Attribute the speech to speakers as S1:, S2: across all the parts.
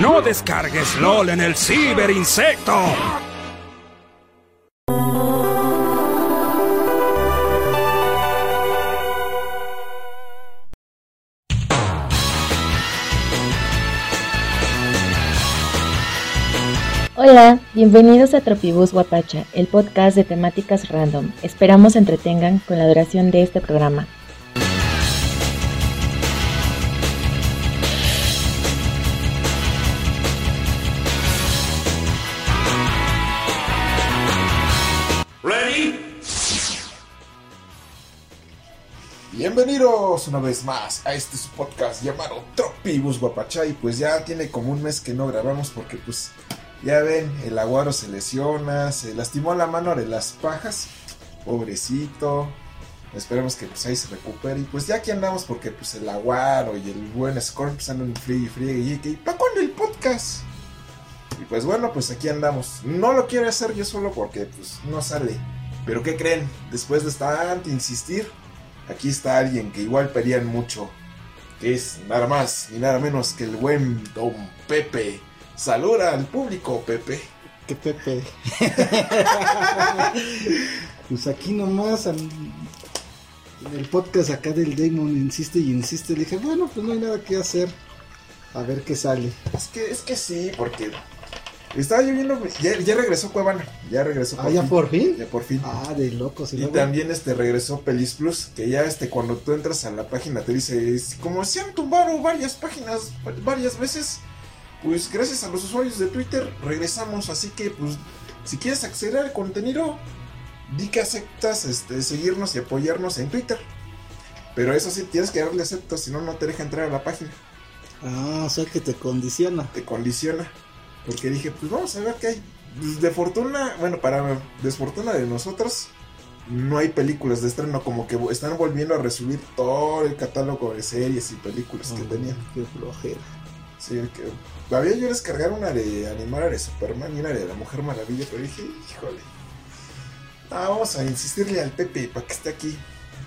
S1: No descargues LOL en el ciberinsecto.
S2: Hola, bienvenidos a Tropibus Guapacha, el podcast de temáticas random. Esperamos entretengan con la duración de este programa.
S3: Bienvenidos una vez más a este podcast llamado Tropibus Guapacha y pues ya tiene como un mes que no grabamos porque pues ya ven, el aguaro se lesiona, se lastimó la mano de las pajas, pobrecito, esperemos que pues ahí se recupere y pues ya aquí andamos porque pues el aguaro y el buen Scorp pues andan frío y frío y que ¿para cuándo el podcast? Y pues bueno, pues aquí andamos. No lo quiero hacer yo solo porque pues no sale. Pero ¿qué creen? Después de tanto insistir, aquí está alguien que igual pedían mucho. Que es nada más ni nada menos que el buen Don Pepe. Saluda al público, Pepe.
S4: ¿Qué Pepe? pues aquí nomás al- en el podcast acá del Damon insiste y insiste. Le dije, bueno, pues no hay nada que hacer. A ver qué sale.
S3: Es que, es que sí, porque estaba yo viendo, ya, ya regresó Cuevana, ya regresó
S4: Ah, ya por fin.
S3: ya por fin.
S4: Ah, de locos.
S3: Y
S4: luego-
S3: también este regresó Pelis Plus, que ya este cuando tú entras a la página te dice, como se han tumbado varias páginas varias veces, pues gracias a los usuarios de Twitter regresamos, así que pues si quieres acceder al contenido, di que aceptas este seguirnos y apoyarnos en Twitter. Pero eso sí, tienes que darle acepto, si no, no te deja entrar a la página.
S4: Ah, o sea que te condiciona.
S3: te condiciona. Porque dije, pues vamos a ver qué hay. Pues, De fortuna, bueno, para desfortuna de nosotros, no hay películas de estreno. Como que están volviendo a resubir todo el catálogo de series y películas que tenían.
S4: Qué flojera.
S3: Sí, que había yo descargar una de animar de Superman y una de la Mujer Maravilla, pero dije, híjole. Ah, vamos a insistirle al Pepe para que esté aquí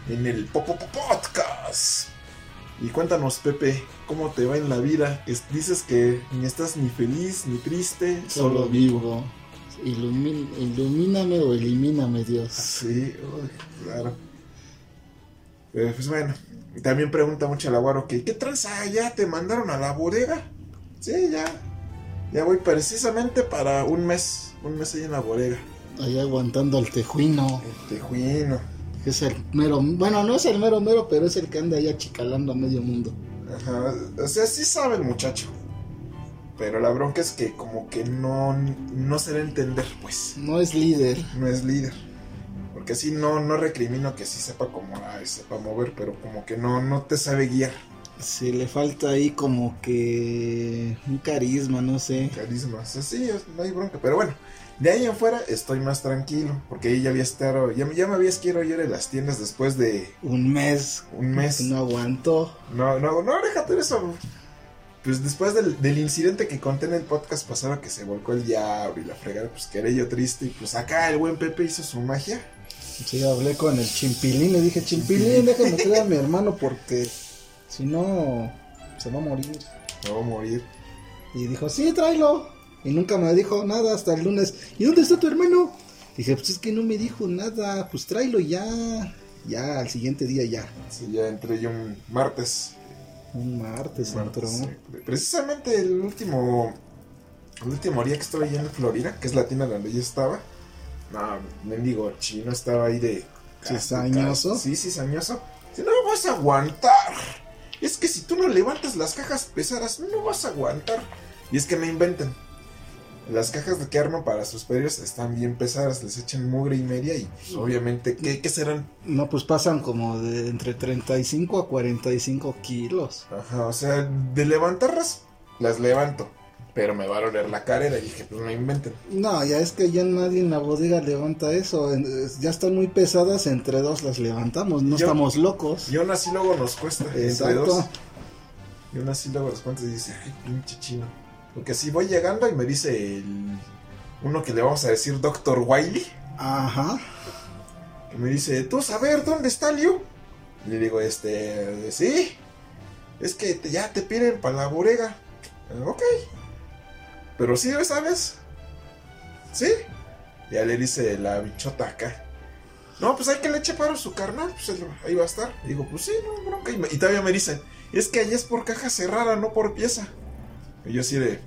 S3: en el Popo Podcast. Y cuéntanos, Pepe, ¿cómo te va en la vida? Es- dices que ni estás ni feliz ni triste,
S4: Solo vivo. Ilumíname o elimíname, Dios.
S3: Sí, uy, claro. Pero, pues bueno, también pregunta mucho el aguaro que ¿qué tranza? ¿Ya te mandaron a la bodega? Sí, ya. Ya voy precisamente para un mes, un mes ahí en la bodega.
S4: Ahí aguantando al tejuino.
S3: El tejuino.
S4: Que es el mero. Bueno, no es el mero mero, pero es el que anda ahí achicalando a medio mundo.
S3: Ajá. O sea, sí sabe el muchacho. Pero la bronca es que como que no, no se da a entender, pues.
S4: No es líder.
S3: No es líder. Porque sí, no, no recrimino que sí sepa como, ay, sepa mover, pero como que no, no te sabe guiar.
S4: Sí, le falta ahí como que un carisma, no sé.
S3: Carisma. O sea, sí, no hay bronca. Pero bueno, de ahí en fuera estoy más tranquilo. Porque ahí ya había estado, ya, me- ya me había quiero ir de las tiendas después de
S4: Un mes.
S3: un mes.
S4: No aguantó.
S3: No, no, no, déjate de eso. Pues después del, del incidente que conté en el podcast pasado que se volcó el diablo y la fregada, pues quedé yo triste. Y pues acá el buen Pepe hizo su magia.
S4: Sí, hablé con el chimpilín. Le dije, chimpilín, déjame traer a mi hermano porque si no se va a morir.
S3: Me voy a morir.
S4: Y dijo, sí, tráelo. Y nunca me dijo nada hasta el lunes. ¿Y dónde está tu hermano? Dije, pues es que no me dijo nada. Pues tráelo ya. Ya, al siguiente día ya.
S3: Sí, ya entré yo un martes.
S4: Un martes entró.
S3: Martes, sí. Precisamente el último. El último día que estuve allá en Florida, que es la tienda donde yo estaba. No, mendigo chino estaba ahí de.
S4: ¿Cizañoso?
S3: Sí, cizañoso. Si no vas a aguantar. Es que si tú no levantas las cajas pesadas, no vas a aguantar. Y es que me inventan. Las cajas de que arman para sus pedidos están bien pesadas, les echan mugre y media y pues, obviamente, ¿qué, qué serán?
S4: No, pues pasan como de entre 35 a 45 kilos.
S3: Ajá, o sea, de levantarlas, las levanto. Pero me va a doler la carera y dije, pues no inventen.
S4: No, ya es que ya nadie en la bodega levanta eso. Ya están muy pesadas, entre dos las levantamos. No
S3: Yo-
S4: estamos locos.
S3: Y aún así luego nos cuesta. entre dos. Y aún así luego nos cuenta y dice, ay, pinche chino. Porque si voy llegando y me dice el, uno que le vamos a decir Doctor Wiley,
S4: Ajá.
S3: que me dice, ¿tú saber dónde está Liu? Y le digo, este, sí, es que te- ya te piden para la bodega. "Eh, Ok, Pero sí, ¿sabes? ¿Sí? Ya le dice la bichota acá. No, pues hay que le eche paro su carnal, pues ahí va a estar. Y digo, pues sí, no, bronca. Y, me- y todavía me dicen, es que allá es por caja cerrada, no por pieza. Y yo así de,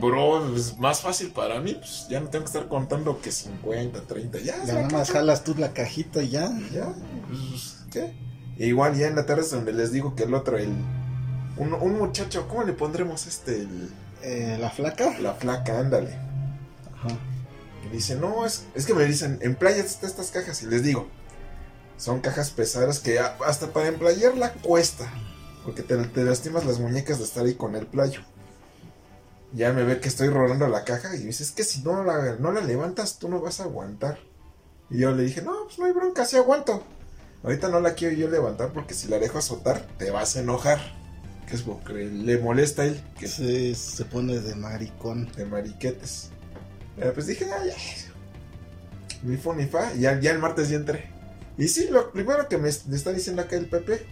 S3: bro, es más fácil para mí, pues ya no tengo que estar contando que 50, 30, ya.
S4: Ya
S3: la
S4: nada más jalas tú la cajita y ya.
S3: Ya, pues, ¿qué? E igual ya en la tarde es donde les digo que el otro, el... Un, un muchacho, ¿cómo le pondremos este? El-
S4: Eh, la flaca.
S3: la flaca, ándale.
S4: Ajá.
S3: Y dice, no, es, es que me dicen, en playas están estas cajas. Y les digo, son cajas pesadas que hasta para emplayarla cuesta. Porque te, te lastimas las muñecas de estar ahí con el playo. Ya me ve que estoy rodando la caja y me dice, es que si no la, no la levantas, tú no vas a aguantar. Y yo le dije, no, pues no hay bronca, sí aguanto. Ahorita no la quiero yo levantar porque si la dejo azotar, te vas a enojar. Que es porque le molesta a él. Que
S4: Se, se pone de maricón.
S3: de mariquetes. Pero pues dije, ya, ya. Ni fu ni fa. Y ya, ya el martes ya entré. Y sí, lo primero que me está diciendo acá el Pepe,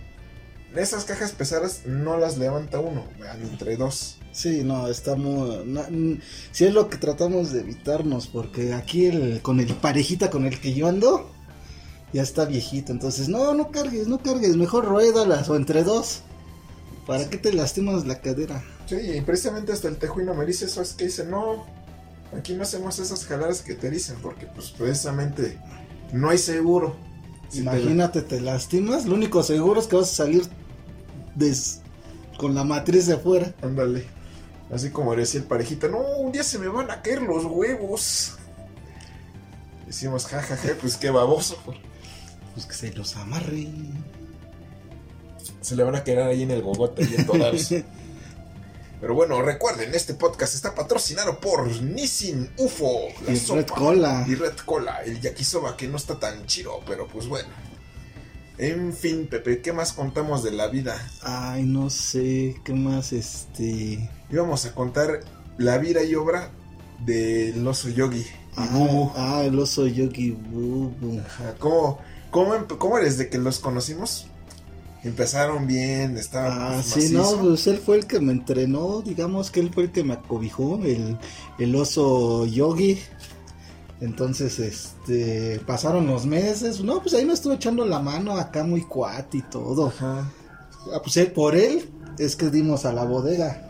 S3: esas cajas pesadas no las levanta uno, van entre dos.
S4: Sí, no, estamos. no, sí, es lo que tratamos de evitarnos. Porque aquí el, con el parejita con el que yo ando, ya está viejito. Entonces, no, no cargues, no cargues. Mejor ruédalas o entre dos. ¿Para qué te lastimas la cadera?
S3: Sí, y precisamente hasta el tejuino me dice eso, es que dice, no, aquí no hacemos esas jaladas que te dicen, porque pues precisamente no hay seguro. Si te-
S4: Imagínate, te lastimas. Lo único seguro es que vas a salir des- con la matriz de afuera.
S3: Ándale. Así como decía el parejita, no, un día se me van a caer los huevos. Decimos, jajaja, pues qué baboso.
S4: Pues que se los amarre.
S3: Se le van a quedar ahí en el gogote y en todos. Pero bueno, recuerden, este podcast está patrocinado por Nissin UFO, la
S4: Y
S3: sopa,
S4: Red Cola.
S3: y Red Cola, el yakisoba que no está tan chido, pero pues bueno. En fin, Pepe, ¿qué más contamos de la vida?
S4: Ay, no sé, ¿qué más? Este.
S3: Íbamos a contar la vida y obra del oso yogi. y
S4: Ah,
S3: Bubu.
S4: ah, el oso Yogi Bubu.
S3: Ajá, ¿Cómo, cómo, empe- cómo desde que los conocimos? Empezaron bien, estaban
S4: Ah,
S3: pues,
S4: sí, no, pues él fue el que me entrenó, digamos que él fue el que me acobijó, el, el oso yogi. Entonces, este, pasaron los meses, no, pues ahí me estuve echando la mano acá muy cuate y todo.
S3: Ajá.
S4: Ah, pues él, por él es que dimos a la bodega.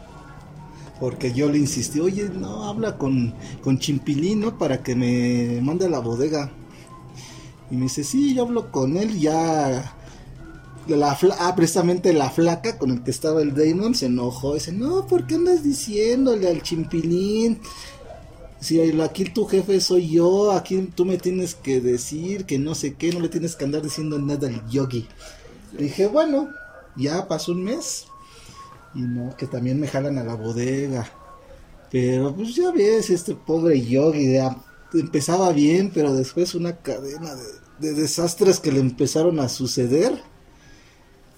S4: Porque yo le insistí, oye, no, habla con, con Chimpilín, ¿no? Para que me mande a la bodega. Y me dice, sí, yo hablo con él, ya... La fla- ah, precisamente la flaca con el que estaba el Damon se enojó. Dice, no, ¿por qué andas diciéndole al Chimpilín? Si aquí tu jefe soy yo, aquí tú me tienes que decir que no sé qué, no le tienes que andar diciendo nada al yogi. Le dije, bueno, ya pasó un mes. Y no, que también me jalan a la bodega. Pero pues ya ves, este pobre yogi ya empezaba bien, pero después una cadena de, de desastres que le empezaron a suceder.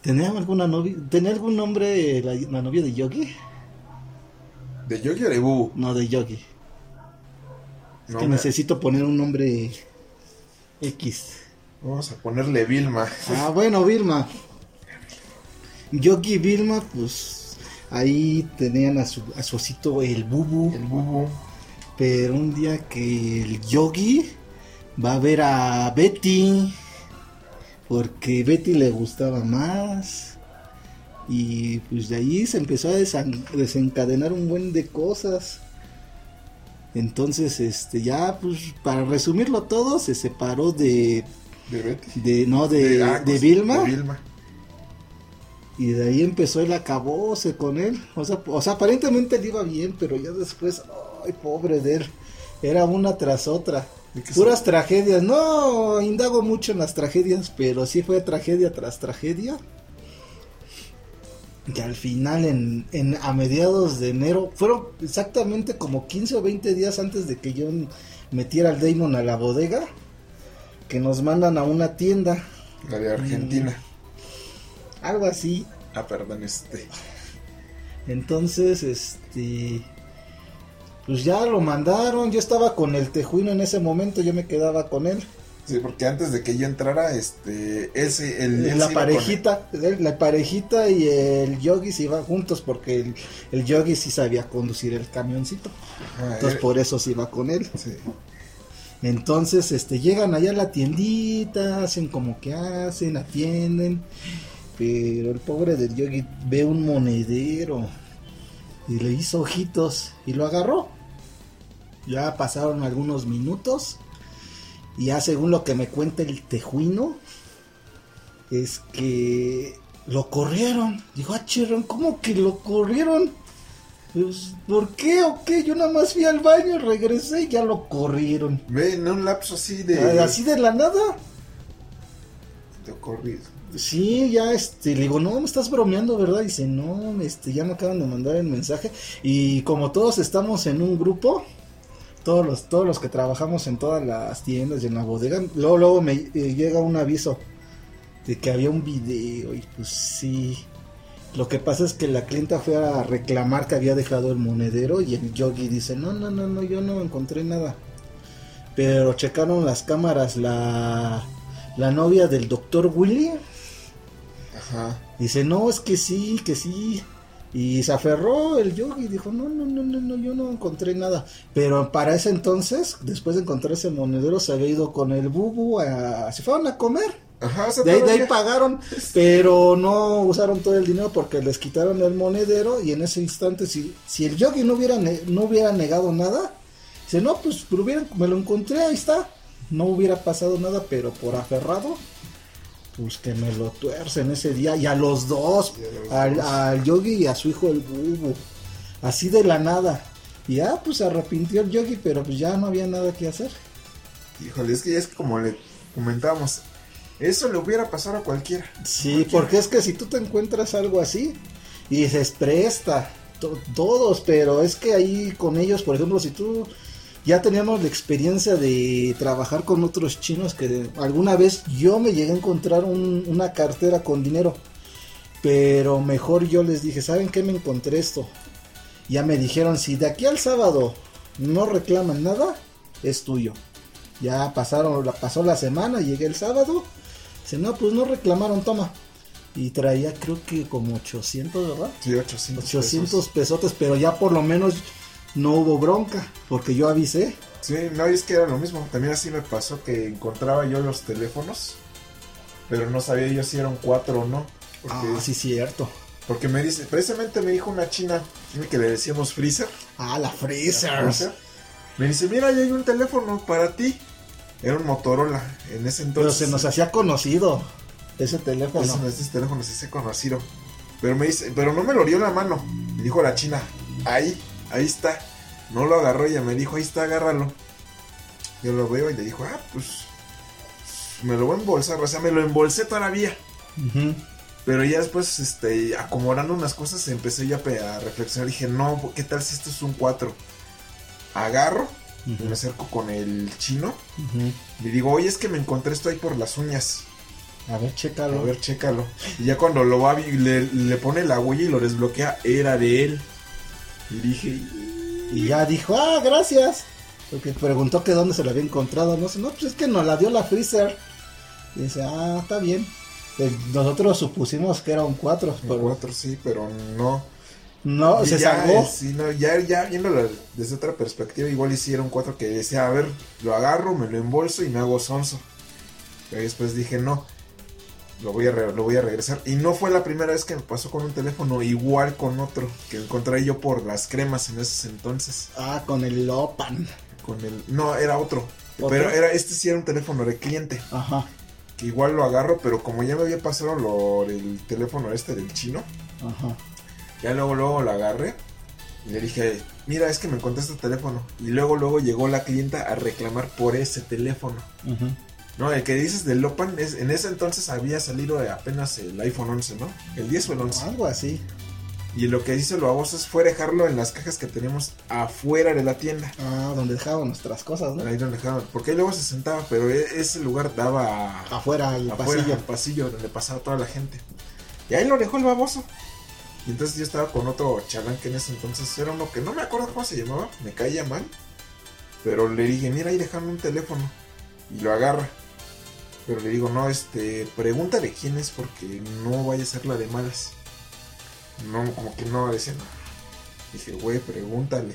S4: ¿Tenía alguna novia? ¿Tenía algún nombre la, la novia de yogi?
S3: ¿De yogi o de bubu?
S4: No, de yogi. Es
S3: No,
S4: que
S3: me-
S4: necesito poner un nombre X.
S3: Vamos a ponerle Vilma.
S4: Ah, bueno, Vilma. Yogi y Vilma, pues ahí tenían a su, a su osito el bubu.
S3: El bubu.
S4: Pero un día que el Yogi va a ver a Betty, porque Betty le gustaba más. Y pues de ahí se empezó a desencadenar un buen de cosas. Entonces, este, ya, pues, para resumirlo todo, se separó de,
S3: De Betty.
S4: de no, de,
S3: ah,
S4: de
S3: pues,
S4: Vilma.
S3: De Vilma.
S4: Y de ahí empezó el acabose con él. O sea, o sea, aparentemente le iba bien, pero ya después, ay, pobre de él. Era una tras otra.
S3: ¿De qué
S4: Puras tragedias. No indago mucho en las tragedias, pero sí fue tragedia tras tragedia. Y al final, en, en- a mediados de enero, fueron exactamente como 15 o 20 días antes de que yo metiera al Damon a la bodega, que nos mandan a una tienda.
S3: La de Argentina.
S4: Algo así.
S3: Ah, perdón, este.
S4: Entonces, este. Pues ya lo mandaron. Yo estaba con el tejuino en ese momento. Yo me quedaba con él.
S3: Sí, porque antes de que yo entrara, este, él se, el, él
S4: la
S3: con
S4: parejita, la parejita y el yogi se iban juntos porque el, el yogi sí sabía conducir el camioncito.
S3: Ajá,
S4: Entonces
S3: él-
S4: por eso se iba con él.
S3: sí.
S4: Entonces, este, llegan allá a la tiendita, hacen como que hacen, atienden. Pero el pobre del yogi ve un monedero y le hizo ojitos y lo agarró. Ya pasaron algunos minutos y ya según lo que me cuenta el tejuino, es que lo corrieron. Dijo, ah, chirrón, ¿cómo que lo corrieron? Pues, ¿por qué o qué? Yo nada más fui al baño, regresé y ya lo corrieron.
S3: Ve en un lapso así de.
S4: Ah, Así de la nada.
S3: de corrido.
S4: Sí, ya este, le digo, no, me estás bromeando, ¿verdad? Dice, no, este, ya me acaban de mandar el mensaje. Y como todos estamos en un grupo, todos los, todos los que trabajamos en todas las tiendas y en la bodega, luego, luego me eh, llega un aviso de que había un video y pues sí. Lo que pasa es que la clienta fue a reclamar que había dejado el monedero y el yogi dice, no, no, no, no, yo no encontré nada. Pero checaron las cámaras, la, la novia del doctor Willy.
S3: Ajá.
S4: Dice, no, es que sí, que sí. Y se aferró el yogi y dijo, no, no, no, no, no, yo no encontré nada. Pero para ese entonces, después de encontrar ese monedero, se había ido con el bubu a... Se fueron a comer.
S3: Ajá,
S4: De ahí, de ahí pagaron, pero no usaron todo el dinero porque les quitaron el monedero y en ese instante si, si el yogi no hubiera, no hubiera negado nada, dice, no, pues me lo encontré, ahí está, no hubiera pasado nada, pero por aferrado, pues que me lo tuercen ese día y a los dos,
S3: Y a los
S4: al, yogi y a su hijo el bubu, así de la nada. Y ya, pues se arrepintió el yogi, pero pues ya no había nada que hacer.
S3: Híjole, es que ya es como le comentábamos. Eso le hubiera pasado a cualquiera.
S4: Sí, porque es que si tú te encuentras algo así y dices presta, to- todos, pero es que ahí con ellos, por ejemplo, si tú ya teníamos la experiencia de trabajar con otros chinos que alguna vez yo me llegué a encontrar un- una cartera con dinero, pero mejor yo les dije, ¿saben qué me encontré esto? Ya me dijeron, si de aquí al sábado no reclaman nada, es tuyo. Ya pasaron, pasó la semana, llegué el sábado, dice, no, pues no reclamaron, toma. Y traía creo que como 800, ¿verdad?
S3: Sí, 800.
S4: 800
S3: pesos.
S4: pesotes, pero ya por lo menos no hubo bronca, porque yo avisé.
S3: Sí, no, y es que era lo mismo. También así me pasó que encontraba yo los teléfonos, pero no sabía yo si eran cuatro o no. Porque,
S4: Ah, sí, cierto.
S3: porque me dice, precisamente me dijo una china que le decíamos Freezer.
S4: Ah, la Freezer.
S3: Freezer. Me dice, mira, ya hay un teléfono para ti. Era un Motorola en ese
S4: Pero
S3: entonces.
S4: se nos hacía conocido ese teléfono.
S3: Ese, ese teléfono se conocido. Pero me dice, pero no me lo dio la mano. Me dijo la china, ahí, ahí está. No lo agarró, ella me dijo, ahí está, agárralo. Yo lo veo y le dijo, ah, pues me lo voy a embolsar. O sea, me lo embolsé todavía. Pero ya después, este, acomodando unas cosas, empecé ya a reflexionar. Dije, no, ¿qué tal si esto es un 4? Agarro, y me acerco con el chino.
S4: Ujú.
S3: Y digo, oye, es que me encontré esto ahí por las uñas.
S4: A ver, chécalo.
S3: A ver, chécalo. Y ya cuando lo va, le, le pone la huella y lo desbloquea, era de él. Y dije,
S4: Y ya dijo, ah, gracias. Porque preguntó que dónde se la había encontrado. No sé, no, pues es que nos la dio la Freezer. Y dice, ah, está bien. Pues nosotros supusimos que era un 4,
S3: por
S4: pero
S3: cuatro sí, pero no.
S4: no,
S3: Y
S4: se
S3: ya,
S4: salvó.
S3: eh, sí, no, ya, ya viéndolo desde otra perspectiva, igual hicieron cuatro que decía, a ver, lo agarro, me lo embolso y me hago sonso. Pero después dije, no, lo voy, a lo voy a regresar. Y no fue la primera vez que me pasó con un teléfono, igual con otro, que encontré yo por las cremas en esos entonces.
S4: Ah, con el Lopan.
S3: Con el, no, era otro.
S4: ¿Otro?
S3: Pero era, este sí era un teléfono de cliente.
S4: Ajá,
S3: Que igual lo agarro, pero como ya me había pasado lo del teléfono este del chino,
S4: ajá.
S3: ya luego luego lo agarré y le dije, mira, es que me encontré este teléfono. Y luego luego llegó la clienta a reclamar por ese teléfono.
S4: ujú.
S3: No, el que dices del Lopan, es, en ese entonces había salido apenas el iPhone 11, ¿no? El 10 o el 11.
S4: Algo así.
S3: Y lo que hizo el baboso es fue dejarlo en las cajas que teníamos afuera de la tienda.
S4: Ah, donde dejaban nuestras cosas, ¿no?
S3: Ahí lo dejaban, porque ahí luego se sentaba, pero e- ese lugar daba
S4: Afuera, al
S3: afuera,
S4: pasillo.
S3: al pasillo donde pasaba toda la gente. Y ahí lo dejó el baboso. Y entonces yo estaba con otro chalán que en ese entonces era uno que no me acuerdo cómo se llamaba, me caía mal. Pero le dije, mira, ahí dejaron un teléfono. Y lo agarra. Pero le digo, no, este, pregúntale quién es porque no vaya a ser la de malas. No, como que no, decía no. Dije, güey, pregúntale.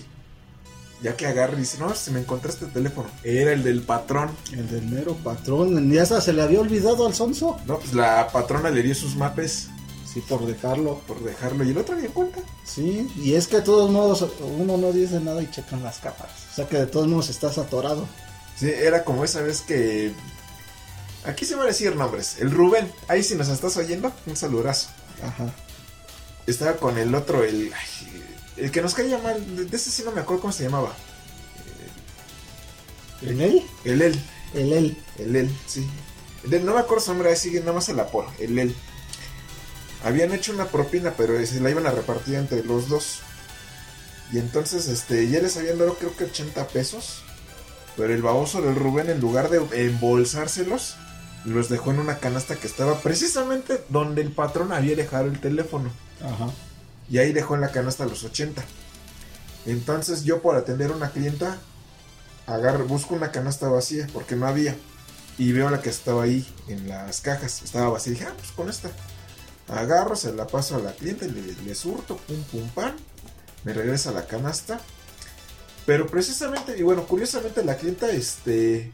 S3: Ya que agarra y dice, no, si me encontraste el teléfono. Era el del patrón.
S4: El del mero patrón. Ya se le había olvidado al sonso.
S3: No, pues la patrona le dio sus mapes
S4: Sí, por dejarlo.
S3: por dejarlo y el otro ni en cuenta.
S4: Sí, y es que de todos modos uno no dice nada y checan las cámaras. O sea que de todos modos estás atorado.
S3: Sí, era como esa vez que. Aquí se van a decir nombres. El Rubén, ahí si nos estás oyendo, un saludazo.
S4: Ajá.
S3: Estaba con el otro, el. ay, el que nos caía mal. De ese sí no me acuerdo cómo se llamaba.
S4: ¿El él?
S3: El él.
S4: El él.
S3: El él, sí. El no me acuerdo su nombre, ahí sigue nada más el apodo. El él. Habían hecho una propina, pero se la iban a repartir entre los dos. Y entonces, este, ya les habían dado creo que 80 pesos. Pero el baboso del Rubén, en lugar de embolsárselos, los dejó en una canasta que estaba precisamente donde el patrón había dejado el teléfono.
S4: Ajá.
S3: Y ahí dejó en la canasta los 80. Entonces yo por atender a una clienta, agarro, busco una canasta vacía, porque no había. Y veo la que estaba ahí en las cajas. Estaba vacía. Y dije, ah, pues con esta. Agarro, se la paso a la clienta y le, le surto, pum, pum, pan. Me regresa la canasta. Pero precisamente, y bueno, curiosamente la clienta, este,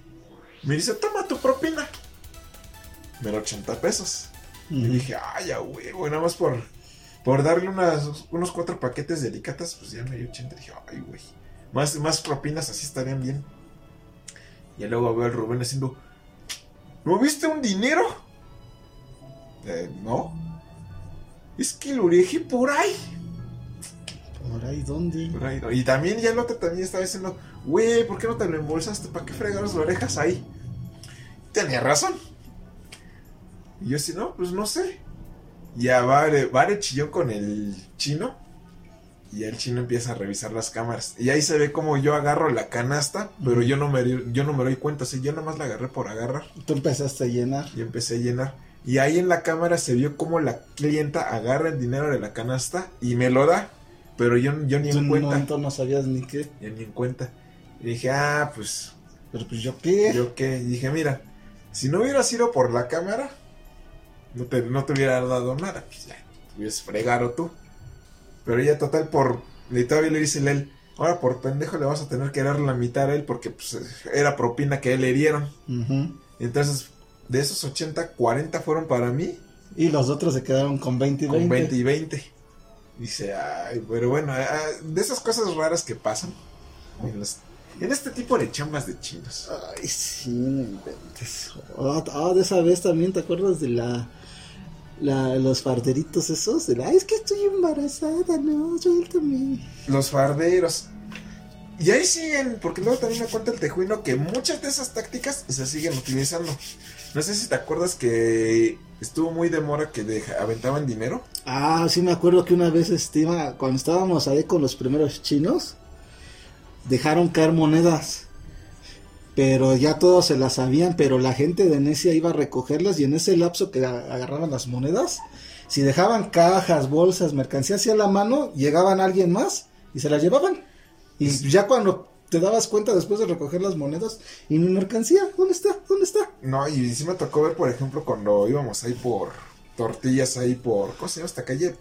S3: me dice, toma tu propina. Da 80 pesos. Y dije, ay, ya, huevo, nada más por, por darle unas, unos cuatro paquetes de delicatas, pues ya me dio 80. Dije, ay, güey, más, más propinas así estarían bien. Y luego veo al Rubén haciendo, ¿no viste un dinero? "Eh, no. Es que lo dejé por ahí.
S4: ¿Por ahí dónde?
S3: por ahí, no". Y también ya el otro también estaba diciendo, güey, ¿por qué no te lo embolsaste? ¿Para qué fregaros lo dejas ahí? Tenía razón. Y yo así, no, pues no sé. Ya Vare, Vare chilló con el chino. Y el chino empieza a revisar las cámaras. Y ahí se ve como yo agarro la canasta, pero yo no me, yo no me doy cuenta. Así, yo nada más la agarré por agarrar.
S4: Tú empezaste a llenar.
S3: Y empecé a llenar. Y ahí en la cámara se vio como la clienta agarra el dinero de la canasta y me lo da. Pero yo, yo ni
S4: Tú
S3: en
S4: en un
S3: cuenta.
S4: momento no sabías ni qué.
S3: Yo ni en cuenta. Y dije, ah, pues,
S4: Pero pues yo qué.
S3: ¿yo qué? Y dije, mira, si no hubiera sido por la cámara, no te, no te hubiera dado nada. Pues ya, te hubieras fregado tú. Pero ya total por... Y todavía le dice él, ahora por pendejo le vas a tener que dar la mitad a él porque pues, era propina que él le dieron. Entonces, de esos 80, 40 fueron para mí
S4: Y los otros se quedaron con 20 y
S3: con
S4: 20.
S3: 20 y 20. Dice, ay, pero bueno, ah, de esas cosas raras que pasan en, los- en este tipo de chambas de chinos.
S4: Ay, sí, no inventes. Ah, ah, de esa vez también, ¿te acuerdas de la, la los farderitos esos? De la, "Ay, es que estoy embarazada, no, suéltame.
S3: Los farderos. Y ahí siguen, porque luego también me cuenta el tejuino que muchas de esas tácticas se siguen utilizando. No sé si te acuerdas que estuvo muy de moda que deja- aventaban dinero.
S4: Ah, sí me acuerdo que una vez estima, cuando estábamos ahí con los primeros chinos, dejaron caer monedas. Pero ya todos se las sabían, pero la gente de Necia iba a recogerlas y en ese lapso que a- agarraban las monedas, si dejaban cajas, bolsas, mercancías hacia la mano, llegaban alguien más y se las llevaban. Y ya cuando te dabas cuenta después de recoger las monedas, y mi mercancía, ¿dónde está? ¿Dónde está?
S3: No, y sí me tocó ver, por ejemplo, cuando íbamos ahí por tortillas, ahí por. ¿Cómo se llama esta calle?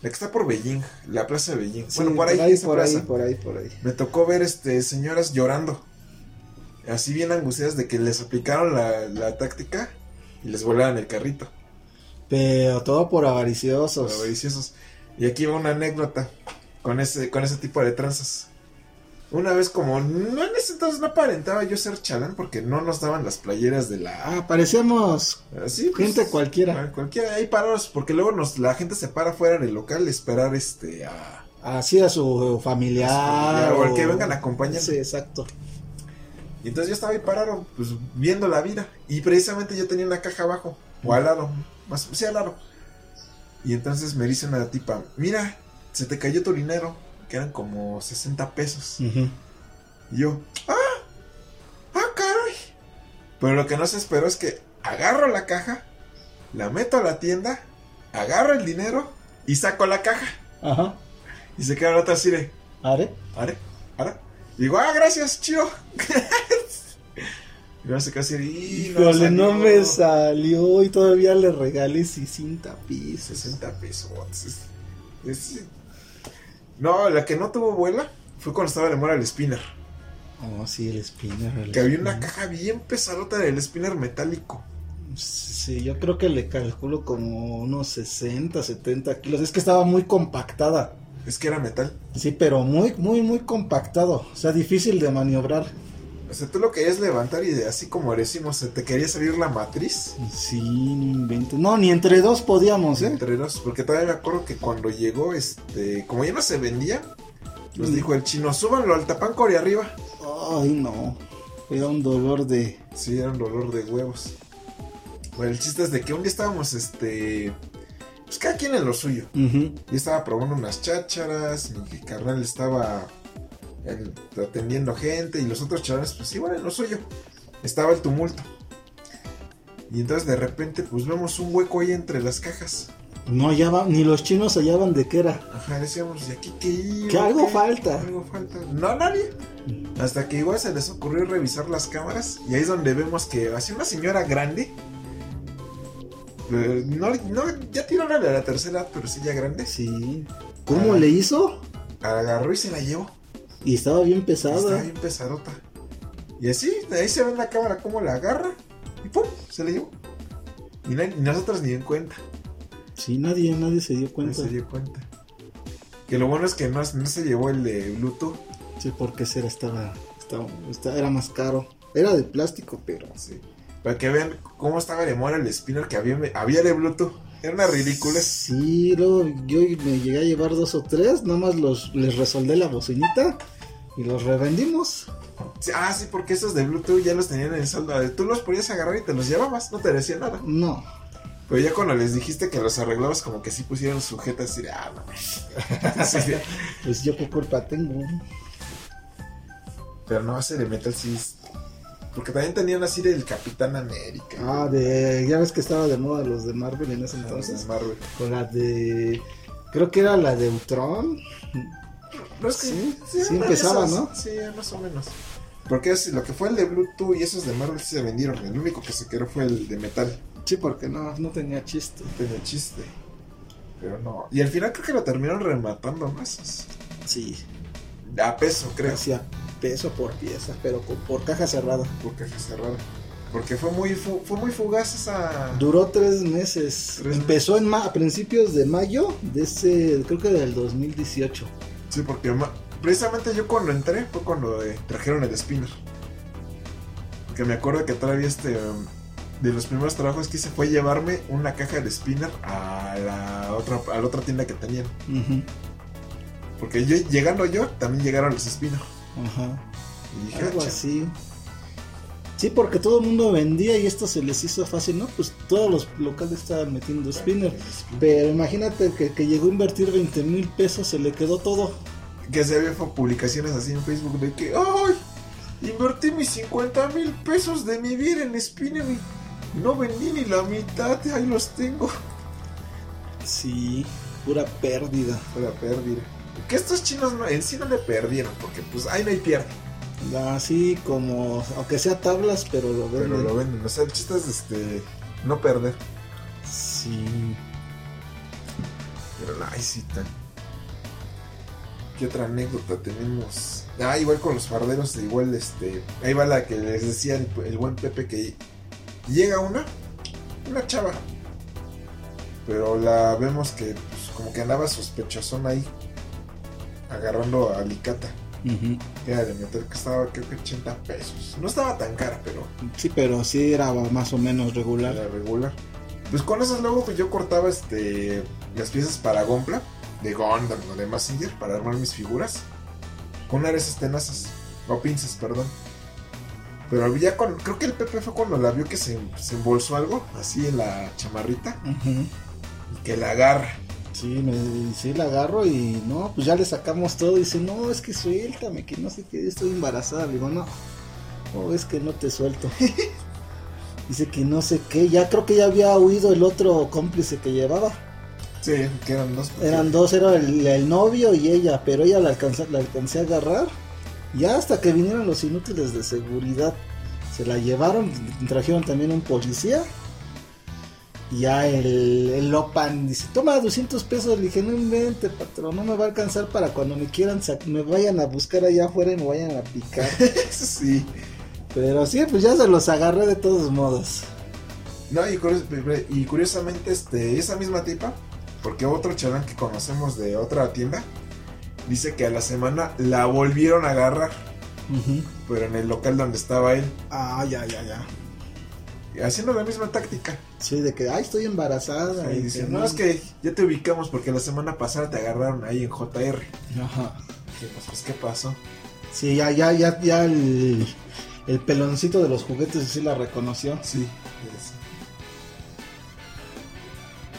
S3: La que está por Beijing, la plaza de Beijing. bueno,
S4: Sí,
S3: por ahí,
S4: por ahí,
S3: plaza.
S4: por ahí, por ahí.
S3: Me tocó ver este señoras llorando. Así bien angustiadas de que les aplicaron la, la táctica y les volaron el carrito.
S4: Pero todo por avariciosos.
S3: Avariciosos. Y aquí va una anécdota con ese, con ese tipo de tranzas. Una vez como, no en ese entonces no aparentaba yo ser chalán porque no nos daban las playeras de la...
S4: Ah, parecemos
S3: Así,
S4: gente cualquiera.
S3: Ah, Cualquiera, ahí parados, porque luego nos, la gente se para fuera del local a esperar este a,
S4: Así a su familiar.
S3: A su familiar, o al que vengan acompañando.
S4: Sí, exacto.
S3: Y entonces yo estaba ahí parado, pues viendo la vida. Y precisamente yo tenía una caja abajo, o al lado, más, sí al lado. Y entonces me dice una tipa, mira, se te cayó tu dinero, que eran como 60 pesos. Y yo, ¡ah! ¡ah, caray! Pero lo que no se esperó es que agarro la caja, la meto a la tienda, agarro el dinero y saco la caja.
S4: Ajá.
S3: Y se queda la otra así de,
S4: ¿Are?
S3: ¿are? ¿ara? Digo, ah, gracias, chido. Y se casi,
S4: Híjole, no
S3: salió.
S4: me salió y todavía le regalé 60 pisos.
S3: 60 pesos. Es- es- No, la que no tuvo vuela fue cuando estaba de moda el spinner.
S4: Oh, sí, el spinner. el
S3: Que había una caja bien pesadota del spinner metálico.
S4: Sí, yo creo que le calculo como unos 60, 70 kilos. Es que estaba muy compactada.
S3: Es que era metal.
S4: Sí, pero muy, muy, muy compactado. O sea, difícil de maniobrar.
S3: O sea, tú lo querías levantar y de- así como decimos, te quería salir la matriz.
S4: Sí, no inventes. No, ni entre dos podíamos, ¿eh?
S3: Entre dos, porque todavía me acuerdo que cuando llegó, este, como ya no se vendía, nos
S4: Mm.
S3: dijo el chino, súbanlo al tapanco y arriba.
S4: Ay, no. Era un dolor de.
S3: Sí, era un dolor de huevos. Bueno, el chiste es de que un día estábamos, este, pues cada quien en lo suyo.
S4: Ujú.
S3: Yo estaba probando unas chácharas, mi carnal estaba eh, atendiendo gente y los otros chavales pues iban en lo suyo. Estaba el tumulto. Y entonces de repente pues vemos un hueco ahí entre las cajas.
S4: No hallaban, ni los chinos hallaban de qué era.
S3: Ajá, decíamos, ¿y aquí qué iba?
S4: Que algo
S3: ¿Qué?
S4: falta.
S3: Algo falta. No, nadie. Hasta que igual se les ocurrió revisar las cámaras y ahí es donde vemos que hacía una señora grande. No, no, ya una de la tercera, edad, pero sí ya grande.
S4: Sí. ¿Cómo
S3: Ah.
S4: le hizo?
S3: Agarró y se la llevó.
S4: Y estaba bien
S3: Estaba
S4: pesada.
S3: bien pesadota. Y así, de ahí se ve en la cámara cómo la agarra y ¡pum! Se la llevó. Y, nadie- y nosotros ni en cuenta.
S4: Sí, nadie, nadie se dio cuenta.
S3: se dio cuenta. Que lo bueno es que no, no se llevó el de Bluetooth.
S4: Sí, porque ese era, estaba, estaba, esta- era más caro. Era de plástico, pero.
S3: Sí. Para que vean cómo estaba de moda el spinner que había, había de Bluetooth. Era una ridícula.
S4: Sí, luego yo me llegué a llevar dos o tres, nada más los, les resoldé la bocinita y los revendimos.
S3: Sí, ah, sí, porque esos de Bluetooth ya los tenían en saldo. Tú los podías agarrar y te los llevabas, no te decía nada.
S4: No,
S3: Pero ya cuando les dijiste que los arreglabas, como que sí pusieron sujetas y de, ah, no. Sí, sí.
S4: pues yo qué culpa tengo.
S3: Pero no, ese de Metal sí es- Porque también tenían así del Capitán América.
S4: Ah, de. Ya ves que estaba de moda los de Marvel en ese
S3: de
S4: entonces.
S3: Marvel.
S4: Con la de. Creo que era la de Ultron.
S3: No, es que
S4: Sí, sí
S3: eran
S4: empezaba,
S3: esas,
S4: ¿no?
S3: Sí, más o menos. Porque es, lo que fue el de Bluetooth y esos de Marvel sí se vendieron. El único que se quedó fue el de metal.
S4: Sí, porque no, no tenía chiste.
S3: Tenía chiste. Pero no. Y al final creo que lo terminaron rematando más.
S4: Sí,
S3: A peso, creo.
S4: hacía peso por pieza, pero por caja cerrada.
S3: Por caja cerrada. Porque fue muy, fu- fue muy fugaz esa.
S4: Duró tres meses.
S3: Tres
S4: Empezó en ma- a principios de mayo de ese, creo que del 2018.
S3: Sí, porque precisamente yo cuando entré fue cuando eh, trajeron el spinner. Porque me acuerdo que todavía este um, de los primeros trabajos que hice fue llevarme una caja de spinner a la otra a la otra tienda que tenían. Porque yo llegando yo también llegaron los spinner.
S4: Ajá.
S3: Y dije,
S4: Algo así. Sí, porque todo el mundo vendía y esto se les hizo fácil, ¿no? Pues todos los locales estaban metiendo spinner. Pero imagínate que, que llegó a invertir 20 mil pesos, se le quedó todo.
S3: que se había publicaciones así en Facebook de que ¡ay! Invertí mis 50 mil pesos de mi vida en spinner y no vendí ni la mitad, ahí los tengo.
S4: Sí, pura pérdida.
S3: La pérdida. Que estos chinos no- en sí no le perdieron, porque pues ahí no hay pierde.
S4: Así como, aunque sea tablas, pero lo
S3: Pero
S4: venden.
S3: lo venden. O sea, el chiste es este, no perder.
S4: Sí.
S3: Pero sí, tan. ¿Qué otra anécdota tenemos? Ah, igual con los farderos, igual este. Ahí va la que les decía el, el buen Pepe que llega una, una chava. Pero la vemos que pues, como que andaba sospechosón ahí. Agarrando a Alicata.
S4: Ujú.
S3: Que era de meter que estaba creo que 80 pesos. No estaba tan cara, pero
S4: Sí, pero sí era más o menos regular.
S3: la regular. Pues con esas luego pues yo cortaba este las piezas para Gompla, de Gundam o de Massinger para armar mis figuras. Con una de esas tenazas, o pinzas, perdón. Pero ya con, creo que el Pepe fue cuando la vio que se, se embolsó algo, así en la chamarrita, y que la agarra.
S4: Sí, me, sí la agarro y no, pues ya le sacamos todo. Y dice, no, es que suéltame, que no sé qué, estoy embarazada. Le digo, no, no, es que no te suelto. dice que no sé qué, ya creo que ya había huido el otro cómplice que llevaba.
S3: Sí, que eran dos.
S4: Eran dos, era el, el novio y ella, pero ella la alcancé, la alcancé a agarrar. Ya hasta que vinieron los inútiles de seguridad. Se la llevaron, trajeron también un policía. Y ya el, el Lopan dice, toma 200 pesos. Le dije, no invente, patrón, no me va a alcanzar para cuando me quieran, me vayan a buscar allá afuera y me vayan a picar.
S3: Sí.
S4: Pero sí, pues ya se los agarré de todos modos.
S3: No, y, curios- y curiosamente, este, esa misma tipa, porque otro chalán que conocemos de otra tienda, dice que a la semana la volvieron a agarrar, pero en el local donde estaba él,
S4: Ah, ya, ya, ya.
S3: Haciendo la misma táctica.
S4: Sí, de que, ay, estoy embarazada.
S3: Y dice, no, es que ya te ubicamos porque la semana pasada te agarraron ahí en JR.
S4: Ajá.
S3: Dijimos, pues, ¿qué pasó?
S4: Sí, ya, ya, ya, ya el, el peloncito de los juguetes sí la reconoció.
S3: Sí.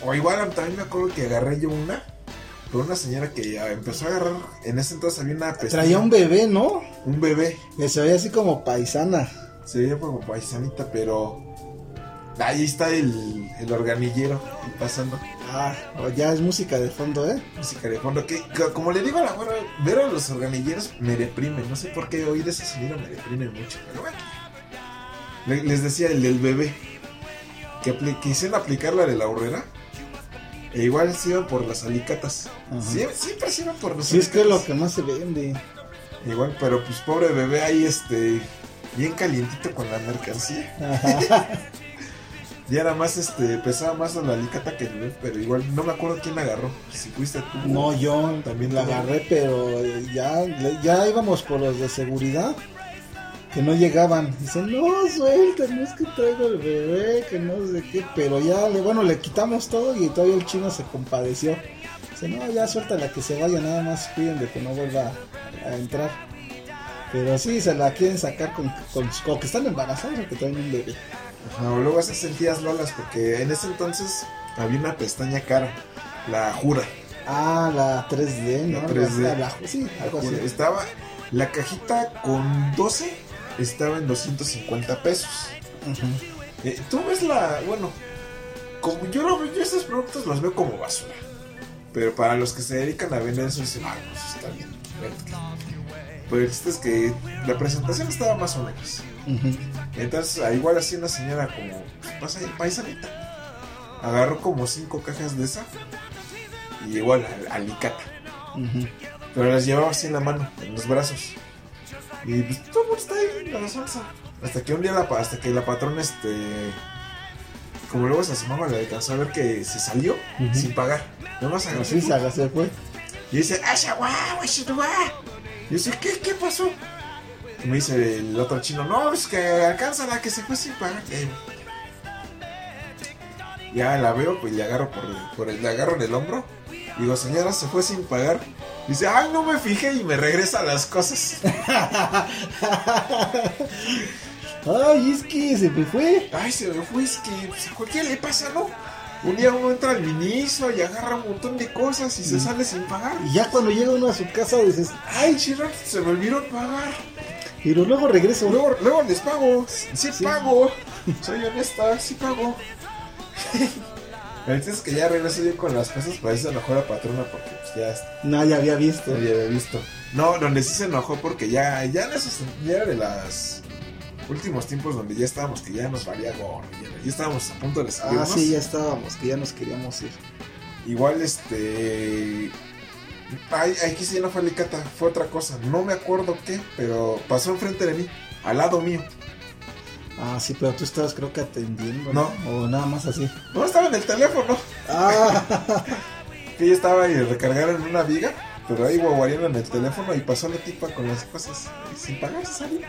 S3: O igual también me acuerdo que agarré yo una, por una señora que ya empezó a agarrar, en ese entonces había una pestaña,
S4: Traía un bebé, ¿no?
S3: un bebé.
S4: Que se veía así como paisana.
S3: Se veía como paisanita, pero ahí está el, el organillero pasando.
S4: Ah, o ya es música de fondo, ¿eh?
S3: Música de fondo. Que, como le digo a la güera, ver a los organilleros me deprime. No sé por qué oír ese sonido me deprime mucho. Pero bueno. Le- les decía el del bebé. Que quisieron aplicar la de la horrera. E igual se iban por las alicatas.
S4: Ajá.
S3: Sie- Siempre, se iban por las
S4: Sí, es que es lo que más se vende.
S3: Igual, pero pues pobre bebé ahí este. Bien calientito con la mercancía. Ya era más, este, pesaba más la alicata que el bebé, pero igual no me acuerdo quién la agarró. Si fuiste tú.
S4: No, yo
S3: También
S4: la agarré, pero eh, ya, ya íbamos por los de seguridad que no llegaban. Dicen, no, suelten, es que traigo el bebé, que no sé qué. Pero ya, le, bueno, le quitamos todo y todavía el chino se compadeció. Dice, no, ya suéltala que se vaya, nada más cuiden de que no vuelva a, a entrar. Pero sí, se la quieren sacar con, con, con que están embarazados o que traen un bebé.
S3: Ajá, o luego esas sentías lolas, porque en ese entonces había una pestaña cara, la jura.
S4: Ah, la 3D, ¿no?
S3: La 3D.
S4: La- sí, algo así.
S3: Estaba, la cajita con 12 estaba en 250 pesos. Eh, Tú ves la, bueno, como yo lo veo, yo estos productos los veo como basura. Pero para los que se dedican a vender eso dicen, ah, pues está bien. vente". Pero el chiste es que la presentación estaba más o menos. Entonces, ah, igual así una señora como, pues, pasa paisanita. Agarró como cinco cajas de esa. Y igual, al- alicate. Pero las llevaba así en la mano, en los brazos. Y pues todo está ahí la salsa. Hasta que un día la, hasta que la patrona, este. Como luego se asomaba, le alcanzó a ver que se salió sin pagar. Nada más agarró.
S4: Así se fue.
S3: Y dice, ¡Asha, guau, guau". Y yo dice, ¿qué, qué pasó? Y me dice el otro chino, no, es que alcanza la que se fue sin pagar. Ya la veo, pues le agarro por, el- por el, le agarro en el hombro. Digo, señora, se fue sin pagar. Dice, ay, no me fijé y me regresa las cosas.
S4: Ay, es que se me fue.
S3: Ay, se me fue, es que pues, a cualquiera le pasa, ¿no? Un día uno entra al ministro y agarra un montón de cosas y se sale sin pagar.
S4: Y ya cuando llega uno a su casa dices,
S3: Ay, chirra, se me olvidó pagar.
S4: pero luego regreso.
S3: Luego, luego les pago. Sí,
S4: Sí.
S3: pago. Soy honesta, sí pago. Chiste es que ya regreso yo con las cosas, para eso se enojó la patrona porque pues ya
S4: No, ya había visto.
S3: ya había visto. No, donde sí se enojó porque ya, ya esos, ya era de las últimos tiempos donde ya estábamos, que ya nos valía gorro, ya, ya estábamos a punto de
S4: Ah,
S3: salirnos.
S4: sí, ya estábamos, que ya nos queríamos ir.
S3: Igual este. Ay, aquí sí no fue Alicata, fue otra cosa. No me acuerdo qué, pero pasó enfrente de mí, al lado mío.
S4: Ah, sí, pero tú estabas creo que atendiendo.
S3: No.
S4: O nada más así.
S3: No estaba en el teléfono.
S4: Ah,
S3: ella estaba y recargaron una viga, pero ahí guaguarían en el teléfono y pasó la tipa con las cosas y sin pagar salió.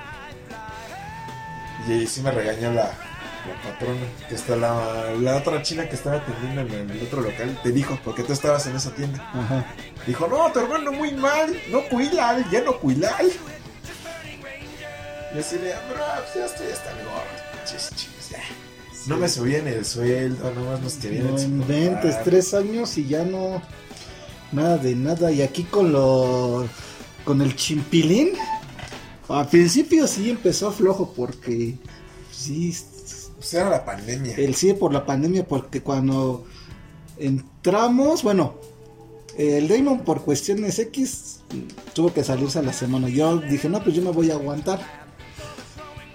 S3: Y ahí sí me regañó la, la patrona, que está la, la otra china que estaba atendiendo en el otro local, te dijo, porque tú estabas en esa tienda.
S4: ajá.
S3: Dijo, no, tu hermano muy mal, no cuilal, ya no cuilal. Y así de, bro, pues ya estoy hasta el chis, chis, ya. No me subían el sueldo, nomás nos querían
S4: No inventes, tres años y ya no. Nada de nada. Y aquí con lo. Con el chimpilín. Al principio sí empezó flojo porque. Sí,
S3: Pues era la pandemia.
S4: el sí por la pandemia. Porque cuando entramos, bueno, el Damon por cuestiones X tuvo que salirse a la semana. Yo dije, no, pues yo me voy a aguantar.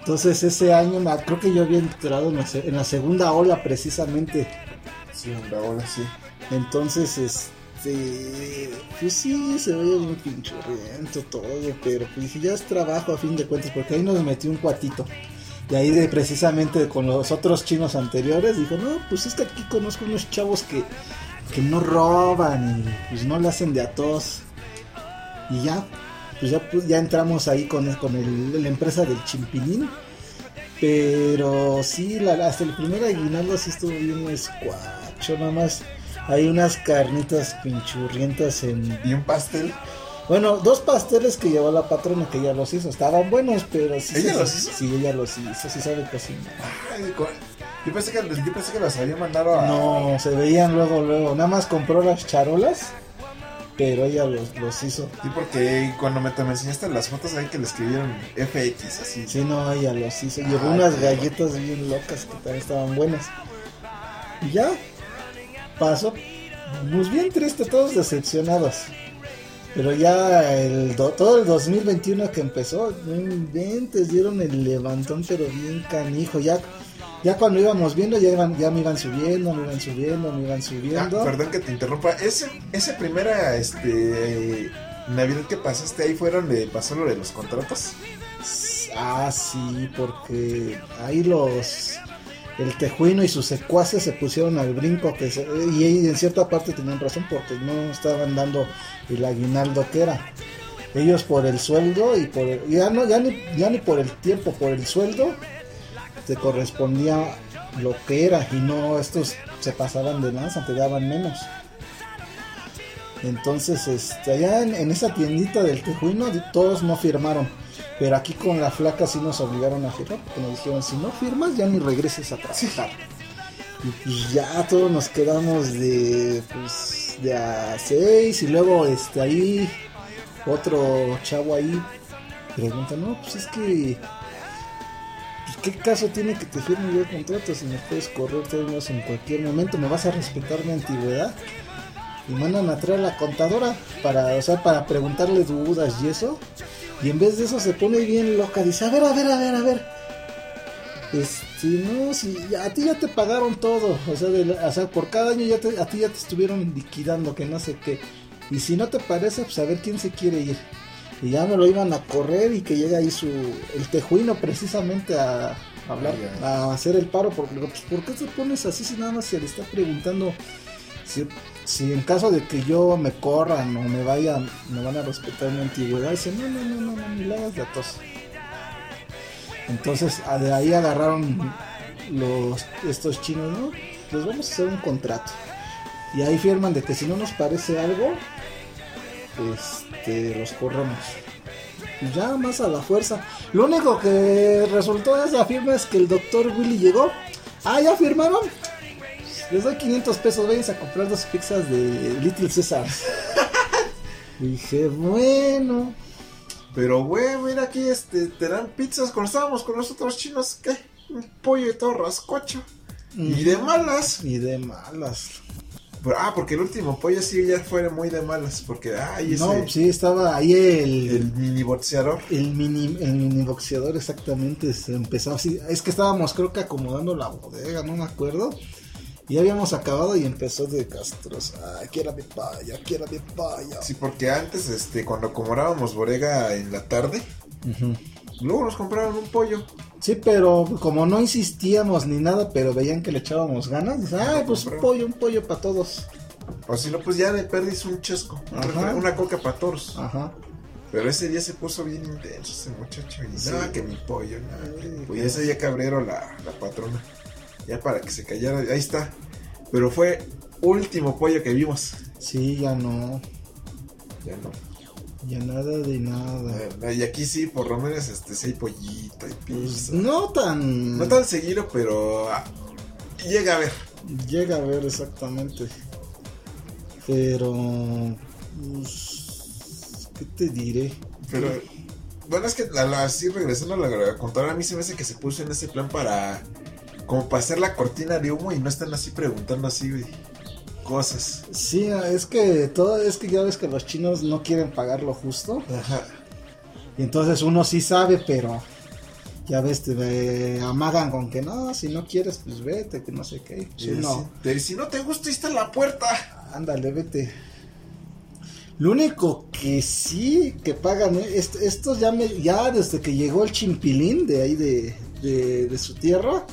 S4: Entonces ese año creo que yo había entrado en la, se- en la segunda ola precisamente.
S3: Sí, la ola, sí.
S4: Entonces, este, pues sí, se veía bien pinchurriento todo, pero pues ya es trabajo a fin de cuentas, porque ahí nos metió un cuatito. Y ahí de precisamente con los otros chinos anteriores, dijo, no, pues es que aquí conozco unos chavos que, que no roban y pues no le hacen de a. Y ya, pues ya, pues, ya entramos ahí con, con el- la empresa del chimpilín. Pero sí, la, hasta el primer aguinaldo sí estuvo bien escuacho, nada más. Hay unas carnitas pinchurrientas en...
S3: Y un pastel.
S4: Bueno, dos pasteles que llevó la patrona que ella los hizo. Estaban buenos, pero sí...
S3: ¿Ella
S4: sí-
S3: los hizo?
S4: Sí, ella los hizo, sí sabe cocinar.
S3: Ay, yo pensé que, yo pensé que las había mandado a.
S4: No, se veían luego, luego. Nada más compró las charolas, pero ella los, los hizo.
S3: Sí, porque cuando me, te me enseñaste las fotos ahí que le escribieron FX, así.
S4: Sí, no, ella los hizo. Llevó
S3: Ay,
S4: unas galletas bien locas que también estaban buenas. Y ya, pasó. Pues bien triste, todos decepcionados. Pero ya el do- todo el 2021 que empezó, no inventes, dieron el levantón, pero bien canijo. Ya, ya cuando íbamos viendo, ya, iban, ya me iban subiendo, me iban subiendo, me iban
S3: Ah,
S4: subiendo.
S3: perdón que te interrumpa. Ese, ese primera este, Navidad que pasaste ahí fueron de pasó lo de los contratos.
S4: Ah, sí, porque ahí los. El tejuino y sus secuaces se pusieron al brinco. que se- Y en cierta parte tenían razón porque no estaban dando el aguinaldo que era. Ellos por el sueldo y por. ya, no, ya, ni, ya ni por el tiempo, por el sueldo te correspondía lo que era. Y no, estos se pasaban de lanza, te daban menos. Entonces, este, allá en, en esa tiendita del tejuino, todos no firmaron. Pero aquí con la flaca sí nos obligaron a firmar, porque nos dijeron, si no firmas, ya ni regreses a trabajar. Y ya todos nos quedamos de, pues, de a seis, y luego este ahí, otro chavo ahí pregunta, no, pues es que, pues, ¿qué caso tiene que te firme yo el contrato si me puedes correr todos en cualquier momento? ¿Me vas a respetar mi antigüedad? y mandan a traer a la contadora para, o sea, para preguntarle dudas y eso. Y en vez de eso se pone bien loca, dice, a ver, a ver, a ver, a ver. Este, no, si a ti ya te pagaron todo, o sea, de o sea, por cada año ya te, a ti ya te estuvieron liquidando, que no sé qué. Y si no te parece, pues a ver quién se quiere ir. Y ya me lo iban a correr y que llega ahí su, el tejuino precisamente a, hablar, a hacer el paro, porque pues, ¿por qué te pones así si nada más se le está preguntando si, en caso de que yo me corran o me vayan, me van a respetar mi antigüedad, dice, no, no, no, no, no, ni le hagas tos. Entonces de ahí agarraron los estos chinos, ¿no? Les vamos a hacer un contrato. Y ahí firman de que si no nos parece algo, este, los corremos. Y ya más a la fuerza. Lo único que resultó de esa firma es que el doctor Willy llegó. Ah, ya firmaron. Les doy 500 pesos, vayan a comprar dos pizzas de Little Caesar. Dije, bueno.
S3: Pero, güey, mira aquí, este, te dan pizzas cuando estábamos con los otros chinos, ¿qué? Un pollo y todo rascocho. Y de malas.
S4: Y de malas.
S3: Pero- ah, porque el último pollo sí ya fue muy de malas, porque, ay, ese,
S4: No, sí, estaba ahí el,
S3: el mini boxeador.
S4: el mini, el mini boxeador exactamente. Se empezó así. Es que estábamos, creo que acomodando la bodega, no me acuerdo. Y habíamos acabado y empezó de castros. Ay, quiera mi paya, quiera mi paya.
S3: Sí, porque antes, este, cuando comprábamos borega en la tarde, luego nos compraron un pollo.
S4: Sí, pero como no insistíamos ni nada, pero veían que le echábamos ganas, dicen, ay, pues un pollo, un pollo para todos.
S3: O si no, pues ya de perdis un chesco.
S4: Ajá.
S3: Una coca para toros.
S4: Ajá.
S3: Pero ese día se puso bien intenso ese muchacho. Y
S4: Sí.
S3: nada, que mi pollo, nada.
S4: Ay,
S3: Pues ya cabrero la, la patrona. Ya para que se callara. Ahí está. Pero fue último pollo que vimos.
S4: Sí, ya no,
S3: Ya no.
S4: ya nada de nada.
S3: Eh, Y aquí sí, por lo menos, este, sí hay pollito y
S4: Pues
S3: pizza.
S4: no tan...
S3: No tan seguido, pero ah, llega a ver.
S4: Llega a ver exactamente. Pero... Pues, ¿Qué te diré?
S3: Pero bueno, es que la, la- así regresando a la contadora, a mí se me hace que se puso en ese plan para como para hacer la cortina de humo y no están así preguntando así güey, cosas.
S4: Sí, es que todo es que ya ves que los chinos no quieren pagar lo justo.
S3: Ajá.
S4: Y entonces uno sí sabe, pero Ya ves, te eh, amagan con que no, si no quieres, pues vete, que no sé qué.
S3: Y
S4: no.
S3: si, si no te gusta, ahí está la puerta.
S4: Ándale, vete. Lo único que sí que pagan, eh, est- estos ya, me, ya desde que llegó el chimpilín de ahí de, de, de su tierra,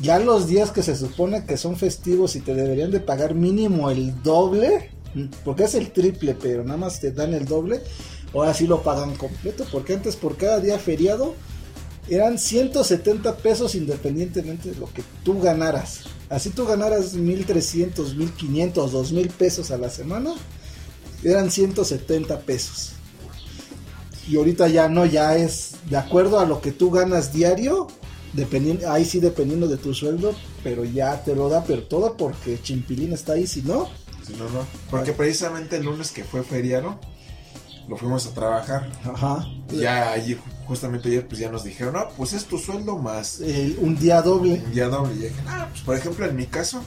S4: ya los días que se supone que son festivos y te deberían de pagar mínimo el doble, porque es el triple, pero nada más te dan el doble, ahora sí lo pagan completo, porque antes por cada día feriado eran 170 pesos independientemente de lo que tú ganaras. Así tú ganaras 1300, 1500, 2000 pesos a la semana, eran 170 pesos. Y ahorita ya no, ya es de acuerdo a lo que tú ganas diario, dependiendo, ahí sí dependiendo de tu sueldo, pero ya te lo da, pero todo porque Chimpilín está ahí, si no,
S3: Si no, no. Porque precisamente el lunes que fue feriado, lo fuimos a trabajar.
S4: ajá,
S3: ya allí, justamente ayer, pues ya nos dijeron, no, pues es tu sueldo más
S4: un día doble.
S3: un día doble. Y dije, ah, pues por ejemplo, en mi caso,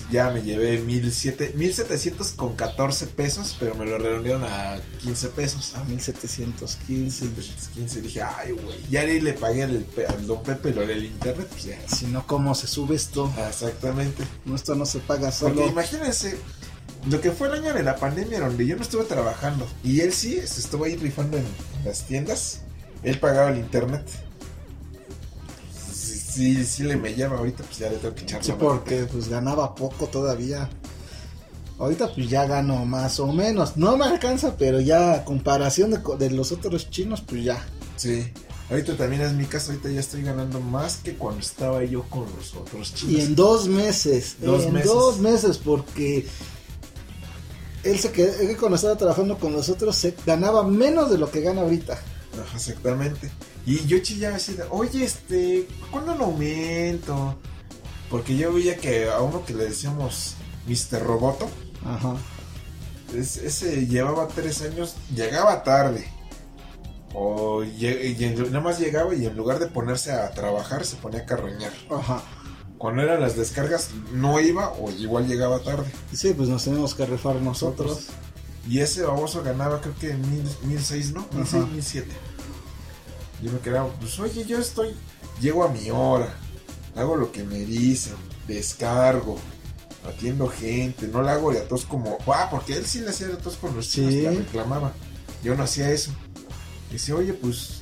S3: pues, ya me llevé mil siete- 1700 con 14 pesos, pero me lo redondearon a 15 pesos.
S4: A 1715.
S3: 15, dije, ay, güey. Ya le pagué al, al don Pepe lo del internet, pues ya.
S4: Si no, ¿cómo se sube esto?
S3: Ah, Exactamente.
S4: No, esto no se paga
S3: Porque
S4: solo.
S3: imagínense, lo que fue el año de la pandemia, donde yo no estuve trabajando, y él sí se estuvo ahí rifando en, en las tiendas, él pagaba el internet. Sí, sí, le me llama ahorita, pues ya le tengo que echar
S4: Sí, porque pues ganaba poco todavía. Ahorita pues ya gano más o menos. No me alcanza, pero ya a comparación de, los otros chinos, pues ya.
S3: Sí. Ahorita también es mi caso, ahorita ya estoy ganando más que cuando estaba yo con los otros chinos.
S4: Y en dos meses.
S3: Dos
S4: en
S3: meses.
S4: dos meses, porque él se quedó, él cuando estaba trabajando con los otros se ganaba menos de lo que gana ahorita.
S3: Ajá, exactamente. Y yo chillaba así de, oye, este, ¿cuándo el aumento? Porque yo veía que a uno que le decíamos Mr. Roboto,
S4: Ajá.
S3: es- ese llevaba tres años, llegaba tarde. O y nada más llegaba y en lugar de ponerse a trabajar se ponía a carroñar.
S4: Ajá.
S3: Cuando eran las descargas no iba o igual llegaba tarde.
S4: Sí, pues nos tenemos que rifar nosotros.
S3: Y ese baboso ganaba creo que mil, mil seis, ¿no? Mil seis, mil siete. Yo me quedaba, pues oye, yo estoy, llego a mi hora, hago lo que me dicen, descargo, atiendo gente, no la hago de a todos como, ah, porque él sí le hacía de a todos con los chicos reclamaba. Yo no hacía eso. Dice, oye, pues,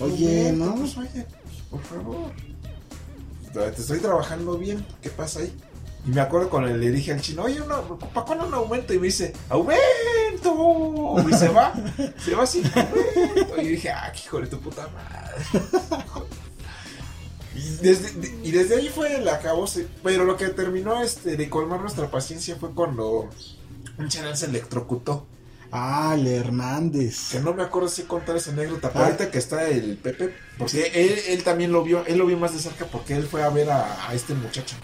S4: Oye, ¿no?
S3: Pues oye, por favor. Te estoy trabajando bien, ¿qué pasa ahí? Y me acuerdo cuando le dije al chino, oye, no, ¿para cuándo un aumento? Y me dice, ¡aumento! Y se va, se va sin aumento. Y dije, ah, hijo de tu puta madre. Y desde, de- y desde ahí fue el acabose. Pero lo que terminó este, de colmar nuestra paciencia fue cuando un chanel se electrocutó.
S4: Ah, el Hernández.
S3: Que no me acuerdo si contar esa anécdota, pero
S4: Ah.
S3: ahorita que está el Pepe, porque él, él también lo vio, él lo vio más de cerca porque él fue a ver a, a este muchacho.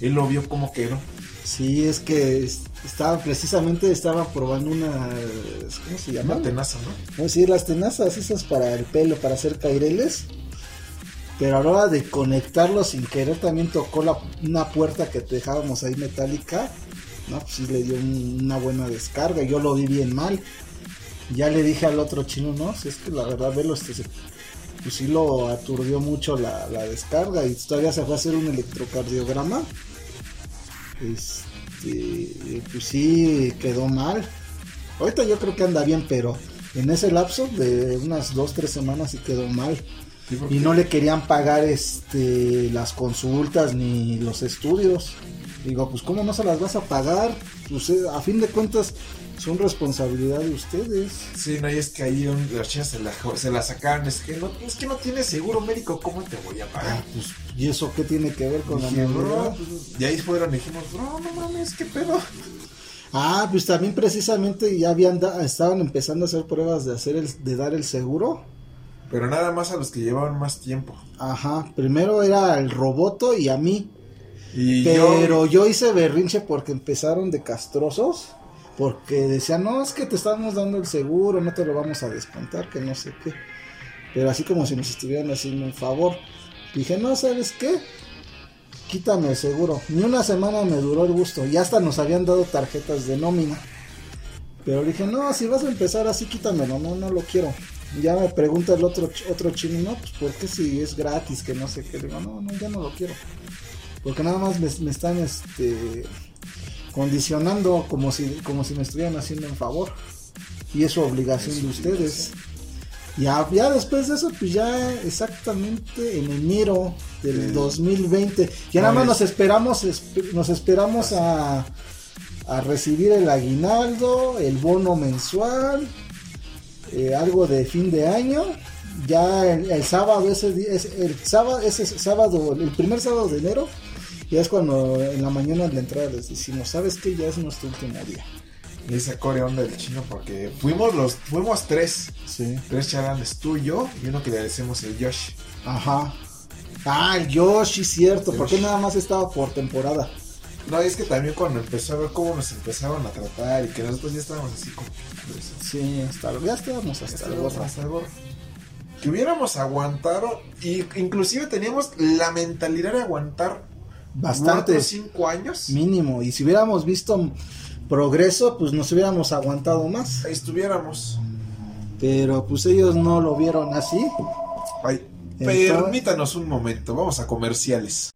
S3: Él lo vio como quedó.
S4: Sí, es que es- estaba precisamente estaba probando una ¿cómo se llama?
S3: Una tenaza, ¿no?
S4: Decir, las tenazas esas para el pelo, para hacer caireles. Pero a la hora de conectarlo sin querer también tocó la, una puerta que dejábamos ahí metálica. No, pues sí le dio un- una buena descarga. Yo lo vi bien mal. Ya le dije al otro chino, no, si es que la verdad, velo, este, se- pues sí lo aturdió mucho la, la descarga. Y todavía se fue a hacer un electrocardiograma. Este, pues sí quedó mal. Ahorita yo creo que anda bien, pero en ese lapso de unas dos, tres semanas sí quedó mal.
S3: Sí,
S4: Y no le querían pagar este las consultas ni los estudios. Digo, pues ¿cómo no se las vas a pagar? Pues eh, a fin de cuentas son responsabilidad de ustedes.
S3: Sí, no, y es que ahí un- las chicas se la, se la sacaron. Es que, no, es que no tienes seguro médico, ¿cómo te voy a pagar?
S4: Pues, ¿y eso qué tiene que ver con
S3: Dije,
S4: la
S3: bro, pues, y ahí fueron y dijimos, bro, no mames, qué pedo.
S4: Ah, pues también precisamente ya habían da- estaban empezando a hacer pruebas de hacer el, de dar el seguro.
S3: Pero nada más a los que llevaban más tiempo.
S4: Ajá, primero era el roboto y a mí.
S3: Y
S4: Pero
S3: yo,
S4: yo hice berrinche porque empezaron de castrosos. Porque decían, no, es que te estamos dando el seguro, no te lo vamos a descontar, que no sé qué. Pero así como si nos estuvieran haciendo un favor. Dije, no, ¿sabes qué? Quítame el seguro. Ni una semana me duró el gusto. Y hasta nos habían dado tarjetas de nómina. Pero dije, no, si vas a empezar así, quítamelo, no, no lo quiero. Ya me pregunta el otro, otro chino, no, pues ¿por qué si es gratis? Que no sé qué. Le digo, no, no, ya no lo quiero. Porque nada más me están este, condicionando como si, como si me estuvieran haciendo un favor. Y es su obligación
S3: Es
S4: de ustedes. Ya, ya después de eso, pues ya exactamente en enero del
S3: Del-
S4: 2020. Ya nada más nos
S3: es-
S4: esperamos, esp- nos esperamos a, a recibir el aguinaldo, el bono mensual, eh, algo de fin de año. Ya el, el sábado, ese el sábado, ese sábado, el primer sábado de enero, ya es cuando en la mañana de la entrada les decimos, ¿sabes qué? Ya es nuestro último día.
S3: Sacó de onda el chino porque fuimos los, fuimos tres.
S4: Sí.
S3: Tres chalanes, tú, yo y uno que le decimos el Josh.
S4: Ajá. Ah, el Yoshi, cierto, porque nada más estaba por temporada.
S3: No, es que también cuando empezó a ver cómo nos empezaban a tratar y que nosotros ya estábamos así como...
S4: Sí, hasta, ya estábamos
S3: hasta gorro,
S4: gorro.
S3: hasta el gorro. Que hubiéramos aguantado y inclusive teníamos la mentalidad de aguantar
S4: Bastante.
S3: cinco años.
S4: Mínimo. Y si hubiéramos visto progreso, pues nos hubiéramos aguantado más.
S3: Ahí estuviéramos.
S4: Pero pues ellos no lo vieron así.
S3: Ay,
S4: Entonces-
S3: permítanos un momento, vamos a comerciales.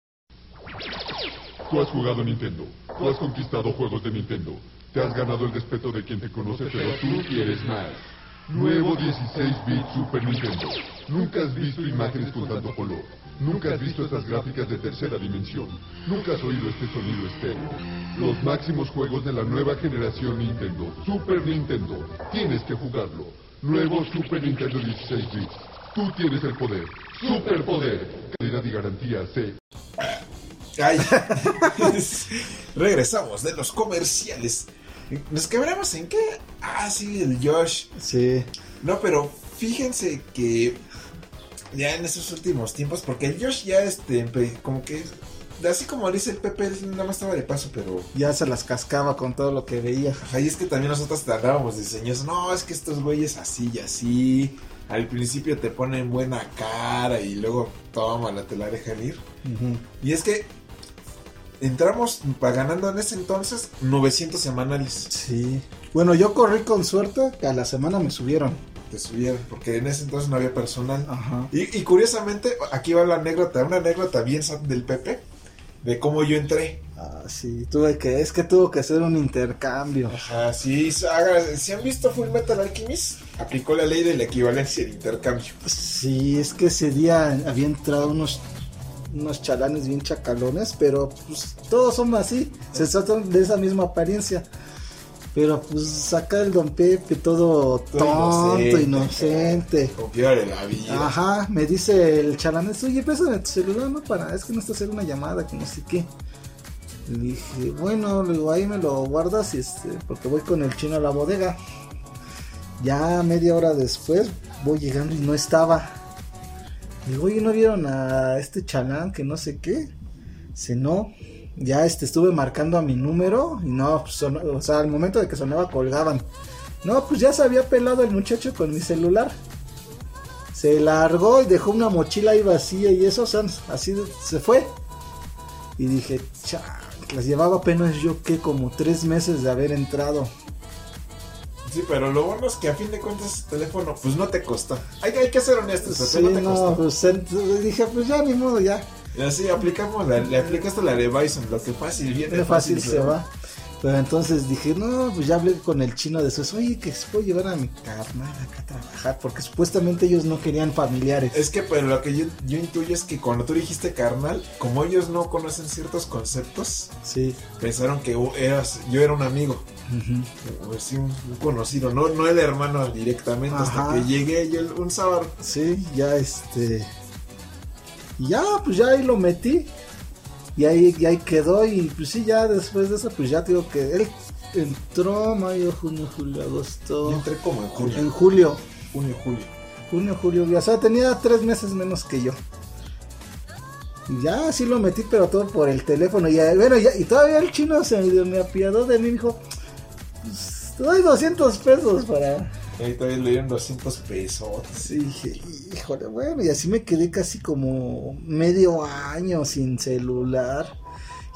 S5: Tú has jugado Nintendo, tú has conquistado juegos de Nintendo, te has ganado el respeto de quien te conoce, pero tú quieres más. Nuevo 16-bit Super Nintendo. Nunca has visto imágenes con tanto color. Nunca has visto estas gráficas de tercera dimensión. Nunca has oído este sonido estéreo. Los máximos juegos de la nueva generación Nintendo. Super Nintendo. Tienes que jugarlo. Nuevo Super Nintendo 16 bits. Tú tienes el poder. Superpoder. Calidad y garantía C.
S3: Ay. Regresamos de los comerciales. ¿Nos quebramos en qué? Ah, sí, el Josh.
S4: Sí.
S3: No, pero fíjense que ya en esos últimos tiempos, porque el Josh ya este, como que, así como dice el Pepe, él nada más estaba de paso, pero...
S4: Ya se las cascaba con todo lo que veía.
S3: Ajá, y es que también nosotros tardábamos diseños. No, es que estos güeyes así y así. Al principio te ponen buena cara y luego tómala, te la dejan ir. Y es que entramos ganando en ese entonces 900 semanales.
S4: Sí. Bueno, yo corrí con suerte que a la semana me subieron.
S3: Te subieron, porque en ese entonces no había personal.
S4: Ajá.
S3: Y, y curiosamente, aquí va la anécdota, una anécdota bien del Pepe, de cómo yo entré.
S4: Ah, sí, tuve que, es que tuvo que ser un intercambio.
S3: Ajá, sí, haga- si han visto Full Metal Alchemist, aplicó la ley de la equivalencia de intercambio.
S4: Sí, es que ese día había entrado unos unos chalanes bien chacalones, pero pues todos son así, se tratan de esa misma apariencia. Pero pues acá el don Pepe todo tonto,
S3: inocente.
S4: inocente.
S3: Confiar en la vida.
S4: Ajá, me dice el chalanés, oye, pésame tu celular, no para, es que necesito hacer una llamada, que no sé qué. Le dije, bueno, le digo, ahí me lo guardas, este, porque voy con el chino a la bodega. Ya media hora después voy llegando y no estaba. Digo, oye, ¿no vieron a este chalán que no sé qué? Dice, no. Ya este, estuve marcando a mi número y no, pues, o sea, al momento de que sonaba colgaban. No, pues ya se había pelado el muchacho con mi celular. Se largó y dejó una mochila ahí vacía y eso, o sea, así se fue. Y dije, las llevaba apenas yo que como tres meses de haber entrado.
S3: Sí, pero lo bueno es que a fin de cuentas ese teléfono, pues no te costó. Hay, hay que ser honestos,
S4: Sí,
S3: no te
S4: no,
S3: costó.
S4: pues dije, pues ya ni modo, ya.
S3: Así aplicamos, la, le aplicaste la de Bison, lo que fácil viene.
S4: Qué fácil se va. Pero entonces dije, no, pues ya hablé con el chino de esos, oye, que se puede llevar a mi carnal acá a trabajar, porque supuestamente ellos no querían familiares.
S3: Es que, pero lo que yo, yo intuyo es que cuando tú dijiste carnal, como ellos no conocen ciertos conceptos,
S4: Sí.
S3: pensaron que uh, eras, yo era un amigo,
S4: ujú.
S3: o sí, un, un conocido, no, no el hermano directamente, hasta
S4: Ajá.
S3: que llegué yo el- un sábado.
S4: Sí, ya este. Y ya, pues ya ahí lo metí. Y ahí, y ahí quedó. Y pues sí, ya después de eso, pues ya digo que él entró mayo, junio, julio, agosto.
S3: Yo entré como en julio,
S4: En julio.
S3: junio, julio.
S4: Junio, julio. O sea, tenía tres meses menos que yo. Y ya sí lo metí, pero todo por el teléfono. Y, bueno, ya, y todavía el chino se me, me apiadó de mí. Me dijo: pues, Te doy 200 pesos para.
S3: Ahí todavía le dieron 200 pesos.
S4: Sí, dije, híjole, bueno, y así me quedé casi como medio año sin celular.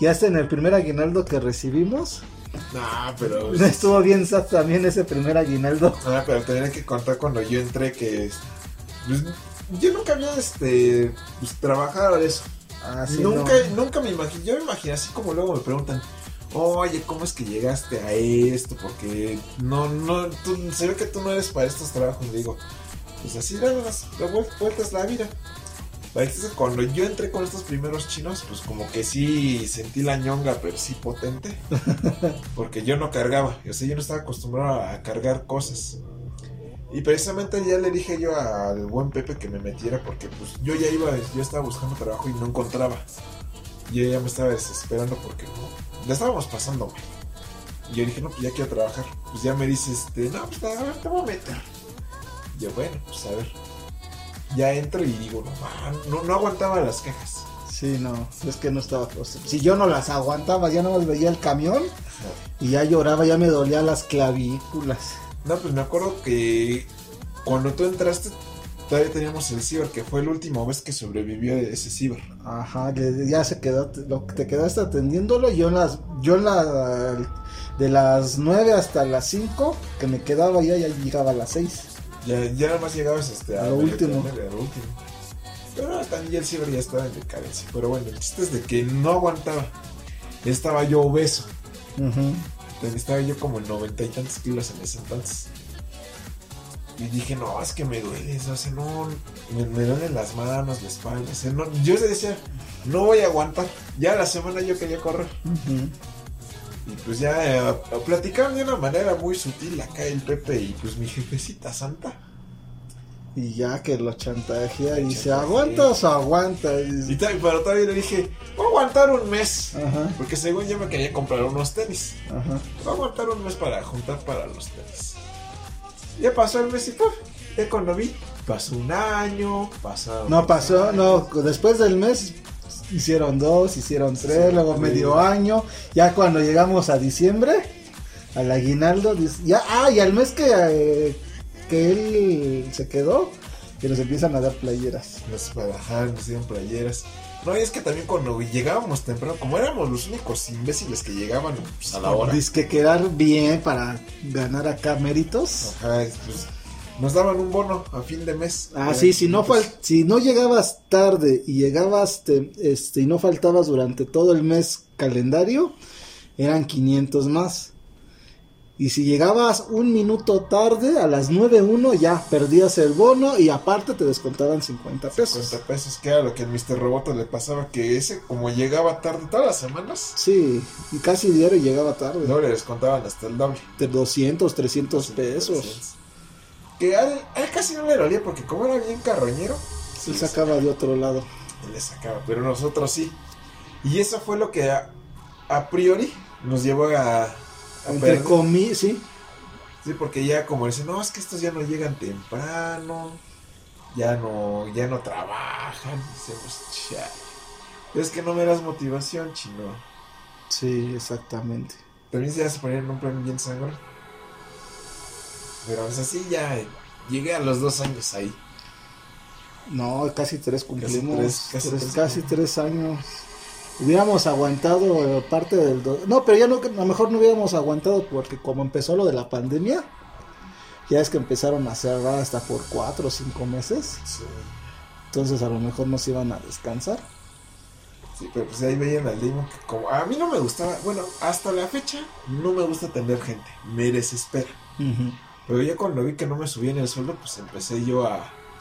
S4: Y hasta en el primer aguinaldo que recibimos,
S3: No, pero.
S4: Estuvo bien sad también ese primer aguinaldo.
S3: Ah, pero tenía que contar cuando yo entré que. pues, yo nunca había este. Pues trabajado eso.
S4: Ah, sí,
S3: nunca,
S4: no.
S3: nunca me imaginé. Yo me imaginé así como luego me preguntan. Oye, ¿cómo es que llegaste a esto? Porque no, no, tú, se ve que tú no eres para estos trabajos. Le digo, pues así dan las, las vuel- vueltas la vida. La verdad Cuando yo entré con estos primeros chinos, pues como que sí sentí la ñonga, pero sí potente. Porque yo no cargaba, o sea, yo no estaba acostumbrado a cargar cosas. Y precisamente ya le dije yo al buen Pepe que me metiera porque pues yo ya iba, yo estaba buscando trabajo y no encontraba. Y yo ya me estaba desesperando porque no, la estábamos pasando mal. Y yo dije, no, pues ya quiero trabajar. Pues ya me dice, este, no, pues a ver, te voy a meter. Y yo, bueno, pues a ver. Ya entro y digo, no, man, no, no aguantaba las quejas.
S4: Sí, no, es que no estaba. o sea, si yo no las aguantaba, ya no más veía el camión y ya lloraba, ya me dolía las clavículas.
S3: No, pues me acuerdo que cuando tú entraste, todavía teníamos el ciber, que fue la última vez que sobrevivió ese ciber.
S4: Ajá, ya se quedó, lo, te quedaste atendiéndolo. Yo en las, yo en la, de las 9 hasta las 5 que me quedaba ya, ya llegaba a las 6.
S3: Ya, ya nada más llegabas este,
S4: A lo último.
S3: a lo último. Pero también el ciber ya estaba en decadencia. Pero bueno, el chiste es de que no aguantaba. Estaba yo obeso. Estaba yo como en noventa y tantos kilos en ese entonces. Y dije, no, es que me duele, o sea, no, me, me duelen las manos, la espalda. o sea, no- yo decía, no voy a aguantar. Ya la semana yo quería correr. Y pues ya eh, platicaban de una manera muy sutil acá el Pepe y pues mi jefecita santa.
S4: Y ya que lo chantajea y dice. ¿aguantas o aguantas?
S3: Y pero todavía le dije, voy a aguantar un mes.
S4: Ajá,
S3: Porque según yo me quería comprar unos tenis.
S4: ajá.
S3: Voy a aguantar un mes para juntar para los tenis. Ya pasó el mes y ¡puf! ya cuando vi, pasó un año, pasó...
S4: No pasó, no, después del mes hicieron dos, hicieron tres,
S3: Sí,
S4: luego
S3: sí.
S4: medio año, ya cuando llegamos a diciembre, al aguinaldo, ya, ah, y al mes que, eh, que él se quedó, que nos empiezan a dar playeras.
S3: Nos bajaron, nos dieron playeras. No, y es que también cuando llegábamos temprano, como éramos los únicos imbéciles que llegaban pues, a la hora,
S4: Dice que quedar bien para ganar acá méritos.
S3: ajá, pues, nos daban un bono a fin de mes.
S4: Ah,
S3: Eran
S4: sí, si no,
S3: 500.
S4: fal- si no llegabas tarde y llegabas te- este, y no faltabas durante todo el mes calendario, eran 500 más. Y si llegabas un minuto tarde, a las 9.1 ya perdías el bono y aparte te descontaban 50 pesos.
S3: 50 pesos, que era lo que al Mr. Roboto le pasaba, que ese como llegaba tarde todas las semanas,
S4: Sí, y casi diario llegaba tarde.
S3: no le descontaban hasta el doble.
S4: De 200, 300 pesos.
S3: Que a él, a él casi no le dolía porque como era bien carroñero,
S4: Se sacaba de otro lado.
S3: él le sacaba, pero nosotros sí. Y eso fue lo que a, a priori nos llevó a...
S4: Entre comillas, sí.
S3: Sí, porque ya como dicen, no, es que estos ya no llegan temprano, ya no, ya no trabajan. "Chale". Es que no me das motivación, chino.
S4: Sí, exactamente.
S3: También se hace poner en un plan bien sangre. Pero es así, ya llegué a los dos años ahí.
S4: No, casi tres cumplimos.
S3: tres, casi
S4: Tres-
S3: tres
S4: casi tres años. Hubiéramos aguantado parte del... do- No, pero ya no, a lo mejor no hubiéramos aguantado porque como empezó lo de la pandemia, ya es que empezaron a cerrar hasta por cuatro o cinco meses.
S3: Sí,
S4: Entonces a lo mejor nos iban a descansar.
S3: sí, pero pues ahí veían al Demon que como... A mí no me gustaba, bueno, hasta la fecha no me gusta tener gente, me desespera. Pero ya cuando vi que no me subían el sueldo, pues empecé yo a,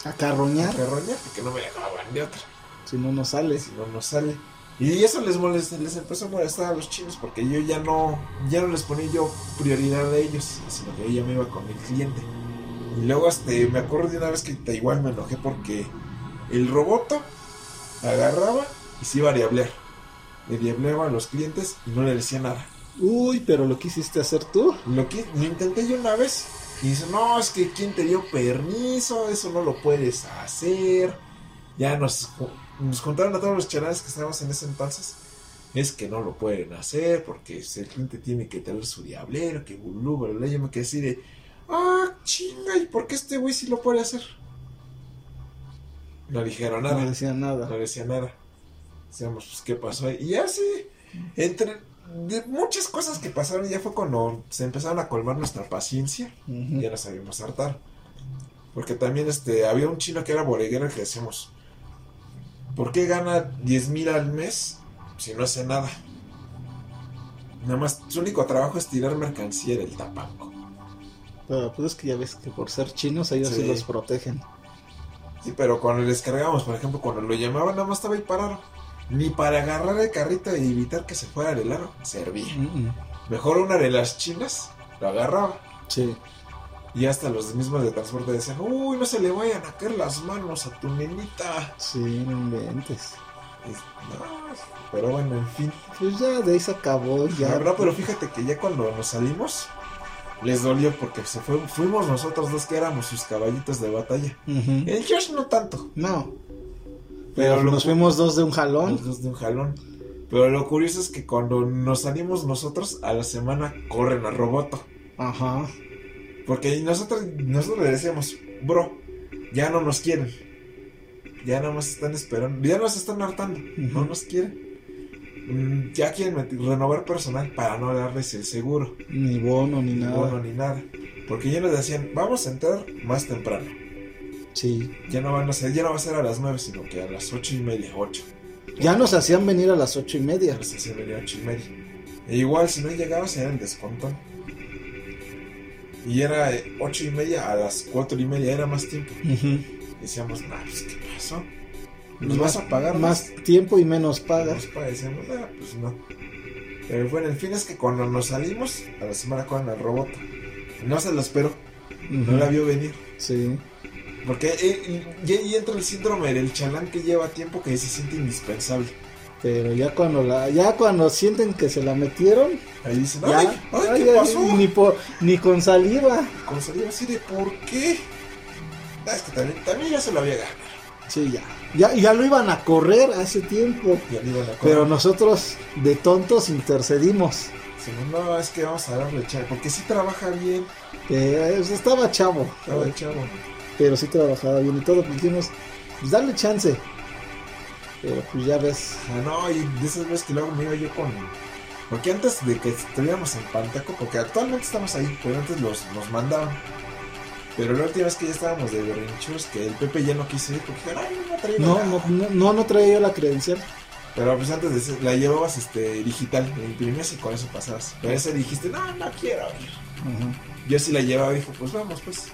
S4: A
S3: a
S4: carroñar,
S3: carroñar porque no me dejaban de otra.
S4: si no nos sale.
S3: si no nos sale. Y eso les molesta, les empezó a molestar a los chinos porque yo ya no, ya no les ponía yo prioridad a ellos, sino que yo ya me iba con el cliente. Y luego este, me acuerdo de una vez que te- igual me enojé porque el roboto agarraba y se iba a diablear. Le diableaba a los clientes y no le decía nada.
S4: Uy, pero lo quisiste hacer tú.
S3: Lo que lo intenté yo una vez y dice, no, es que quién te dio permiso, eso no lo puedes hacer. Ya nos, nos contaron a todos los chanales que estábamos en ese entonces. Es que no lo pueden hacer porque el cliente tiene que tener su diablero, que bulú, bla, bla. Yo me quedé así de, ah, chinga, ¿y por qué este güey sí lo puede hacer? No dijeron nada.
S4: No decía
S3: No
S4: nada.
S3: decía nada. Decíamos, pues, ¿qué pasó ahí? Y ya sí, entre... de muchas cosas que pasaron ya fue cuando se empezaron a colmar nuestra paciencia y ya nos sabíamos hartar. Porque también este había un chino que era bodeguero que decíamos, ¿por qué gana 10 mil al mes si no hace nada? Nada más, su único trabajo es tirar mercancía del tapanco.
S4: Pero pues es que ya ves que por ser chinos ellos sí,
S3: Sí.
S4: los protegen.
S3: Sí, pero cuando les cargábamos, por ejemplo, cuando lo llamaban, nada más estaba ahí parado. Ni para agarrar el carrito y evitar que se fuera de largo, servía.
S4: Mm, mm.
S3: Mejor una de las chinas lo agarraba.
S4: Sí.
S3: Y hasta los mismos de transporte decían, uy, no se le vayan a caer las manos a tu nenita.
S4: Sí, no inventes.
S3: No, pero bueno, en fin.
S4: Pues ya de ahí se acabó, ya.
S3: La verdad, pero fíjate que ya cuando nos salimos, les dolió porque se fue, fuimos nosotros dos que éramos sus caballitos de batalla.
S4: Ujú.
S3: El Josh no tanto,
S4: No.
S3: pero
S4: Pero nos fuimos dos de un jalón.
S3: los dos de un jalón. Pero lo curioso es que cuando nos salimos nosotros, a la semana corren a Roboto.
S4: Ajá.
S3: Porque nosotros, nosotros le decíamos, bro, ya no nos quieren. Ya no nos están esperando. Ya nos están hartando. No nos quieren. Mm, Ya quieren meter- renovar personal para no darles el seguro.
S4: Ni bono ni
S3: Ni
S4: nada.
S3: bono ni nada. Porque ya nos decían, vamos a entrar más temprano.
S4: Sí.
S3: Ya no, van a ser, ya no va a ser a las 9, sino que a las ocho y media, 8.
S4: Ya nos hacían venir a las ocho y media.
S3: Nos hacían venir a 8 y media. E igual, si no llegabas, era el descontón. Y era eh, ocho y media a las cuatro y media, era más tiempo. Decíamos, nah, pues, ¿qué pasó? ¿Nos vas a pagar
S4: más tiempo y menos
S3: Nos
S4: pagas.
S3: paga, decíamos, nah, pues no. Pero bueno, el fin es que cuando nos salimos, a la semana con el robot, no se lo esperó, no la vio venir.
S4: Sí.
S3: Porque eh, y ahí entra el síndrome del chalán que lleva tiempo que se siente indispensable.
S4: Pero ya cuando la, ya cuando sienten que se la metieron,
S3: Ahí dicen,
S4: ya,
S3: ay, ay,
S4: ay,
S3: ¿qué
S4: ay,
S3: pasó?
S4: Ni, por, ni con saliva.
S3: Con salida así de, ¿por qué? Ah, es que también, también ya se lo había ganado.
S4: Sí, ya. Ya, ya lo iban a correr hace tiempo.
S3: Ya le iban a
S4: Pero
S3: cobrar.
S4: nosotros de tontos intercedimos.
S3: Decimos, no, es que vamos a darle chance, porque sí trabaja bien.
S4: Eh, estaba chavo.
S3: Estaba chavo.
S4: Pero sí trabajaba bien y todo. Pues dijimos, pues dale chance. Pero pues ya ves.
S3: Ah, no, y de esas veces que luego me iba yo con. Porque antes de que estuviéramos en Pantaco, porque actualmente estamos ahí, pero antes los, nos mandaban. Pero la última vez que ya estábamos de berrinchos, que el Pepe ya no quiso ir, porque dijeron, ay, no traigo
S4: No,
S3: nada".
S4: no, no, no, no traía yo la credencial.
S3: Pero pues antes de eso, la llevabas este, digital, la imprimías y con eso pasabas. Pero esa dijiste, no, no quiero ir. Yo sí la llevaba y dije, pues vamos, pues.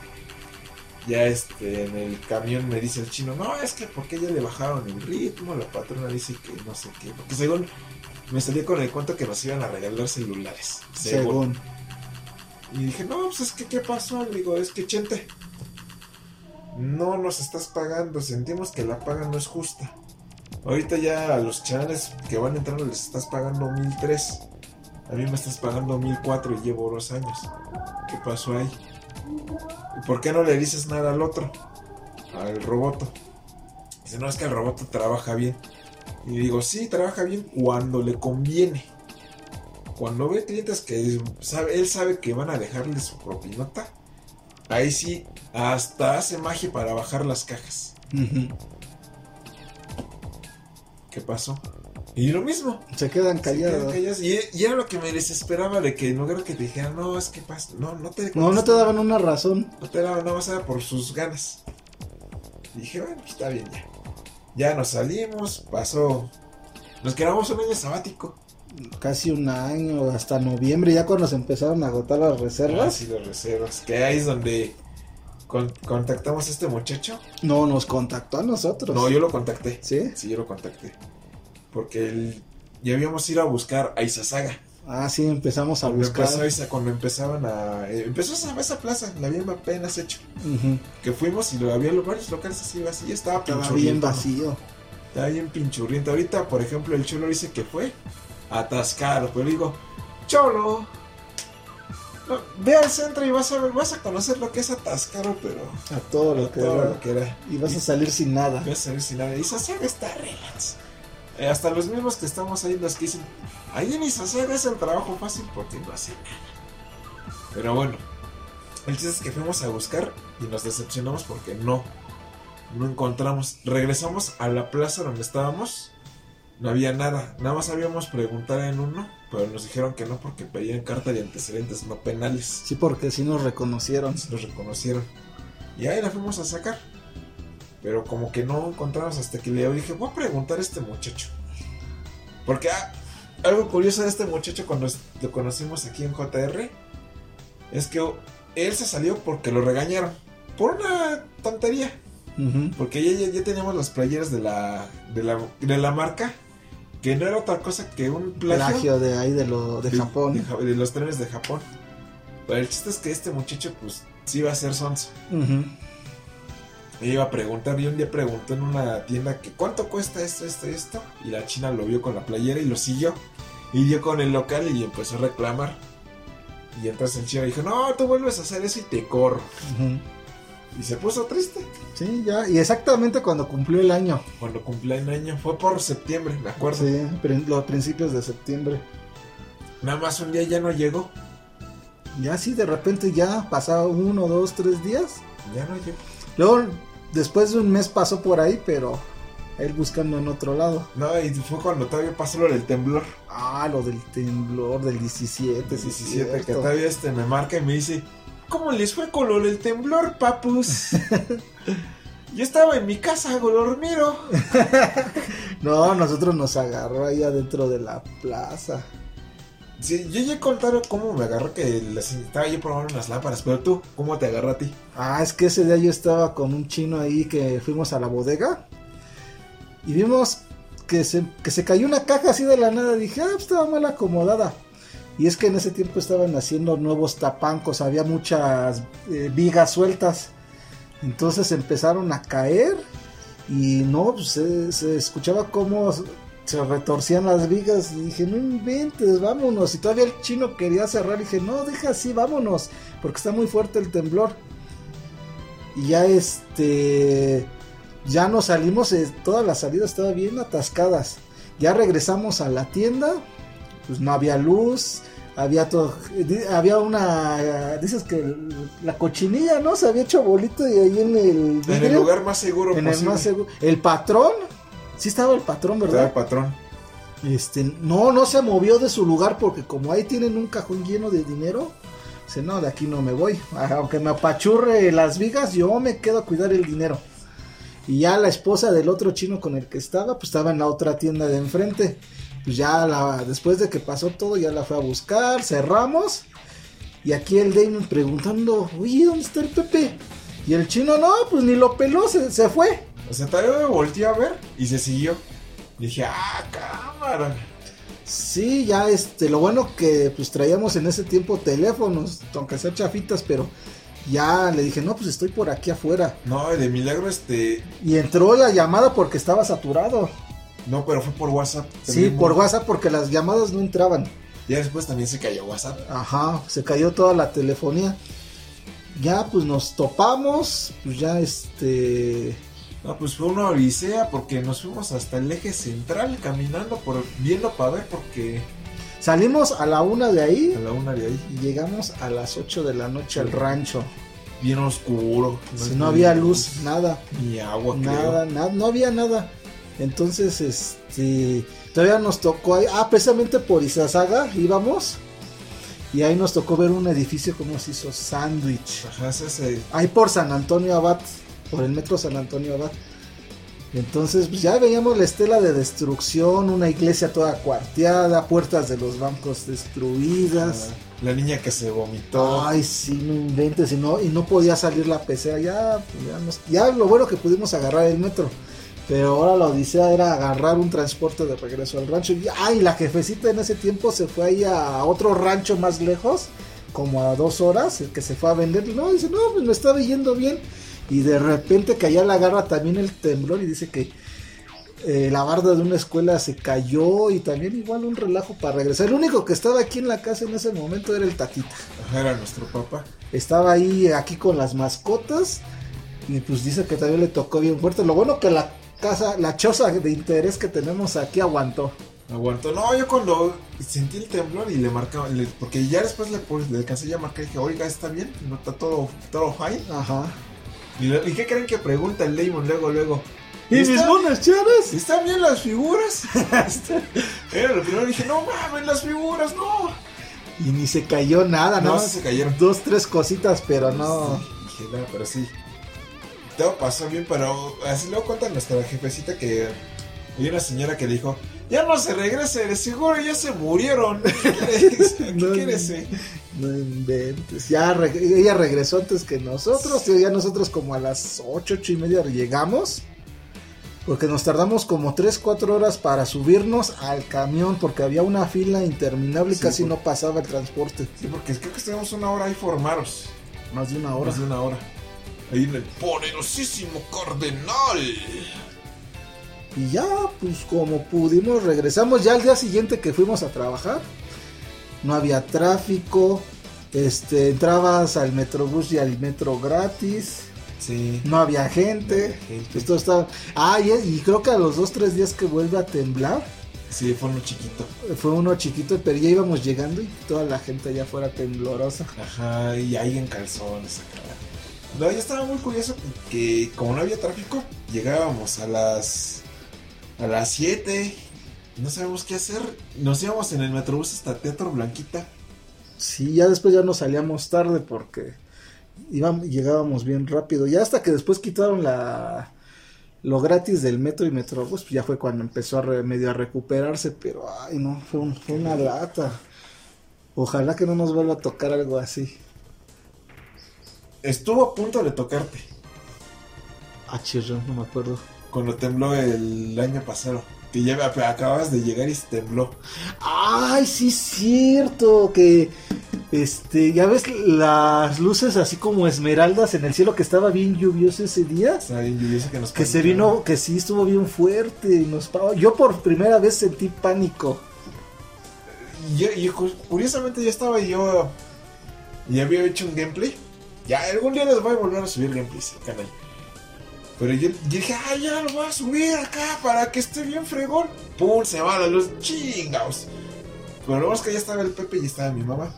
S3: Ya este, en el camión me dice el chino, no, es que porque ya le bajaron el ritmo, la patrona dice que no sé qué. Porque según me salía con el cuento que nos iban a regalar celulares. Según.
S4: Según.
S3: Y dije, no, pues es que, ¿qué pasó? Le digo, es que, Chente, no nos estás pagando, sentimos que la paga no es justa. Ahorita ya a los chavales que van entrando les estás pagando mil tres. A mí me estás pagando mil cuatro y llevo dos años. ¿Qué pasó ahí? ¿Y por qué no le dices nada al otro? Al roboto. Dice, no, es que el roboto trabaja bien. Y digo, sí, trabaja bien cuando le conviene. Cuando ve clientes que sabe, él sabe que van a dejarle su propinota, ahí sí, hasta hace magia para bajar las cajas. ¿Qué pasó? Y lo mismo.
S4: Se quedan
S3: se quedan
S4: callados.
S3: callados. Y, y era lo que me desesperaba de que en lugar que te dijeran, no, es que pasa, no, no te
S4: No, no te daban una razón.
S3: No te daban nada más era por sus ganas. Y dije, bueno, pues está bien ya. Ya nos salimos, pasó. Nos quedamos un año sabático.
S4: Casi un año, hasta noviembre, ya cuando se empezaron a agotar las
S3: Ah,
S4: reservas.
S3: sí, las reservas. Que ahí es donde con- contactamos a este muchacho.
S4: No, nos contactó a nosotros.
S3: No, yo lo contacté.
S4: ¿Sí?
S3: Sí, yo lo contacté. Porque él- ya habíamos ido a buscar a Isasaga.
S4: Ah, sí, empezamos a
S3: Cuando,
S4: buscar.
S3: empezó Isa- cuando empezaban a. eh, empezó esa, esa plaza, la habían apenas hecho. Que fuimos y lo había varios locales así vacíos. Estaba
S4: Estaba bien vacío.
S3: Está bien pinchurriento. Ahorita, por ejemplo, el Cholo dice que fue atascado. Pero digo, Cholo, no, ve al centro y vas a ver, vas a conocer lo que es atascado, pero
S4: A todo lo que
S3: todo
S4: era.
S3: lo que era.
S4: Y vas a salir sin nada.
S3: Vas a salir sin nada. Y Sasaga está relax. Eh, hasta los mismos que estamos ahí, los que dicen, ahí en Isasaga es el trabajo fácil porque no hace nada. Pero bueno, el chiste es que fuimos a buscar y nos decepcionamos porque no, no encontramos. Regresamos a la plaza donde estábamos no había nada. Nada más habíamos preguntar en uno, pero nos dijeron que no porque pedían carta de antecedentes, no penales.
S4: Sí, porque sí nos reconocieron.
S3: Sí nos reconocieron. Y ahí la fuimos a sacar. Pero como que no encontramos hasta que le dije, voy a preguntar a este muchacho. Porque ah, algo curioso de este muchacho cuando lo conocimos aquí en JR es que él se salió porque lo regañaron. Por una tontería. Porque ya, ya, ya teníamos las playeras de la, de la, de la marca. Que no era otra cosa que un plagio,
S4: Plagio de ahí de lo de, Japón.
S3: De, los trenes de Japón. Pero el chiste es que este muchacho, pues, sí iba a ser sonso.
S4: Ujú.
S3: Me iba a preguntar, y un día preguntó en una tienda que cuánto cuesta esto, esto, esto. Y la china lo vio con la playera y lo siguió. Y dio con el local y empezó a reclamar. Y entonces el chino dijo, no, tú vuelves a hacer eso y te corro. Y se puso triste.
S4: Sí, ya. Y exactamente cuando cumplió el año.
S3: Cuando cumplió el año, fue por septiembre, me acuerdo.
S4: Sí, los principios de septiembre.
S3: Nada más un día ya no llegó.
S4: Ya sí, de repente ya pasaba uno, dos, tres días.
S3: Ya no llegó.
S4: Luego, después de un mes pasó por ahí, pero él buscando en otro lado.
S3: No, y fue cuando todavía pasó lo del temblor.
S4: Ah, lo del temblor del 17, sí,
S3: 17, que todavía este me marca y me dice, ¿cómo les fue con lo del temblor, papus? Yo estaba en mi casa, Golormiro.
S4: No, nosotros nos agarró ahí adentro de la plaza.
S3: Sí, yo ya he contado cómo me agarró que les estaba yo probando unas lámparas, pero tú, ¿cómo te agarró a ti?
S4: Ah, es que ese día yo estaba con un chino ahí que fuimos a la bodega y vimos que se, que se cayó una caja así de la nada. Dije, ah, pues estaba mal acomodada. Y es que en ese tiempo estaban haciendo nuevos tapancos, había muchas eh, vigas sueltas. Entonces empezaron a caer y no, pues se, se escuchaba como se retorcían las vigas. Y dije, no inventes, vámonos. Y todavía el chino quería cerrar. Y dije, no, deja así, vámonos, porque está muy fuerte el temblor. Y ya este. Ya nos salimos, eh, todas las salidas estaban bien atascadas. Ya regresamos a la tienda, pues no había luz, había todo. Había una. dices que la cochinilla, ¿no? Se había hecho bolito y ahí en el.
S3: En el lugar más seguro
S4: en el
S3: posible.
S4: más seguro. El patrón, sí estaba el patrón,
S3: Estaba
S4: ¿verdad?
S3: el patrón.
S4: Este, no, no se movió de su lugar porque como ahí tienen un cajón lleno de dinero, dice, no, de aquí no me voy. Aunque me apachurre las vigas, yo me quedo a cuidar el dinero. Y ya la esposa del otro chino con el que estaba, pues estaba en la otra tienda de enfrente. Pues ya la, después de que pasó todo, ya la fue a buscar, cerramos. Y aquí el Damon preguntando, oye, ¿dónde está el Pepe? Y el chino, no, pues ni lo peló, se, se fue.
S3: O sea, todavía me volteé a ver y se siguió. Dije, ah, cámara.
S4: Sí, ya este, lo bueno que pues traíamos en ese tiempo teléfonos, aunque sea chafitas, pero ya le dije, no, pues estoy por aquí afuera.
S3: No, de milagro, este.
S4: Y entró la llamada porque estaba saturado.
S3: No, pero fue por WhatsApp.
S4: Sí, por. WhatsApp porque las llamadas no entraban.
S3: Ya después también se cayó WhatsApp.
S4: Ajá, se cayó toda la telefonía. Ya pues nos topamos, pues ya este...
S3: No, pues fue una odisea porque nos fuimos hasta el eje central caminando, por viendo para ver porque
S4: Salimos a la una de
S3: a
S4: ahí
S3: la una de ahí,
S4: y llegamos a las 8 de la noche al rancho.
S3: bien oscuro.
S4: No había luz, nada.
S3: Ni agua,
S4: Nada, nada, no había nada. Entonces, este, todavía nos tocó ahí, ah, precisamente por Izazaga íbamos. Y ahí nos tocó ver un edificio como se hizo sándwich. Ahí por San Antonio Abad, por el metro San Antonio Abad. Entonces, pues ya veíamos la estela de destrucción, una iglesia toda cuarteada, puertas de los bancos destruidas.
S3: la niña que se vomitó.
S4: Ay, sí, no inventes, y no, y no podía salir la pecera, ya, ya, nos- ya lo bueno que pudimos agarrar el metro, pero ahora la odisea era agarrar un transporte de regreso al rancho, y ay, la jefecita en ese tiempo se fue ahí a otro rancho más lejos, como a dos horas, el que se fue a vender, no, dice, no, pues me estaba yendo bien, y de repente que allá la agarra también el temblor, y dice que eh, la barda de una escuela se cayó, y también igual un relajo para regresar, el único que estaba aquí en la casa en ese momento era el tatita
S3: era nuestro papá.
S4: estaba ahí aquí con las mascotas y pues dice que también le tocó bien fuerte. Lo bueno que la casa, la choza de interés que tenemos aquí aguantó.
S3: Aguantó. No, yo cuando sentí el temblor y le marcaba, le- porque ya después le, pues, le alcancé ya a marcar y dije, oiga, ¿está bien? ¿No está todo, todo fine?
S4: Ajá.
S3: ¿Y, lo- ¿y qué creen que pregunta el Damon luego, luego?
S4: ¿Y mis
S3: ¿Está-
S4: monas chaves?
S3: ¿Están bien las figuras? Era lo primero dije, no mames, las figuras, no.
S4: Y ni se cayó nada,
S3: No,
S4: ¿no?
S3: se cayeron.
S4: Dos, tres cositas, pero no.
S3: Sí, dije, no, pero sí. Todo pasó bien, pero así luego cuenta nuestra jefecita que hay una señora que dijo, ya no se regrese, de seguro ya se murieron. ¿Qué
S4: No,
S3: quieres? eh?
S4: No inventes. Ya ella regresó antes que nosotros. tío, Ya nosotros como a las ocho, ocho y media llegamos. Porque nos tardamos como 3, 4 horas para subirnos al camión. Porque había una fila interminable y
S3: Sí,
S4: casi
S3: por-
S4: no pasaba el transporte.
S3: Sí, porque creo que estuvimos una hora ahí formaros.
S4: Más de una hora.
S3: Más de una hora. Ahí en el poderosísimo cardenal.
S4: Y ya, pues como pudimos, regresamos. Ya al día siguiente que fuimos a trabajar, no había tráfico. Este, entrabas al metrobús y al metro gratis.
S3: Sí.
S4: No había gente.
S3: Gente.
S4: Esto estaba. Ah, y, y creo que a los dos, tres días que vuelve a temblar,
S3: Sí, fue uno chiquito.
S4: fue uno chiquito, pero ya íbamos llegando y toda la gente allá fuera temblorosa.
S3: Ajá, y ahí en calzones acá. No, ya estaba muy curioso que como no había tráfico, llegábamos a las a las 7. No sabemos qué hacer. Nos íbamos en el metrobús hasta Teatro Blanquita.
S4: Sí, ya después ya nos salíamos tarde porque íbamos, llegábamos bien rápido. Ya hasta que después quitaron la lo gratis del metro y metrobús, pues ya fue cuando empezó a re- medio a recuperarse, pero ay no, fue, un- fue una lata. Ojalá que no nos vuelva a tocar algo así.
S3: Estuvo a punto de tocarte
S4: Ah, chirro, no me acuerdo.
S3: Cuando tembló el año pasado. Que ya acabas de llegar y se tembló.
S4: Ay, sí es cierto que este, ya ves las luces así como esmeraldas en el cielo que estaba bien lluvioso ese día.
S3: Sea, bien lluvioso que nos
S4: Que se vino, que sí estuvo bien fuerte y nos Yo por primera vez sentí pánico.
S3: Y, y cu- curiosamente ya estaba yo. Ya había hecho un gameplay. Ya algún día les voy a volver a subir gameplays al canal. Pero yo, yo dije, ah, ya lo voy a subir acá para que esté bien fregón. Pum, se va la luz, chingaos. Pero es que ya estaba el Pepe y estaba mi mamá.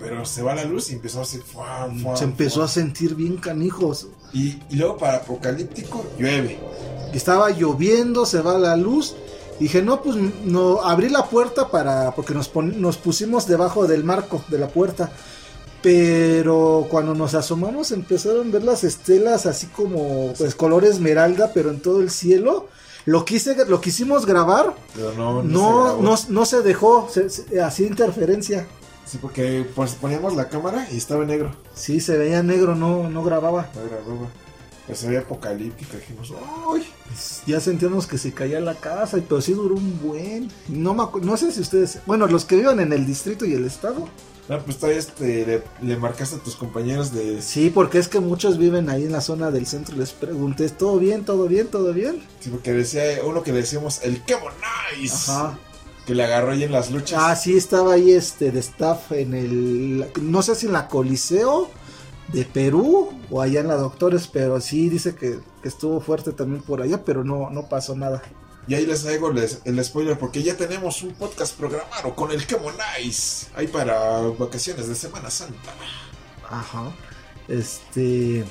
S3: Pero se va la luz y empezó a hacer.
S4: Se empezó a sentir bien canijos.
S3: Y, y luego para apocalíptico llueve.
S4: Estaba lloviendo, se va la luz. Dije, no, pues no, abrí la puerta para, porque nos, pon- nos pusimos debajo del marco de la puerta. Pero cuando nos asomamos empezaron a ver las estelas así como, pues color esmeralda, pero en todo el cielo. Lo quise, lo quisimos grabar,
S3: Pero no, no,
S4: no,
S3: grabó.
S4: no, no se dejó, se, se- hacía interferencia.
S3: Sí, porque pues, poníamos la cámara y estaba en negro.
S4: Sí, se veía negro, no, no grababa.
S3: No grababa. Pues se veía apocalíptico. Dijimos, ¡ay!
S4: Ya sentíamos que se caía la casa, pero sí duró un buen. No, me no sé si ustedes, bueno, los que vivan en el distrito y el estado.
S3: No, pues todavía este, le, le marcaste a tus compañeros de...
S4: Sí, porque es que muchos viven ahí en la zona del centro. Les pregunté, ¿todo bien, todo bien, todo bien?
S3: Sí, porque decía uno que decíamos el Kemo Nice.
S4: Ajá.
S3: Que le agarró ahí en las luchas.
S4: Ah, sí, estaba ahí este de staff en el, no sé si en la Coliseo de Perú o allá en la Doctores, pero sí dice que, que estuvo fuerte también por allá, pero no, no pasó nada.
S3: Y ahí les hago les- el spoiler porque ya tenemos un podcast programado con el Kemo Nice. Ahí para vacaciones de Semana Santa.
S4: Ajá. Este.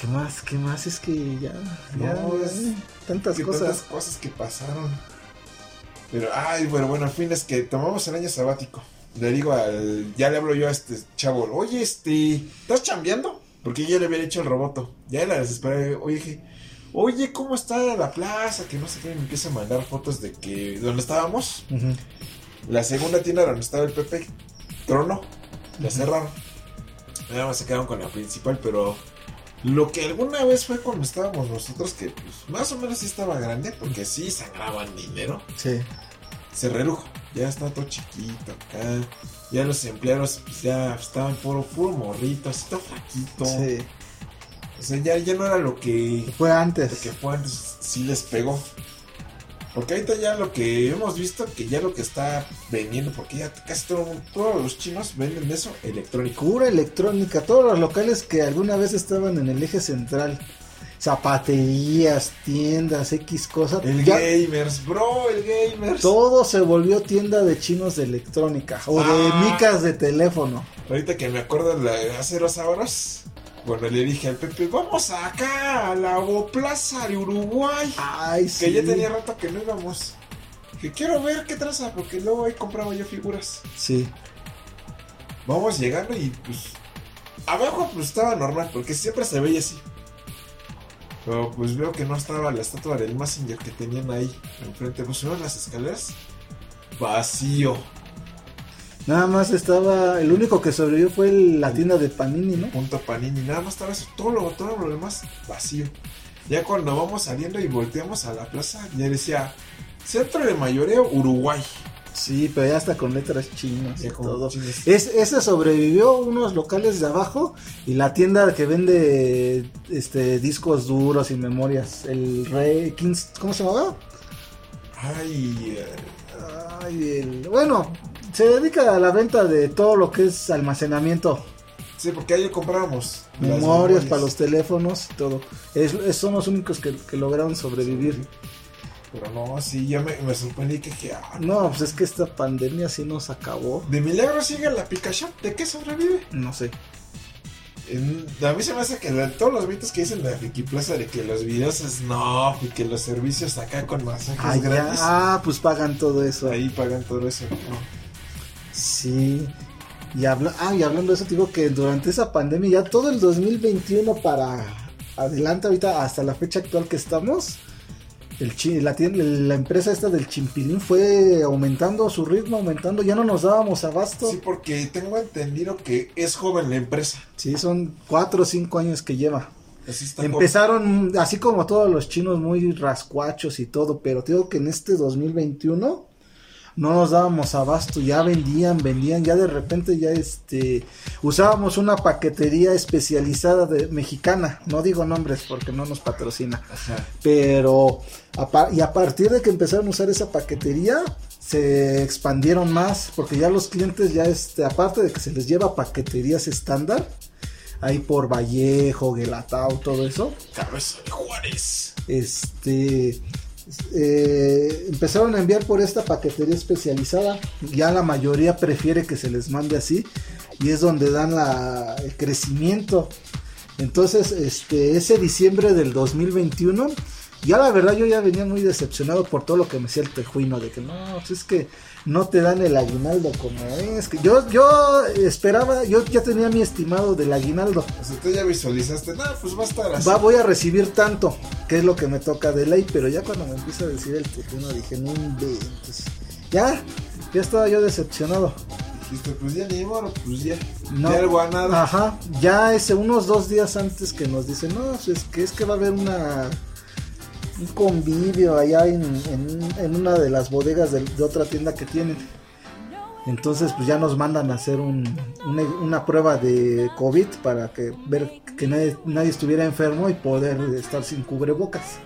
S4: ¿Qué más? ¿Qué más? Es que ya. ya,
S3: No,
S4: ya,
S3: es-
S4: tantas cosas.
S3: tantas cosas que pasaron. Pero, ay, bueno, bueno, al fin es que tomamos el año sabático. Le digo al. Ya le hablo yo a este chavo. Oye, este. ¿Estás chambeando? Porque ya le había dicho el roboto. Ya la desesperé. Oye, dije. Oye, ¿cómo está la plaza? Que no sé qué. Me empieza a mandar fotos de que. ¿Dónde estábamos? La segunda tienda donde estaba el Pepe. Trono. La cerraron. Nada más se quedaron con la principal, pero. Lo que alguna vez fue cuando estábamos nosotros, que pues más o menos sí estaba grande, porque sí sangraban dinero,
S4: Sí.
S3: se redujo. Ya está todo chiquito acá. Ya los empleados pues, ya estaban puro, puro morrito, así todo flaquito.
S4: Sí.
S3: O sea, ya, ya no era lo que,
S4: Fue
S3: lo
S4: antes.
S3: que fue antes, sí les pegó. Porque ahorita ya lo que hemos visto, que ya lo que está vendiendo, porque ya casi todo, todos los chinos venden eso electrónico.
S4: Pura electrónica. Todos los locales que alguna vez estaban en el eje central. Zapaterías, tiendas, X cosas.
S3: El
S4: ya
S3: gamers, bro, el gamers.
S4: todo se volvió tienda de chinos de electrónica. O de
S3: Ah.
S4: micas de teléfono.
S3: Ahorita que me acuerdo, la- hace dos horas Bueno, le dije al Pepe, vamos acá a la Plaza de Uruguay.
S4: Ay, sí.
S3: Que ya tenía rato que no íbamos. Que quiero ver qué traza, porque luego ahí compraba yo figuras.
S4: Sí.
S3: Vamos llegando y pues. Abajo pues estaba normal, porque siempre se veía así. Pero pues veo que no estaba la estatua del Messenger que tenían ahí enfrente. Pues subieron las escaleras. Vacío.
S4: Nada más estaba, el único que sobrevivió fue la tienda de Panini, ¿no?
S3: Punto Panini. Nada más estaba eso. Todo lo, todo lo demás vacío. Ya cuando vamos saliendo y volteamos a la plaza, ya decía Centro de Mayoreo Uruguay.
S4: Sí, pero ya está con letras chinas y todo.
S3: chinas.
S4: Es, ese sobrevivió unos locales de abajo y la tienda que vende este discos duros y memorias. El Rey Kings, ¿cómo se llamaba?
S3: Ay, eh,
S4: Ay, el- bueno, se dedica a la venta de todo lo que es almacenamiento,
S3: sí, porque ahí comprábamos. las
S4: memorias para los teléfonos y todo. Es, es- son los únicos que, que lograron sobrevivir.
S3: Pero no, sí, ya me, me sorprendí que, que ah,
S4: No, pues es que esta pandemia sí nos acabó.
S3: de milagro sigue la Pikachu. ¿De qué sobrevive?
S4: No sé.
S3: En- a mí se me hace que la- todos los mitos que dicen de la Plaza de que los videos es no y que los servicios acá con masajes
S4: Ah, ya.
S3: gratis.
S4: Ah, pues pagan todo eso.
S3: Ahí pagan todo eso. ¿no?
S4: Sí. Y, habla ah, y hablando de eso, te digo que durante esa pandemia, ya todo el 2021 para adelante, ahorita hasta la fecha actual que estamos, el la, la empresa esta del Chimpilín fue aumentando su ritmo, aumentando, ya no nos dábamos abasto.
S3: Sí, porque tengo entendido que es joven la empresa.
S4: Sí, son cuatro o cinco años que lleva.
S3: Así está joven.
S4: Empezaron así como todos los chinos muy rascuachos y todo, pero te digo que en este 2021 no nos dábamos abasto, ya vendían, vendían, ya de repente ya este usábamos una paquetería especializada de mexicana, no digo nombres porque no nos patrocina,
S3: Ajá.
S4: pero a y a partir de que empezaron a usar esa paquetería se expandieron más porque ya los clientes ya este aparte de que se les lleva paqueterías estándar ahí por Vallejo, Guelatao, todo eso,
S3: Cabeza de Juárez.
S4: este eh, empezaron a enviar por esta paquetería especializada. Ya la mayoría prefiere que se les mande así y es donde dan la, el crecimiento. Entonces, este ese diciembre del 2021, ya la verdad yo ya venía muy decepcionado por todo lo que me decía el tejuino de que no, pues es que no te dan el aguinaldo como es. Que yo yo esperaba, yo ya tenía mi estimado del aguinaldo.
S3: O sea, tú ya visualizaste. No, pues va a estar así.
S4: Va, voy a recibir tanto, que es lo que me toca de ley, pero ya cuando me empieza a decir el tejuino dije, no inventes. Ya, ya estaba yo decepcionado.
S3: Dijiste, pues ya ni modo, pues ya.
S4: No.
S3: De algo a nada.
S4: Ajá, ya ese unos dos días antes que nos dicen, no, pues es que es que va a haber una un convivio allá en, en- una de las bodegas de, otra tienda que tienen. Entonces, pues ya nos mandan a hacer un- una, prueba de COVID para que ver que nadie, nadie estuviera enfermo y poder estar sin cubrebocas.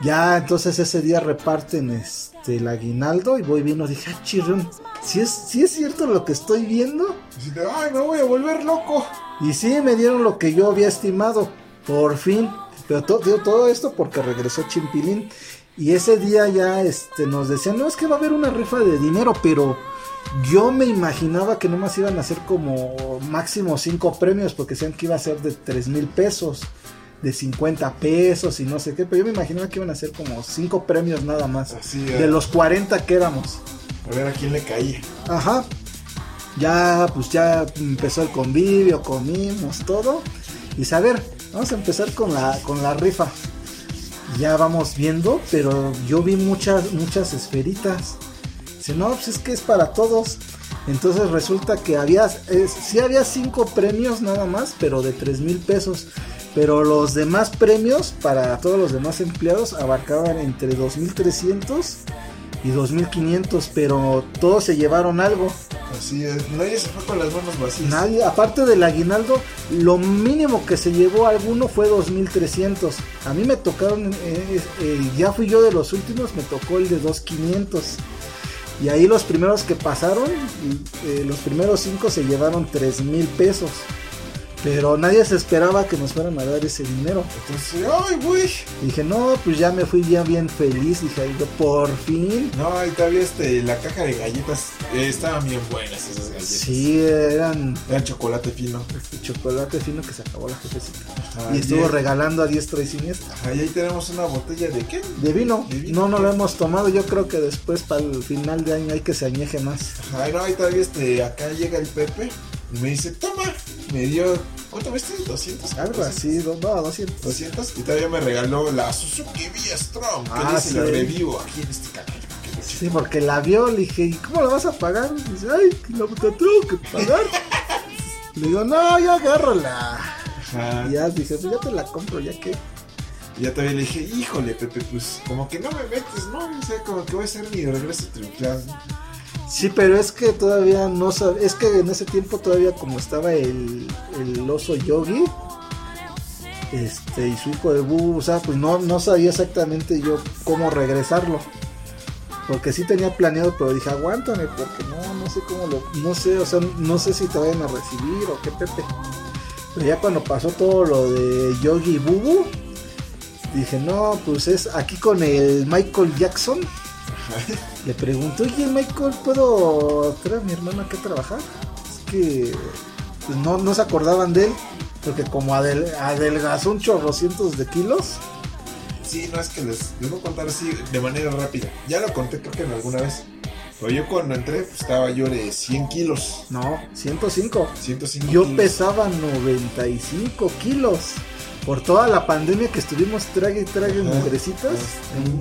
S4: Ya, entonces ese día reparten este el aguinaldo y voy viendo, dije, ah, chirrón, si es, si es cierto lo que estoy viendo.
S3: De, ay, me voy a volver loco.
S4: Y sí, me dieron lo que yo había estimado, por fin. Pero to- digo, todo esto porque regresó Chimpilín. Y ese día ya este, nos decían, no, es que va a haber una rifa de dinero, pero yo me imaginaba que nomás iban a ser como máximo cinco premios, porque decían que iba a ser de 3 mil pesos, de 50 pesos y no sé qué, pero yo me imaginaba que iban a ser como cinco premios nada más,
S3: Así,
S4: de los 40 que éramos.
S3: A ver a quién le caía.
S4: Ajá. Ya, pues ya empezó el convivio, comimos todo. Y a ver, vamos a empezar con la, con la rifa. Ya vamos viendo, pero yo vi muchas, muchas esferitas. Dice, no, pues es que es para todos. Entonces resulta que había, sí había cinco premios nada más, pero de tres mil pesos. Pero los demás premios para todos los demás empleados abarcaban entre 2.300 y 2.500, pero todos se llevaron algo.
S3: Así es. Nadie se fue con las manos vacías.
S4: Nadie, aparte del aguinaldo, lo mínimo que se llevó alguno fue 2.300. A mí me tocaron, eh, eh, ya fui yo de los últimos, me tocó el de 2.500. Y ahí los primeros que pasaron, eh, los primeros cinco se llevaron 3.000 pesos. Pero nadie se esperaba que nos fueran a dar ese dinero.
S3: Entonces, ay, güey.
S4: Dije, no, pues ya me fui bien, bien feliz. Dije, "Ay, yo, por fin.
S3: No, ahí todavía este, la caja de galletas eh, estaban bien buenas esas galletas.
S4: Sí, eran
S3: Eran chocolate fino.
S4: este chocolate fino que se acabó la jefecita.
S3: Ajá,
S4: y estuvo regalando a diestra y siniestra.
S3: Ajá, y ahí tenemos una botella de qué?
S4: De vino.
S3: De vino.
S4: No, no lo hemos tomado. Yo creo que después para el final de año hay que se añeje más.
S3: Ay, no, ahí todavía este, acá llega el Pepe y me dice, toma. Me dio, ¿cuánto viste? 200.
S4: Algo así, do- no, 200.
S3: 200 y todavía me regaló la Suzuki V-Strom que
S4: Ah,
S3: dice la
S4: sí.
S3: revivo aquí en este canal.
S4: Sí, porque la vio, le dije, ¿y cómo la vas a pagar? Y dice, ay, la la tengo que pagar. le digo, no, yo agárrala.
S3: Ajá.
S4: Y ya dije, pues ya te la compro, ya que.
S3: Y ya todavía le dije, híjole, Pepe, pues como que no me metes, ¿no? O sea, como que voy a hacer mi regreso triunfal.
S4: Sí, pero es que todavía no sabe, es que en ese tiempo todavía como estaba el, el oso yogi, este, y su hijo de Bu, o sea, pues no, no sabía exactamente yo cómo regresarlo. Porque sí tenía planeado, pero dije, aguántame, porque no, no sé cómo lo, no sé, o sea, no sé si te vayan a recibir o qué pepe. Pero ya cuando pasó todo lo de Yogi y Bubu, dije, no, pues es aquí con el Michael Jackson. Le pregunto, oye Michael, ¿puedo traer a mi hermano aquí a trabajar? Es que pues, no, no se acordaban de él, porque como adel- adelgazó un chorrocientos de kilos,
S3: Sí, no es que les, les voy a contar así de manera rápida. Ya lo conté creo que en alguna vez. Pero yo cuando entré pues, estaba yo de 100 kilos.
S4: no, 105.
S3: 105
S4: Yo
S3: kilos.
S4: pesaba 95 kilos. Por toda la pandemia que estuvimos trague y trague
S3: Ajá.
S4: mugrecitas,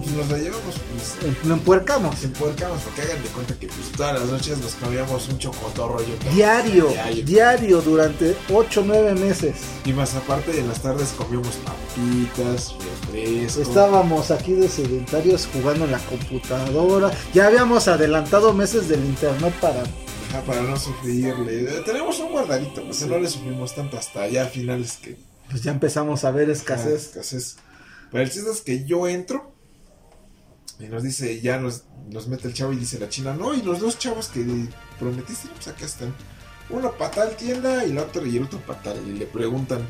S3: Nos, nos la llevamos, pues,
S4: lo empuercamos.
S3: en puercamos, porque hagan de cuenta que pues todas las noches nos comíamos un chocotorro creo.
S4: Diario,
S3: Diario.
S4: diario, durante 8 o 9 meses.
S3: Y más aparte en las tardes comíamos papitas, refresco.
S4: Estábamos aquí de sedentarios jugando en la computadora. Ya habíamos adelantado meses del internet para.
S3: Para no sufrirle. Tenemos un guardadito, pues no le sufrimos tanto hasta allá a finales que
S4: Pues ya empezamos a ver escasez.
S3: escasez. Pero el chiste es que yo entro y nos dice, ya nos, nos mete el chavo y dice la china, no, y los dos chavos que prometiste, pues acá están. Uno para tal tienda y el otro y el otro para tal. Y le preguntan,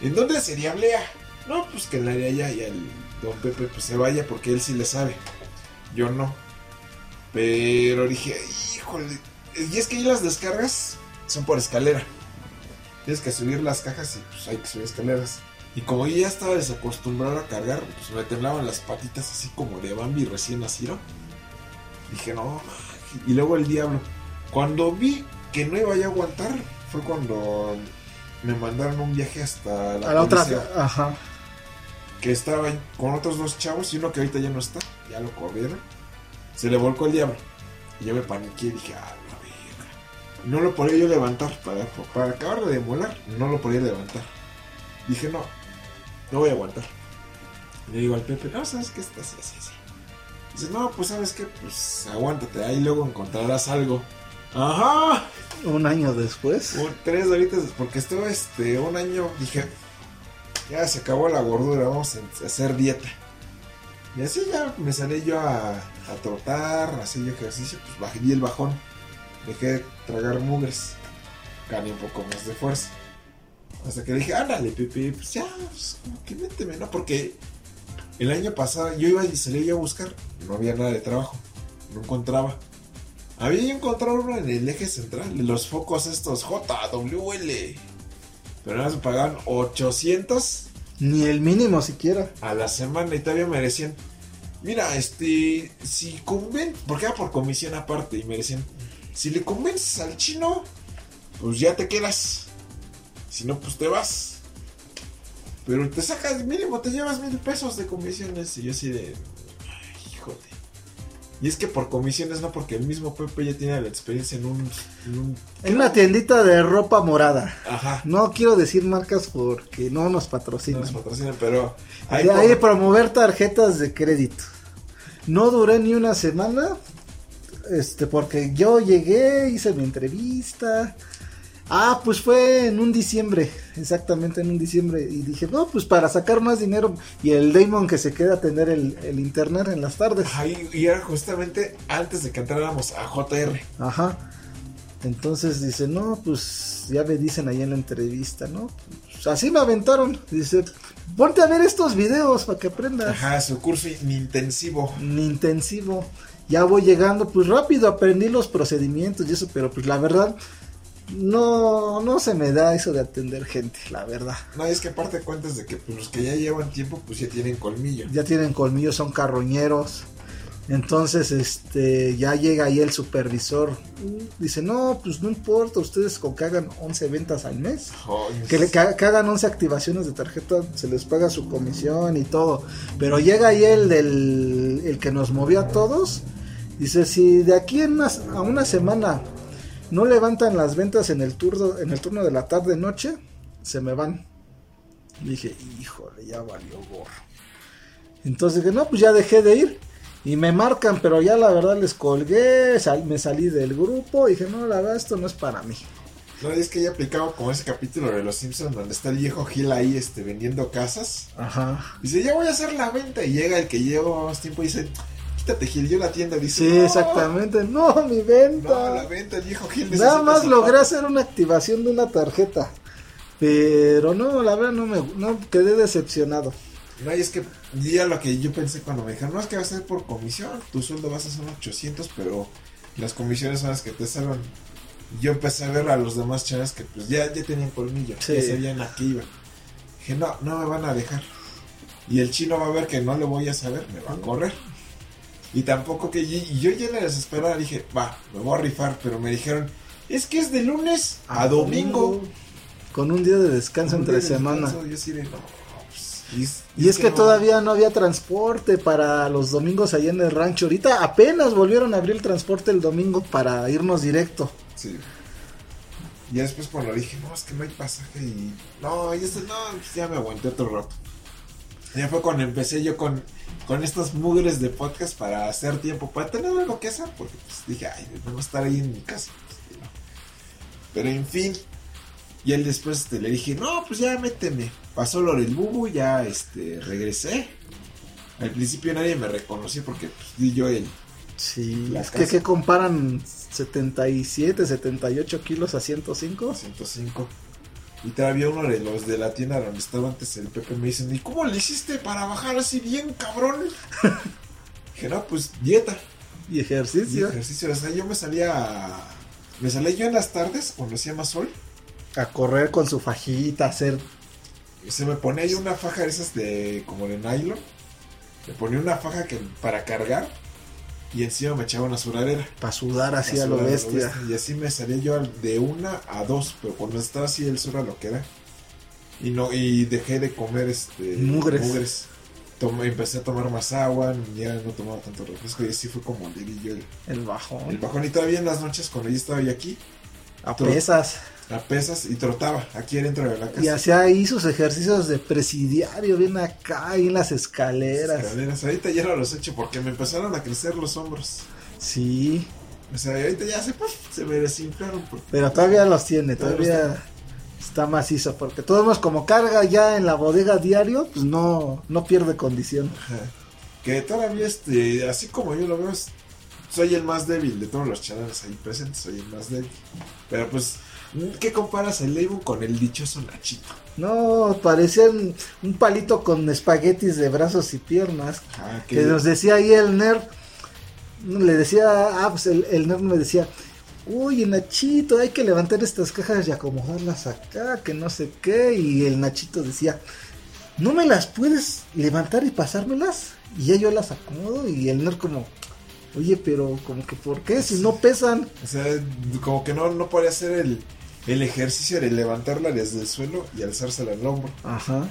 S3: ¿en dónde sería Blea? No, pues que en la de allá y el don Pepe pues se vaya porque él sí le sabe. Yo no. Pero dije, híjole. Y es que ahí las descargas son por escalera. Tienes que subir las cajas y pues hay que subir escaleras. Y como yo ya estaba desacostumbrado a cargar, pues me temblaban las patitas así como de Bambi recién nacido. Dije, no. Y luego el diablo. Cuando vi que no iba a aguantar, fue cuando me mandaron un viaje hasta la,
S4: a la otra. Ajá.
S3: que estaba con otros dos chavos y uno que ahorita ya no está. Ya lo corrieron. Se le volcó el diablo. Y yo me paniqué y dije, ah. No lo podía yo levantar para, para acabar de demolar. No lo podía levantar. Dije, no, no voy a aguantar. Le digo al Pepe, no, ¿sabes qué? Está así, así, así. Dice, no, pues ¿sabes qué? Pues aguántate, ahí luego encontrarás algo. Ajá.
S4: Un año después.
S3: Un- tres horitas, porque estuve este, un año, dije, ya se acabó la gordura, vamos a hacer dieta. Y así ya me salí yo a, a trotar, así yo ejercicio, pues bajé el bajón. Dejé de tragar mugres. Gané un poco más de fuerza. Hasta que dije, ándale, Pepe, pues ya, pues como que méteme, ¿no? Porque el año pasado yo iba y salí yo a buscar, no había nada de trabajo, no encontraba. Había encontrado uno en el eje central, los focos estos JWL. Pero nada más me pagaban 800
S4: Ni el mínimo siquiera.
S3: a la semana y todavía merecían. Mira, este, si conven, porque era por comisión aparte y merecían. Si le convences al chino, pues ya te quedas. Si no, pues te vas. Pero te sacas, mínimo, te llevas mil pesos de comisiones. Y yo así de. Ay, híjole. Y es que por comisiones, no, porque el mismo Pepe ya tiene la experiencia en un. En un
S4: En una tiendita de ropa morada.
S3: ajá.
S4: No quiero decir marcas porque no nos
S3: No
S4: patrocinan.
S3: nos patrocinan, pero.
S4: Hay,
S3: ahí
S4: hay
S3: por-
S4: promover tarjetas de crédito. No duré ni una semana. Este, porque yo llegué, hice mi entrevista. Ah, pues fue en un diciembre, exactamente en un diciembre. Y dije, no, pues para sacar más dinero. Y el Damon que se queda a tener el, el internet en las tardes.
S3: Ahí, y era justamente antes de que entráramos a JR.
S4: Ajá. Entonces dice, no, pues ya me dicen ahí en la entrevista, ¿no? Pues así me aventaron. Dice, ponte a ver estos videos para que aprendas.
S3: Ajá, su curso intensivo.
S4: Intensivo. Ya voy llegando, pues rápido aprendí los procedimientos y eso, pero pues la verdad, no, no se me da eso de atender gente, la verdad.
S3: No, es que aparte cuentas de que pues, los que ya llevan tiempo, pues ya tienen colmillo.
S4: Ya tienen colmillo, son carroñeros. Entonces, este, ya llega ahí el supervisor. Dice, no, pues no importa, ustedes con que hagan 11 ventas al mes. Que, le, que, que hagan 11 activaciones de tarjeta, se les paga su comisión y todo. Pero llega ahí el del el que nos movió a todos. Dice, si de aquí en una, a una semana no levantan las ventas en el turno, en el turno de la tarde noche, se me van. Dije, híjole, ya valió gorro. Entonces dije, no, pues ya dejé de ir. Y me marcan, pero ya la verdad les colgué, sal, me salí del grupo y dije, no, la verdad esto no es para mí.
S3: No, es que ya aplicaba como ese capítulo de Los Simpsons donde está el viejo Gil ahí este, vendiendo casas.
S4: Ajá.
S3: Dice, ya voy a hacer la venta. Y llega el que lleva más tiempo y dice, yo la tienda. Dice,
S4: Sí,
S3: "No,
S4: exactamente. No, mi venta.
S3: No, la venta, el viejo Gil.
S4: Nada más logré
S3: pan".
S4: hacer una activación de una tarjeta. Pero no, la verdad no me no quedé decepcionado.
S3: No, y es que ya lo que yo pensé cuando me dijeron, no es que va a ser por comisión, tu sueldo vas a ser 800, pero las comisiones son las que te salvan. Yo empecé a ver a los demás chavos que pues ya, ya tenían colmillo,
S4: Sí.
S3: ya sabían a qué iban. Dije, no, no me van a dejar. Y el chino va a ver que no le voy a saber, me va a correr. Y tampoco que y yo ya la desesperada dije, va, me voy a rifar, pero me dijeron, es que es de lunes a, domingo.
S4: Con un día de descanso
S3: Un
S4: entre
S3: de
S4: semana.
S3: descanso, yo sí de, no, pues, y es,
S4: Y es que
S3: no.
S4: todavía no había transporte para los domingos allá en el rancho. Ahorita apenas volvieron a abrir el transporte el domingo para irnos directo.
S3: Sí. Y ya después cuando dije, no, es que no hay pasaje y... No, y este, no, pues ya me aguanté otro rato. Ya fue cuando empecé yo con, con estos mugres de podcast para hacer tiempo, para tener algo que hacer, porque pues dije, ay, no voy a estar ahí en mi casa. Pues, no. Pero en fin, y él después este, le dije, no, pues ya méteme. Pasó lo del bubu, ya este, regresé. Al principio nadie me reconoció porque pues, di yo el,
S4: Sí, es que,
S3: casa.
S4: que comparan 77, 78 kilos a 105.
S3: 105. Y todavía uno de los de la tienda donde estaba antes el Pepe me dicen, ¿y cómo le hiciste para bajar así bien, cabrón? Dije, no, pues dieta
S4: Y
S3: y
S4: ejercicio.
S3: ejercicio. O sea, yo me salía, me salía yo en las tardes cuando hacía más sol.
S4: A correr con su fajita, a hacer.
S3: Y se me ponía yo una faja de esas de, como de nylon. Me ponía una faja que, para cargar. Y encima me echaba una sudadera.
S4: Para sudar así
S3: Una
S4: a lo
S3: sudadera
S4: bestia.
S3: Y así me salía yo de una a dos. Pero cuando estaba así el sur a lo que era. Y no, y dejé de comer este
S4: Mugres.
S3: Tomé- empecé a tomar más agua, ya no tomaba tanto refresco y así fue como yo el,
S4: El bajón.
S3: el bajón. Y todavía en las noches cuando yo estaba yo aquí,
S4: A pesas.
S3: A pesas y trotaba aquí dentro de la casa.
S4: Y hacía ahí sus ejercicios de presidiario, bien acá, ahí en las escaleras.
S3: Escaleras. Ahorita ya no los he hecho porque me empezaron a crecer los hombros.
S4: Sí,
S3: O sea, ahorita ya se, se me desinflaron.
S4: pero todavía los tiene,
S3: Todavía
S4: todavía está macizo, porque todos como carga ya en la bodega diario, pues no, no pierde condición.
S3: Ajá. Que todavía, este, así como yo lo veo, soy el más débil de todos los chavales ahí presentes, soy el más débil. Pero pues, ¿qué comparas el Leibu con el dichoso Nachito?
S4: No, parecían un palito con espaguetis de brazos y piernas.
S3: Ah,
S4: Que nos decía ahí el nerd, le decía, ah, pues el, el nerd me decía, uy, Nachito, hay que levantar estas cajas y acomodarlas acá, que no sé qué, y el Nachito decía, ¿no me las puedes levantar y pasármelas? Y ya yo las acomodo, y el nerd como, oye, pero como que, ¿por qué? Si no pesan.
S3: O sea, como que no, no podía hacer el, el ejercicio de levantarla desde el suelo y alzársela al hombro.
S4: Ajá.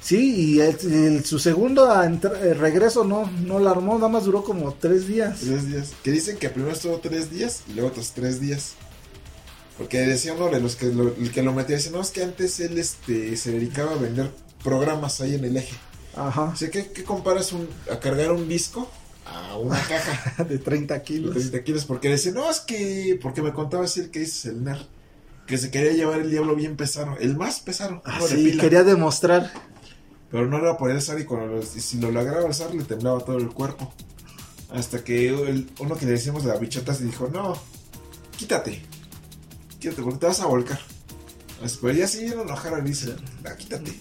S4: Sí, y el- el- su segundo a entra- eh, regreso no, no la armó, nada más duró como tres días.
S3: Tres días. Que dicen que primero estuvo tres días y luego otros tres días. Porque decía uno de los que lo, el que lo metía, dice, no, es que antes él este, se dedicaba a vender programas ahí en el eje.
S4: Ajá,
S3: O sea, ¿qué, qué comparas un, a cargar un disco a una caja
S4: de 30
S3: de
S4: kilos.
S3: 30 kilos? Porque decía, no, es que, porque me contaba así el que dices, el nerd, que se quería llevar el diablo bien pesado, el más pesado, de pila.
S4: quería demostrar.
S3: Pero no lo podía alzar y, cuando lo- y si lo lograba alzar le temblaba todo el cuerpo. Hasta que el- uno que le decíamos de la bichota se dijo, no, quítate. Quítate, porque te vas a volcar. Pues, Pero ya se vieron enojar y dice, "Ah, quítate.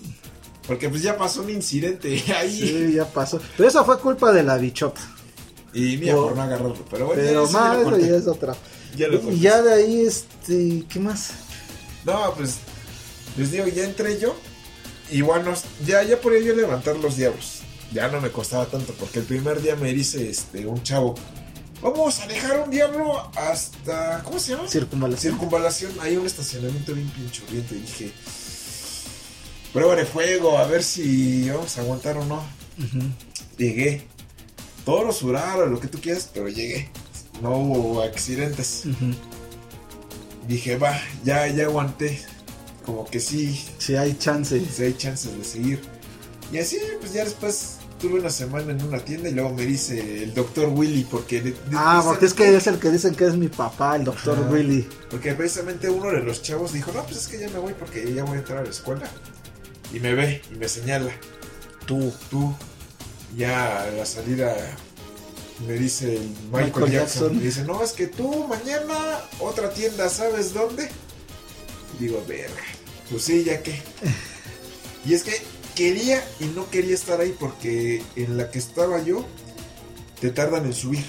S3: Porque pues ya pasó un incidente ahí.
S4: Sí, ya pasó. Pero eso fue culpa de la bichota.
S3: Y mira,
S4: Oh.
S3: por no agarrarlo. Pero bueno,
S4: Pero más, eso es otra.
S3: Ya lo
S4: Y ya de ahí, este, ¿qué más?
S3: No, pues les digo, ya entré yo. Y bueno, ya, ya podía yo levantar los diablos. Ya no me costaba tanto, porque el primer día me dice este, un chavo, vamos a dejar un diablo hasta, ¿cómo se llama?
S4: Circunvalación.
S3: Circunvalación. Hay un estacionamiento bien pinchurriento. Y dije, prueba de fuego, a ver si vamos a aguantar o no. Llegué. Todo lo lo que tú quieras, pero llegué. No hubo accidentes. Dije, va, ya, ya aguanté. Como que sí,
S4: Sí, hay chance.
S3: si hay chances de seguir. Y así, pues ya después tuve una semana en una tienda y luego me dice el doctor Willy, porque... de- de-
S4: Ah, porque es que es el que dicen que es mi papá, el doctor
S3: Ajá.
S4: Willy.
S3: Porque precisamente uno de los chavos dijo, no, pues es que ya me voy porque ya voy a entrar a la escuela. Y me ve y me señala,
S4: Tú.
S3: tú, ya a la salida me dice el Michael,
S4: Michael
S3: Jackson,
S4: Jackson.
S3: me dice, no, es que tú mañana otra tienda, ¿sabes dónde? Digo, verga, pues sí, ya que. y es que quería y no quería estar ahí porque en la que estaba yo te tardan en subir,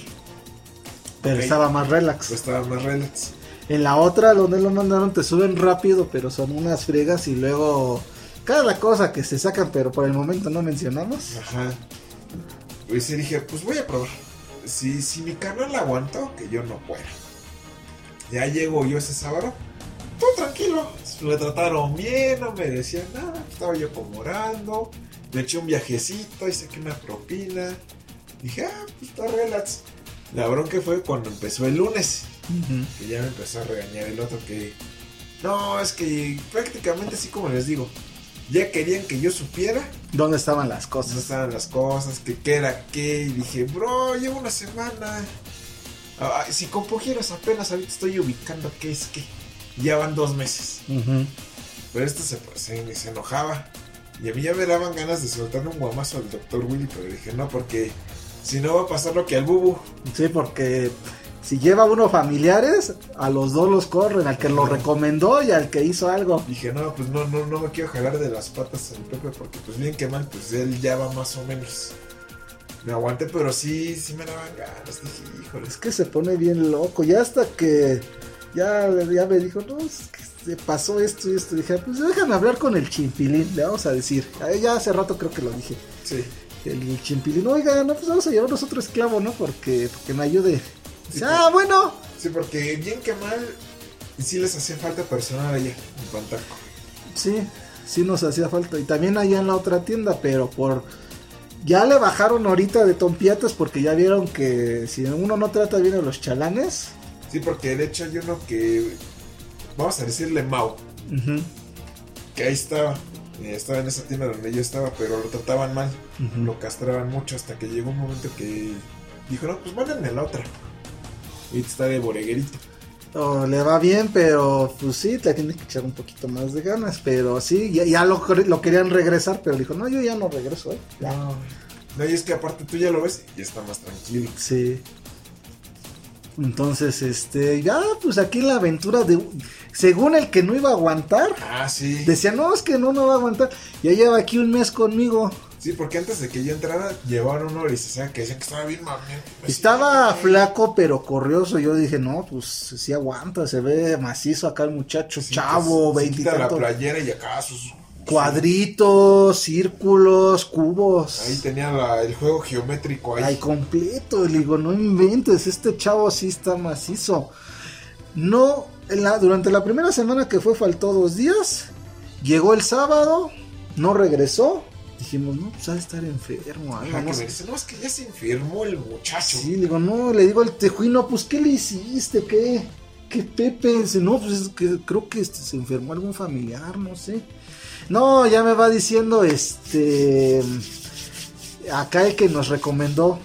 S4: Pero estaba más relax.
S3: pues estaba más relax.
S4: En la otra, donde lo mandaron, te suben rápido, pero son unas friegas y luego cada cosa que se sacan, pero por el momento no mencionamos.
S3: Ajá. Pues sí dije, pues voy a probar. Si, si mi carnal aguantó, que yo no pueda. Ya llego yo ese sábado, todo tranquilo. Me trataron bien, no me decían nada. Estaba yo comorando. Me eché un viajecito y saqué una propina. Dije, ah, pues está relax. La bronca fue cuando empezó el lunes. Que ya me empezó a regañar el otro que... No, es que prácticamente así como les digo. Ya querían que yo supiera
S4: ¿Dónde estaban las cosas?
S3: estaban las cosas, que qué era qué, y dije, bro, llevo una semana. Ah, ah, si compujeras apenas ahorita estoy ubicando qué es qué. Ya van dos meses. Pero este se, se, se enojaba. Y a mí ya me daban ganas de soltarle un guamazo al doctor Willy, pero dije, no, porque si no va a pasar lo que al bubu.
S4: Sí, porque si lleva uno familiares, a los dos los corren, al que lo recomendó y al que hizo algo.
S3: Dije, no, pues no, no, no me quiero jalar de las patas al Pepe, porque pues bien que mal, pues él ya va más o menos. Me aguanté, pero sí, sí me daban ganas. Dije, híjole.
S4: Es que se pone bien loco. Ya hasta que ya, ya me dijo, no, es que se pasó esto y esto. Dije, pues déjame hablar con el chimpilín, le vamos a decir. Ya hace rato creo que lo dije.
S3: Sí.
S4: El chimpilín, oiga, no, pues vamos a llevarnos otro esclavo, ¿no? Porque, porque me ayude. Ah, bueno.
S3: Sí, porque bien que mal, sí les hacía falta personal allá en Pantaco.
S4: Sí, sí nos hacía falta. Y también allá en la otra tienda, pero por... Ya le bajaron ahorita de tompiatas porque ya vieron que si uno no trata bien a los chalanes...
S3: Sí, porque de hecho hay uno que, vamos a decirle Mau, que ahí estaba, eh, estaba en esa tienda donde yo estaba, pero lo trataban mal, lo castraban mucho hasta que llegó un momento que dijo, no, pues mándenme la otra. Y está de boreguerito.
S4: Oh, le va bien, pero pues sí, le tiene que echar un poquito más de ganas. Pero sí, ya, ya lo, lo querían regresar, pero dijo, no, yo ya no regreso, ¿eh? Ya.
S3: No, no, y es que aparte tú ya lo ves y está más tranquilo.
S4: Sí. Entonces, este, ya, pues aquí la aventura de... Según el que no iba a aguantar,
S3: Ah, sí.
S4: decía, no, es que no, no va a aguantar. Ya lleva aquí un mes conmigo.
S3: Sí, porque antes de que yo entrara, llevaron uno sabe que decían que estaba bien mami.
S4: Estaba flaco, pero corrioso. Yo dije, no, pues sí aguanta, se ve macizo acá el muchacho,
S3: Sí,
S4: chavo,
S3: se quita la
S4: veintitantos.
S3: playera y acá sus...
S4: Cuadritos, círculos, cubos.
S3: Ahí tenía la- el juego geométrico ahí.
S4: Ay, completo. Le digo, no inventes, este chavo sí está macizo. No, en la, durante la primera semana que fue, faltó dos días. Llegó el sábado, no regresó. Dijimos, no, pues ha de estar enfermo. algo, no
S3: no, es que ya se enfermó el muchacho.
S4: Sí, digo, no, le digo al tejuino, pues, ¿qué le hiciste? ¿Qué? ¿Qué Pepe? Dice, no, pues es que creo que este, se enfermó algún familiar, no sé. No, ya me va diciendo, este, acá el que nos recomendó.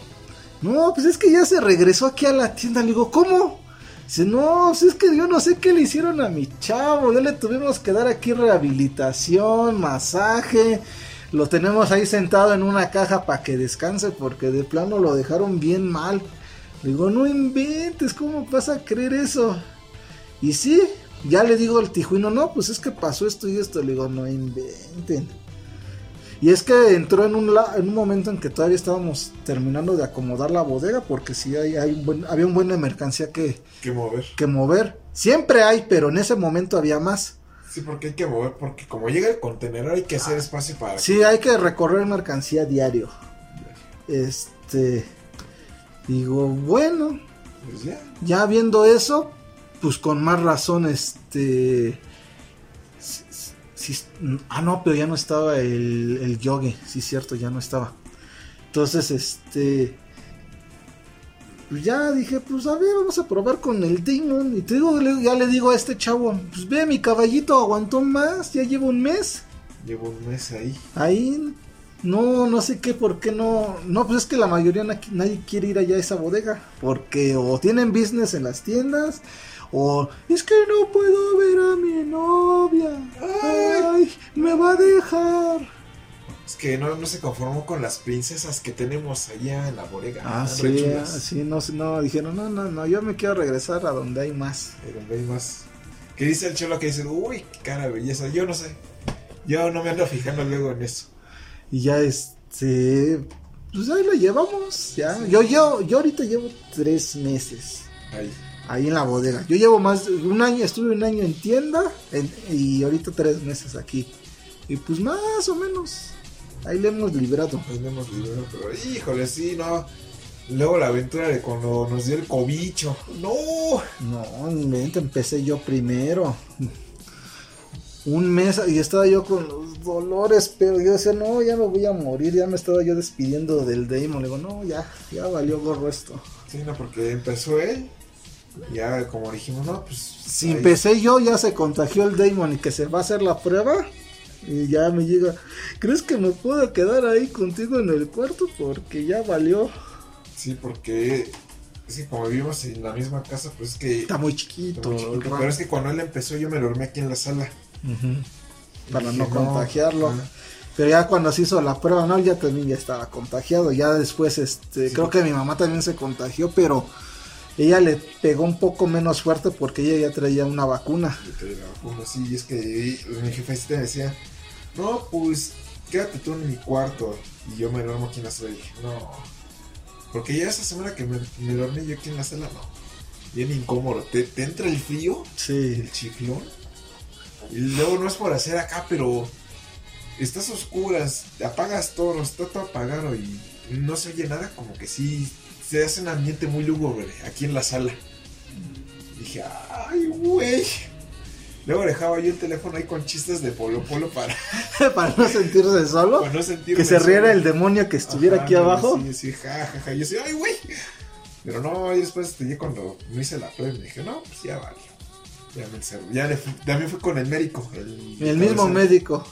S4: No, pues es que ya se regresó aquí a la tienda. Le digo, ¿cómo? Dice, no, pues es que yo no sé qué le hicieron a mi chavo. Ya le tuvimos que dar aquí rehabilitación, masaje. Lo tenemos ahí sentado en una caja para que descanse porque de plano lo dejaron bien mal. Le digo, no inventes, ¿cómo vas a creer eso? Y sí, ya le digo al tijuino, no, pues es que pasó esto y esto. Le digo, no inventen. Y es que entró en un, la- en un momento en que todavía estábamos terminando de acomodar la bodega porque sí hay, hay un buen, había un buen de mercancía que,
S3: que mover.
S4: que mover. Siempre hay, pero en ese momento había más.
S3: Sí, porque hay que mover, porque como llega el contenedor hay que hacer espacio para...
S4: Sí, hay que recorrer mercancía diario. Este. Digo, bueno,
S3: Pues ya.
S4: ya viendo eso, pues con más razón, este. ah, no, pero ya no estaba el, el yogue, sí, cierto, ya no estaba. Entonces, este. Pues ya dije, pues a ver, vamos a probar con el Demon. Y te digo, ya le digo a este chavo, pues ve, mi caballito aguantó más, ya llevo un mes.
S3: Llevo un mes ahí.
S4: Ahí no, no sé qué, por qué no. No, pues es que la mayoría na- nadie quiere ir allá a esa bodega. Porque o tienen business en las tiendas, o es que no puedo ver a mi novia. Ay, me va a dejar.
S3: Que no, no se conformó con las princesas que tenemos allá en la bodega.
S4: Ah, sí, ah, sí, no, no, dijeron, no, no, no, yo me quiero regresar a donde hay más.
S3: Pero ve más. Que dice el cholo que dice, uy, qué cara de belleza. Yo no sé. Yo no me ando fijando luego en eso.
S4: Y ya este, pues ahí lo llevamos, ya. Yo, yo, yo ahorita llevo tres meses.
S3: Ahí.
S4: ahí en la bodega. Yo llevo más de un año, estuve un año en tienda en- y ahorita tres meses aquí. Y pues más o menos, ahí le hemos librado.
S3: Nos vemos librado, pero híjole, sí, no. Luego la aventura de cuando nos dio el cobicho. No.
S4: No, inventa, empecé yo primero. Un mes y estaba yo con los dolores, pero yo decía, no, ya me voy a morir, ya me estaba yo despidiendo del Damon. Le digo, no, ya, ya valió gorro esto.
S3: Sí, no, porque empezó él. Ya, como dijimos, no, pues.
S4: Si
S3: ahí-
S4: empecé yo, ya se contagió el Damon y que se va a hacer la prueba. Y ya me llega, ¿crees que me puedo quedar ahí contigo en el cuarto? Porque ya valió.
S3: Sí, porque. Es que como vivimos en la misma casa, pues es que.
S4: Está muy
S3: está
S4: chiquito.
S3: muy chiquito,
S4: el
S3: pero es que cuando él empezó, yo me dormí aquí en la sala.
S4: Para no contagiarlo. Pero ya cuando se hizo la prueba, no, ya también ya estaba contagiado. Ya después, este,
S3: Sí.
S4: creo que mi mamá también se contagió, pero ella le pegó un poco menos fuerte porque ella ya traía una vacuna.
S3: Yo te la vacuna, sí, y es que mi jefecita me decía, no, pues quédate tú en mi cuarto y yo me duermo aquí en la sala. Y dije, no, porque ya esa semana que me, me dormí yo aquí en la sala, no, bien incómodo. Te, te entra el frío,
S4: Sí.
S3: el chiflón, y luego no es por hacer acá, pero estás oscuras, apagas todo, está todo apagado y no se oye nada, como que sí, se hace un ambiente muy lúgubre aquí en la sala. Dije, ay, güey. Luego dejaba yo el teléfono ahí con chistes de Polo Polo para,
S4: Para no sentirse solo.
S3: para no sentirme
S4: que se riera
S3: solo.
S4: el demonio que estuviera
S3: Ajá,
S4: aquí abajo.
S3: Sí, sí, ja, ja, ja. Yo decía, ay, güey. Pero no, y después ya cuando me hice la prueba, me dije, no, pues ya vale. Ya me encerré. Ya le fui- también fui con el médico. El,
S4: El mismo médico.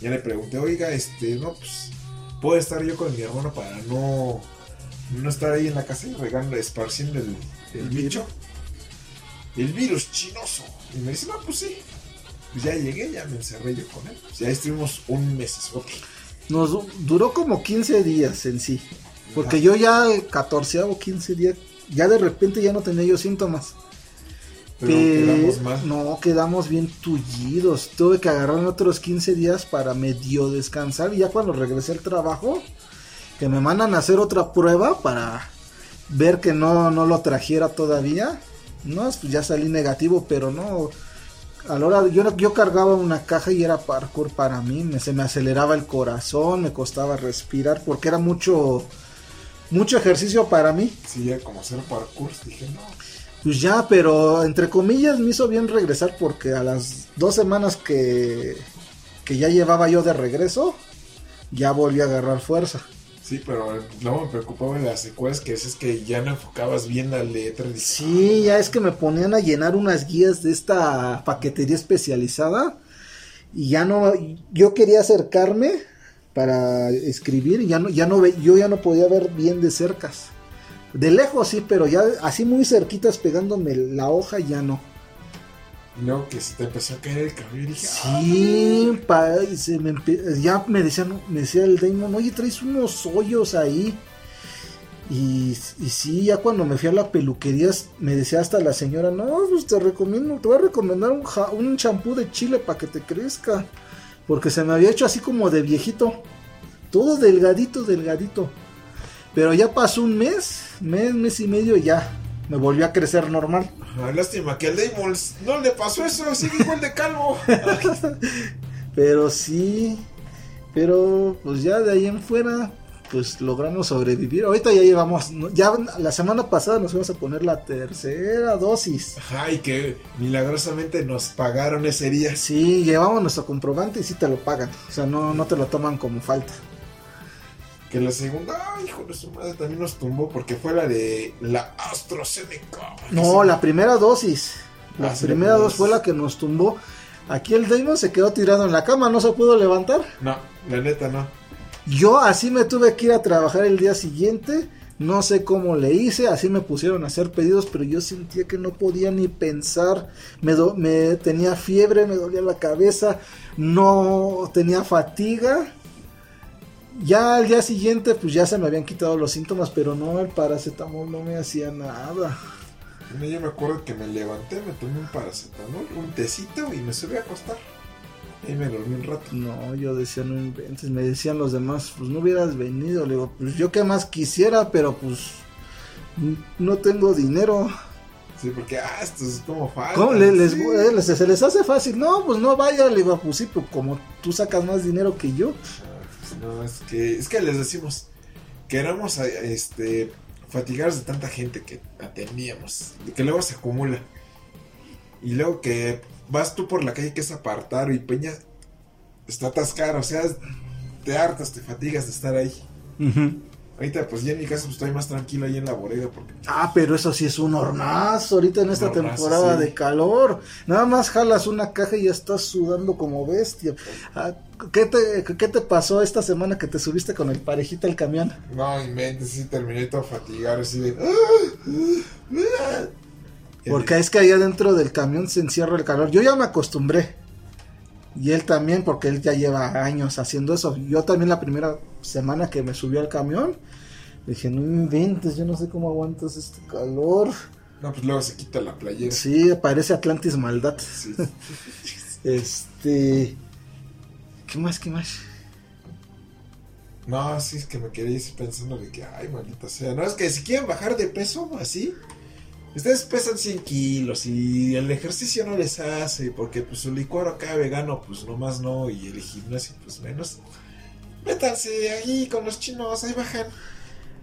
S3: Ya le pregunté, oiga, este, no, pues, puedo estar yo con mi hermano para no, no estar ahí en la casa y regando, esparciendo el, el
S4: El
S3: bicho. El virus chinoso. Y me dice, no, pues sí. Pues ya llegué, ya me encerré yo con él. Pues ya estuvimos un mes. Ok.
S4: Nos du- duró como 15 días en sí. Porque yo ya el 14 o 15 días, ya de repente ya no tenía yo síntomas.
S3: Pero
S4: Que-
S3: quedamos mal.
S4: No, quedamos bien tullidos. Tuve que agarrarme otros 15 días para medio descansar. Y ya cuando regresé al trabajo, que me mandan a hacer otra prueba para ver que no, no lo trajera todavía. No, pues ya salí negativo, pero no. A la hora, yo, yo cargaba una caja y era parkour para mí. Me, se me aceleraba el corazón, me costaba respirar porque era mucho, mucho ejercicio para mí.
S3: Sí, como hacer parkour, dije, no.
S4: Pues ya, pero entre comillas me hizo bien regresar porque a las dos semanas que, que ya llevaba yo de regreso, ya volví a agarrar fuerza.
S3: Sí, pero no me preocupaba en las secuelas que es, que ya no enfocabas bien la letra. Dije,
S4: Sí, ya es que me ponían a llenar unas guías de esta paquetería especializada y ya no, yo quería acercarme para escribir y ya no, ya no ve, yo ya no podía ver bien de cercas. De lejos sí, pero ya así muy cerquitas pegándome la hoja ya no.
S3: Luego que se te empezó a caer el cabello y dije, "Ah".
S4: Sí, pa- y se me ya me decían, me decía el Damon, oye, traes unos hoyos ahí. Y, y sí, ya cuando me fui a la peluquería me decía hasta la señora, no, pues te recomiendo, te voy a recomendar un, ja- un champú de chile para que te crezca. Porque se me había hecho así como de viejito. Todo delgadito, delgadito. Pero ya pasó un mes, mes, mes y medio y ya. Me volvió a crecer normal.
S3: Ah, lástima que al Damon no le pasó eso, sigue igual de calvo.
S4: Pero sí. Pero pues ya de ahí en fuera, pues logramos sobrevivir. Ahorita ya llevamos, ya la semana pasada nos fuimos a poner la tercera dosis.
S3: Ay, que milagrosamente nos pagaron ese día.
S4: Sí, llevamos nuestro comprobante y sí te lo pagan. O sea, no, no te lo toman como falta.
S3: Que la segunda, ay, hijo de su madre, también nos tumbó porque fue la de la AstraZeneca.
S4: No, la primera dosis. La
S3: Ah,
S4: primera dosis fue la que nos tumbó. Aquí el Damon se quedó tirado en la cama, no se pudo levantar.
S3: No, la neta no.
S4: Yo así me tuve que ir a trabajar el día siguiente. No sé cómo le hice, así me pusieron a hacer pedidos, pero yo sentía que no podía ni pensar. Me, do- me tenía fiebre, me dolía la cabeza, no tenía fatiga. Ya al día siguiente, pues ya se me habían quitado los síntomas, pero no, el paracetamol no me hacía nada.
S3: Yo me acuerdo que me levanté, me tomé un paracetamol, un tecito y me subí a acostar. Y me dormí un rato.
S4: No, yo decía, no inventes. Me decían los demás, pues no hubieras venido. Le digo, pues yo qué más quisiera, pero pues no tengo dinero.
S3: Sí, porque, ah, esto es como.
S4: ¿Cómo le- les,
S3: sí.
S4: les- se les hace fácil? No, pues no vaya. Le digo, pues sí, pues como tú sacas más dinero que yo.
S3: No, es que, es que les decimos que éramos eh, este, fatigados de tanta gente que atendíamos, que luego se acumula. Y luego que vas tú por la calle que es apartar y Peña está atascada, o sea, te hartas, te fatigas de estar ahí. Ahorita, pues ya en mi casa pues, estoy más tranquilo ahí en la bodega porque
S4: Ah, pero eso sí es un hornazo ahorita en esta
S3: Hornazo,
S4: temporada
S3: sí.
S4: de calor. Nada más jalas una caja y ya estás sudando como bestia. Ah, ¿qué, te, ¿Qué te pasó esta semana que te subiste con el parejita al camión?
S3: no inventes, sí terminé todo fatigado, así de...
S4: Porque es que allá dentro del camión se encierra el calor. Yo ya me acostumbré. Y él también, porque él ya lleva años haciendo eso. Yo también la primera semana que me subió al camión, dije, no inventes, yo no sé cómo aguantas este calor.
S3: No, pues luego se quita la playera.
S4: Sí, parece Atlantis Maldad.
S3: Sí.
S4: Este... ¿Qué más? ¿Qué más?
S3: No, sí, es que me quedé pensando de que, ay, maldita sea. No, es que si quieren bajar de peso así, ustedes pesan 100 kilos y el ejercicio no les hace, porque pues su licuado acá vegano, pues nomás no, y el gimnasio, pues menos. Métanse ahí con los chinos, ahí bajan,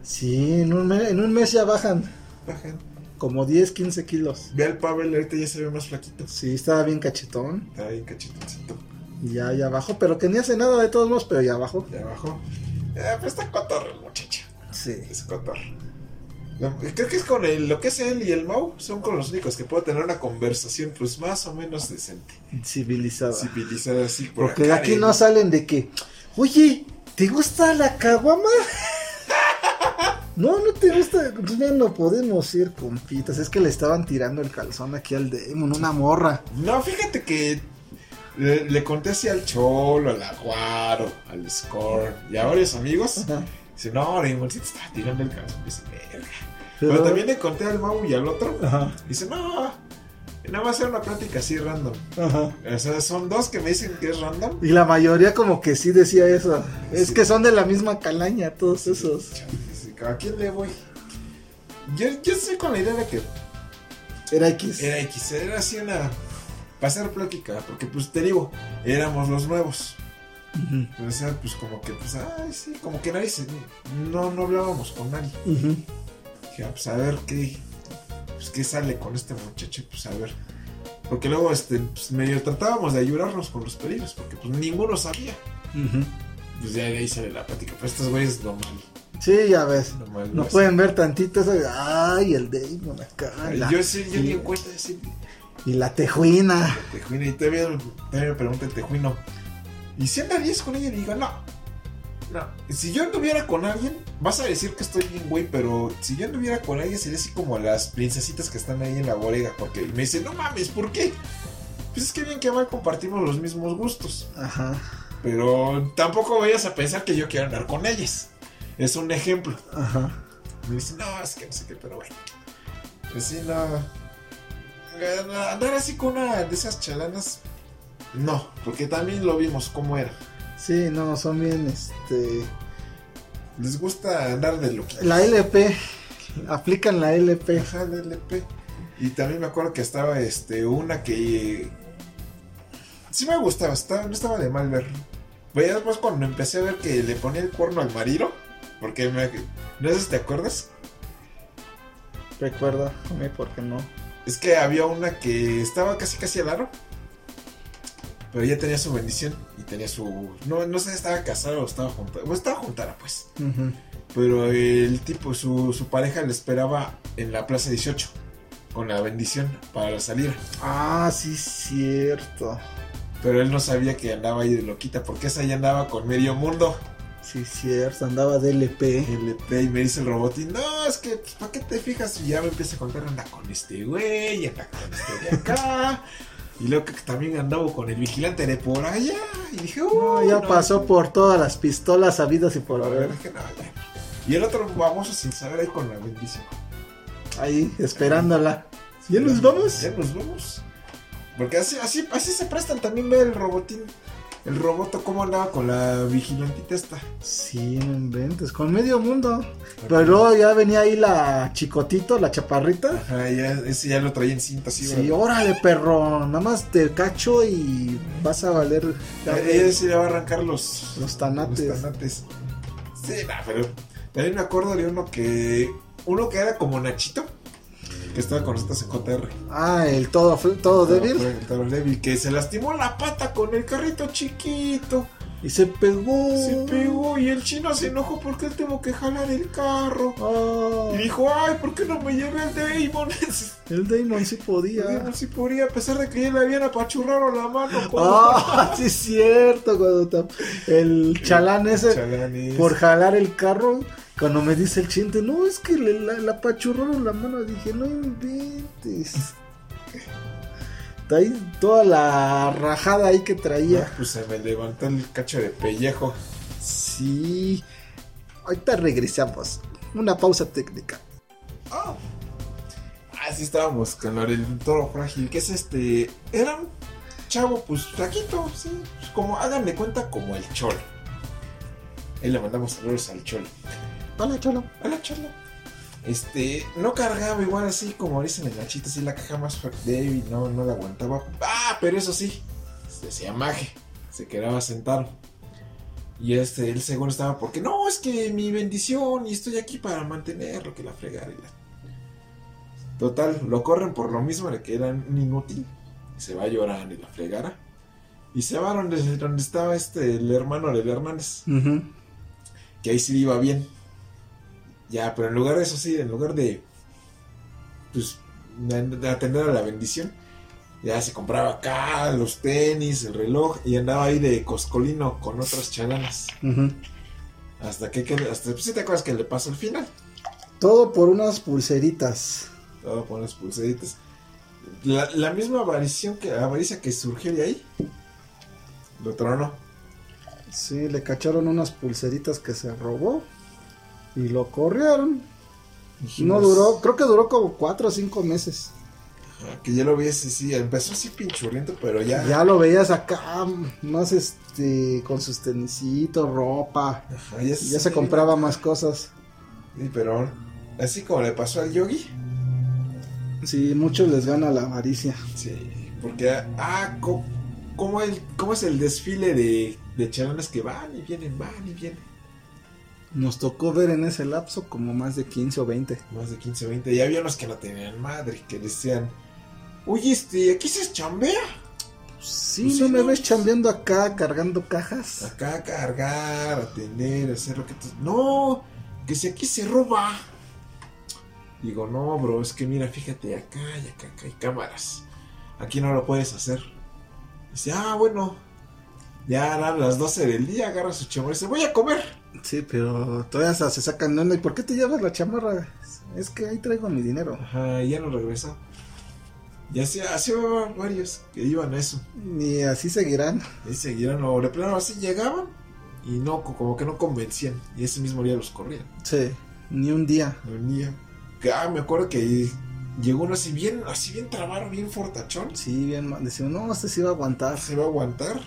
S4: Sí, en un, me- en un mes ya bajan
S3: bajan.
S4: como 10, 15 kilos.
S3: Ve al Pavel, ahorita ya se ve más flaquito.
S4: Sí, estaba bien cachetón.
S3: Está ahí cachetoncito,
S4: Y ya, ya bajó, pero que ni hace nada de todos modos, pero ya bajó.
S3: de abajo. Eh, pues está cotorro el muchacho.
S4: Sí.
S3: Es cotorro. Creo que es con el, lo que es él y el Mau, son con los únicos que puedo tener una conversación, pues más o menos decente.
S4: Civilizada.
S3: Civilizada así por
S4: Porque de
S3: acá,
S4: aquí no salen de que, oye, ¿te gusta la caguama? No, no te gusta, pues ya no podemos ir compitas. Es que le estaban tirando el calzón aquí al Demon, una morra.
S3: No, fíjate que le, le conté así al Cholo, al Aguaro, al Score y a varios amigos.
S4: Ajá.
S3: Dice, no, Raymond, te estaba tirando el calzón. Dice, verga.
S4: Pero-
S3: Pero también le conté al Mau y al otro.
S4: Ajá,
S3: Dice, no, nada más era una plática así random.
S4: ajá.
S3: O sea, son dos que me dicen que es random.
S4: Y la mayoría como que sí decía eso. Es
S3: Sí.
S4: que son de la misma calaña todos esos.
S3: ¿A quién le voy? Yo, yo estoy con la idea de que
S4: Era X.
S3: era X, era así una. Pasar plática, porque pues te digo, éramos los nuevos.
S4: Ujú,
S3: O sea, pues como que, pues, ay, sí, como que nadie se. No, no hablábamos con nadie. Dije, ah, pues a ver qué. Pues qué sale con este muchacho, pues a ver. Porque luego, este, pues medio tratábamos de ayudarnos con los pedidos, porque pues ninguno sabía.
S4: Ujú.
S3: Pues ya de ahí sale la plática. Pero estos güeyes normal.
S4: Sí, ya ves. No pueden ver tantito eso. Ay, el la-
S3: yo sí, yo di en cuenta de decir.
S4: Y la tejuina.
S3: Tejuino, y todavía, todavía me pregunta el Tejuino, ¿y si andarías con ella? Y digo, no, no. Si yo anduviera con alguien, vas a decir que estoy bien, güey, pero si yo anduviera con alguien sería así como las princesitas que están ahí en la bodega, porque y me dice, no mames, ¿por qué? Pues es que bien que mal compartimos los mismos gustos,
S4: Ajá.
S3: pero tampoco vayas a pensar que yo quiero andar con ellas. Es un ejemplo.
S4: Ajá.
S3: Me dice, no, es que no sé qué, pero bueno. Pues sí, no. Andar así con una de esas chalanas, no, porque también lo vimos cómo era.
S4: Sí, no, son bien, este...
S3: Les gusta andar de loquitos.
S4: La LP, aplican la LP.
S3: Ajá, la LP. Y también me acuerdo que estaba este una que sí me gustaba, estaba, no estaba de mal ver. Pero ya después cuando empecé a ver que le ponía el cuerno al marido, porque me, no sé si te acuerdas,
S4: Recuerda, a mí, ¿por qué no?
S3: es que había una que estaba casi casi al aro, pero ya tenía su bendición y tenía su no no sé si estaba casada o estaba juntada, o estaba juntada pues. Pero el tipo, su, su pareja le esperaba en la plaza 18 con la bendición para la salida.
S4: Ah, sí, cierto.
S3: Pero él no sabía que andaba ahí de loquita, porque esa ya andaba con medio mundo.
S4: Sí, cierto, andaba de LP.
S3: LP y me dice el robotín, no, es que, pues, ¿para qué te fijas? Y ya me empieza a contar, anda con este güey, anda con este de acá. y luego que también andaba con el vigilante de por allá. Y dije,
S4: No,
S3: "Uy,
S4: ya
S3: no,
S4: pasó
S3: no".
S4: por todas las pistolas habidas y por haber.
S3: dije, no, ya. Y el otro famoso sin saber ahí con la bendición.
S4: Ahí, esperándola. ¿Ya nos vamos?
S3: Ya nos vamos. Porque así, así, así se prestan también ver el robotín. El roboto cómo andaba con la vigilantita esta.
S4: Sí, no inventes, con medio mundo. Pero luego ya venía ahí la chicotito, la chaparrita.
S3: Ajá, ya, ese ya lo traía en cinta.
S4: Sí,
S3: ¿verdad?
S4: órale, perro. Nada más te cacho y vas a valer.
S3: Ella sí le va a arrancar los,
S4: Los tanates.
S3: los tanates. Sí, nah, pero también me acuerdo de uno que. Uno que era como Nachito. Que estaba con nosotros en JR.
S4: Ah, el todo, todo débil.
S3: Fue el Toro débil. Que se lastimó la pata con el carrito chiquito.
S4: Y se pegó.
S3: Se pegó y el chino se enojó porque él tuvo que jalar el carro.
S4: Ah,
S3: Y dijo, ay, ¿por qué no me llevé al Damon?
S4: el Damon sí podía.
S3: Damon sí podría, a pesar de que ya le habían apachurrado la mano.
S4: Ah, sí es cierto, cuando el chalán ese por jalar el carro, cuando me dice el chinte, no, es que le, la, la apachurraron la mano, dije, no inventes. Está ahí toda la rajada ahí que traía.
S3: Pues se me levantó el cacho de pellejo.
S4: Sí. Ahorita regresamos. Una pausa técnica.
S3: Ah, sí estábamos con lo del toro frágil, que es este... Era un chavo, pues, flaquito, sí. pues, como, háganle cuenta, como el cholo. Ahí le mandamos saludos al cholo.
S4: Hola, cholo.
S3: Hola, cholo. Este, no cargaba igual así como dicen el Nachito, así la caja más débil, no, no la aguantaba. Ah, pero eso sí, se hacía maje, se quedaba sentado. Y este, él según estaba porque no, es que mi bendición y estoy aquí para mantenerlo, que la fregara y la... Total, lo corren por lo mismo de que era un inútil. y Se va llorando y la fregara. Y se va donde, donde estaba este, el hermano del Hernández
S4: Ujú.
S3: que ahí sí le iba bien. Ya, pero en lugar de eso sí, en lugar de pues de de atender a la bendición, ya se compraba acá los tenis, el reloj y andaba ahí de coscolino con otras chalanas. Hasta que, hasta pues, ¿sí te acuerdas que le pasó al final.
S4: Todo por unas pulseritas.
S3: Todo con las pulseritas. La, la misma avaricia que, avaricia que surgió de ahí. Lo tronó.
S4: Sí, le cacharon unas pulseritas que se robó. Y lo corrieron. No duró, creo que duró como cuatro o cinco meses.
S3: ajá, Que ya lo vi, sí, sí, empezó así pinchurriento, pero ya.
S4: Ya lo veías acá, más este, con sus tenisitos, ropa.
S3: Ajá, ya,
S4: Ya se compraba más cosas.
S3: Sí, pero así como le pasó al yogi.
S4: Sí, muchos les gana la avaricia.
S3: Sí, porque, ah, ¿cómo, cómo el, cómo es el desfile de, de chalanes que van y vienen, van y vienen?
S4: Nos tocó ver en ese lapso como más de 15 o 20.
S3: Más de 15 o 20. Y había unos que no tenían madre, que decían, oye, este, aquí se chambea.
S4: Sí,
S3: Pues sí,
S4: no me ves chambeando acá cargando cajas.
S3: Acá cargar, atender, hacer lo que tú... No, que si aquí se roba. Digo, no, bro, es que mira, fíjate, acá y acá, acá hay cámaras. Aquí no lo puedes hacer. Dice, ah, bueno. Ya eran las 12 del día, agarra su chamarra y dice, voy a comer.
S4: Sí, pero todavía hasta se sacan de onda. ¿Y por qué te llevas la chamarra? Es que ahí traigo mi dinero.
S3: Ajá, ya no regresó. Y así, así hubo varios que iban a eso.
S4: Y así seguirán.
S3: Y seguían, o de plano así llegaban y no, co- como que no convencían. Y ese mismo día los corrían.
S4: Sí. Ni un día.
S3: Un día. Que, ah, me acuerdo que llegó uno así bien, así bien trabado, bien fortachón.
S4: Sí, bien. Decimos, no, este sí va a aguantar.
S3: Se va a aguantar.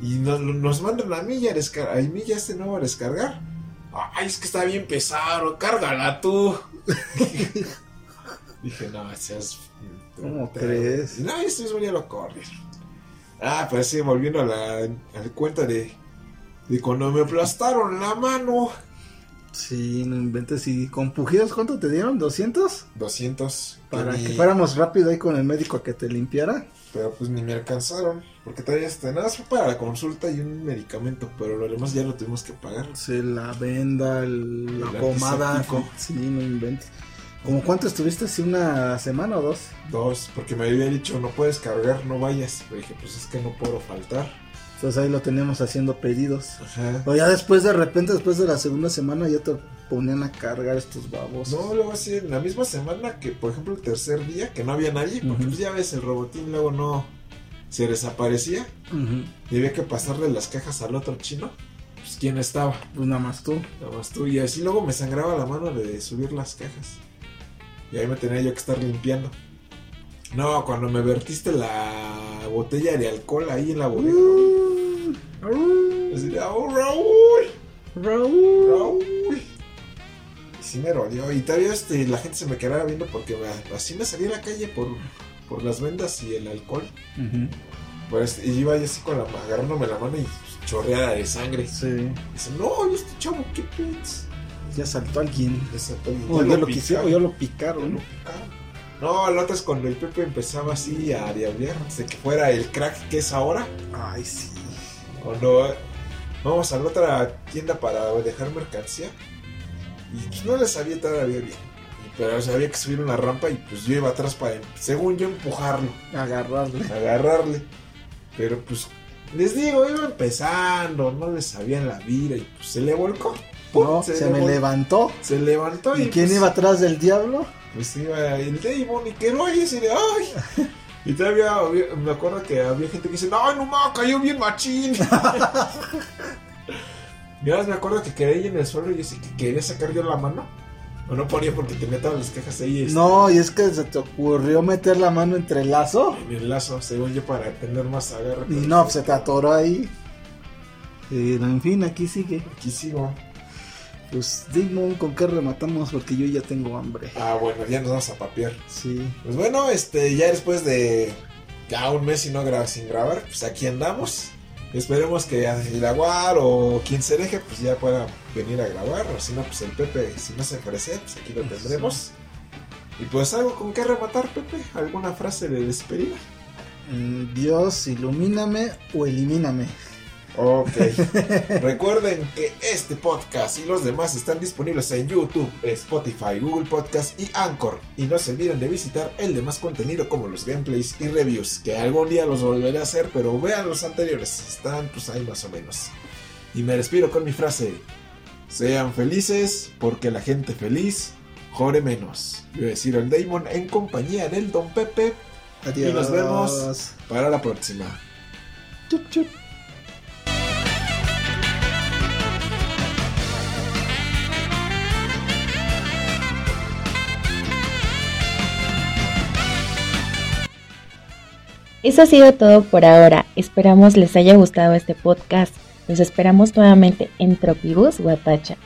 S3: Y nos, nos mandan a mí ya a descargar. A mí ya este nuevo a descargar. Ay, es que está bien pesado, cárgala tú. Dije, no, seas.
S4: ¿Cómo crees?
S3: Y no, esto es ya lo correr. Ah, pues sí, volviendo a la, al cuento de, de cuando me aplastaron la mano.
S4: Sí, no inventes. ¿Y con pujidos cuánto te dieron? ¿200?
S3: 200.
S4: Para que fuéramos rápido ahí con el médico a que te limpiara.
S3: Pero pues ni me alcanzaron. Porque todavía este, nada fue para la consulta y un medicamento. Pero lo demás ya lo tuvimos que pagar.
S4: Sí, la venda, el- la pomada. Sí, no inventes. ¿Cómo cuánto estuviste? ¿Así una semana o dos?
S3: Dos, porque me había dicho, no puedes cargar, no vayas. Le dije, pues es que no puedo faltar.
S4: Entonces ahí lo teníamos haciendo pedidos.
S3: Ajá.
S4: O ya después, de repente, después de la segunda semana, ya te ponían a cargar estos babos.
S3: No, luego así, en la misma semana que, por ejemplo, el tercer día, que no había nadie, porque pues ya ves, el robotín luego no se desaparecía.
S4: Ujú.
S3: Y había que pasarle las cajas al otro chino. Pues quién estaba,
S4: Pues nada más tú.
S3: nada más tú. Y así luego me sangraba la mano de subir las cajas. Y ahí me tenía yo que estar limpiando. No, cuando me vertiste la botella de alcohol ahí en la bodega. Así de, "Oh, Raúl,
S4: Raúl.
S3: Raúl. Y sí me rodeó. Y todavía este, la gente se me quedaba viendo porque me- así me salí a la calle por, por las vendas y el alcohol. Pues, y iba yo así con la, agarrándome la mano y chorreada de sangre.
S4: Sí.
S3: Y dice, no, este chavo, qué pits.
S4: Ya saltó alguien. O
S3: ya
S4: ya lo
S3: picaron,
S4: quisieron, ya lo
S3: ya
S4: picaron.
S3: lo picaron. No, la otra es cuando el Pepe empezaba así a diablear antes de que fuera el crack que es ahora.
S4: Ay, sí.
S3: Cuando vamos a la otra tienda para dejar mercancía y pues, no le sabía todavía bien. Y- Pero o sea, había que subir una rampa y pues yo iba atrás para, según yo, empujarlo,
S4: Agarrarle.
S3: agarrarle. Pero pues, les digo, iba empezando, no le sabía la vida y pues se le volcó. ¡Pum!
S4: No, se,
S3: le
S4: me
S3: vol-
S4: levantó.
S3: Se levantó y,
S4: ¿Y quién
S3: pues,
S4: iba atrás del diablo?
S3: Pues iba el Damon y que no hay ese de ¡ay! Y todavía había- me acuerdo que había gente que dice, ¡ay, no mames, cayó bien machín! y ahora me acuerdo que quedé ahí en el suelo y yo que quería sacar yo la mano. O no ponía porque tenía todas las cajas ahí este,
S4: No, y es que se te ocurrió meter la mano entre el lazo.
S3: en el lazo, según yo, para tener más agarre.
S4: Y no, se te atoró ahí. Pero en fin, aquí sigue.
S3: Aquí sigo.
S4: Pues Digimon, ¿con qué rematamos? Porque yo ya tengo hambre.
S3: Ah, bueno, ya nos vamos a papear.
S4: Sí.
S3: Pues bueno, este, ya después de ya un mes y no gra- sin grabar, pues aquí andamos. Esperemos que el Aguar o quien se deje, pues ya pueda venir a grabar. O si no, pues el Pepe, si no se ofrece, pues aquí lo tendremos. Y pues algo con qué rematar, Pepe. ¿Alguna frase de despedida?
S4: Mm, Dios, ilumíname o elimíname.
S3: Ok. Recuerden que este podcast y los demás están disponibles en YouTube, Spotify, Google Podcast y Anchor. Y no se olviden de visitar el demás contenido como los gameplays y reviews, que algún día los volveré a hacer, pero vean los anteriores, están pues ahí más o menos. Y me despido con mi frase. Sean felices porque la gente feliz jore menos. Yo decir el Damon en compañía del Don Pepe.
S4: Adiós.
S3: Y nos vemos para la próxima.
S4: Chup, chup.
S2: Eso ha sido todo por ahora. Esperamos les haya gustado este podcast. Los esperamos nuevamente en Tropibus Guatacha.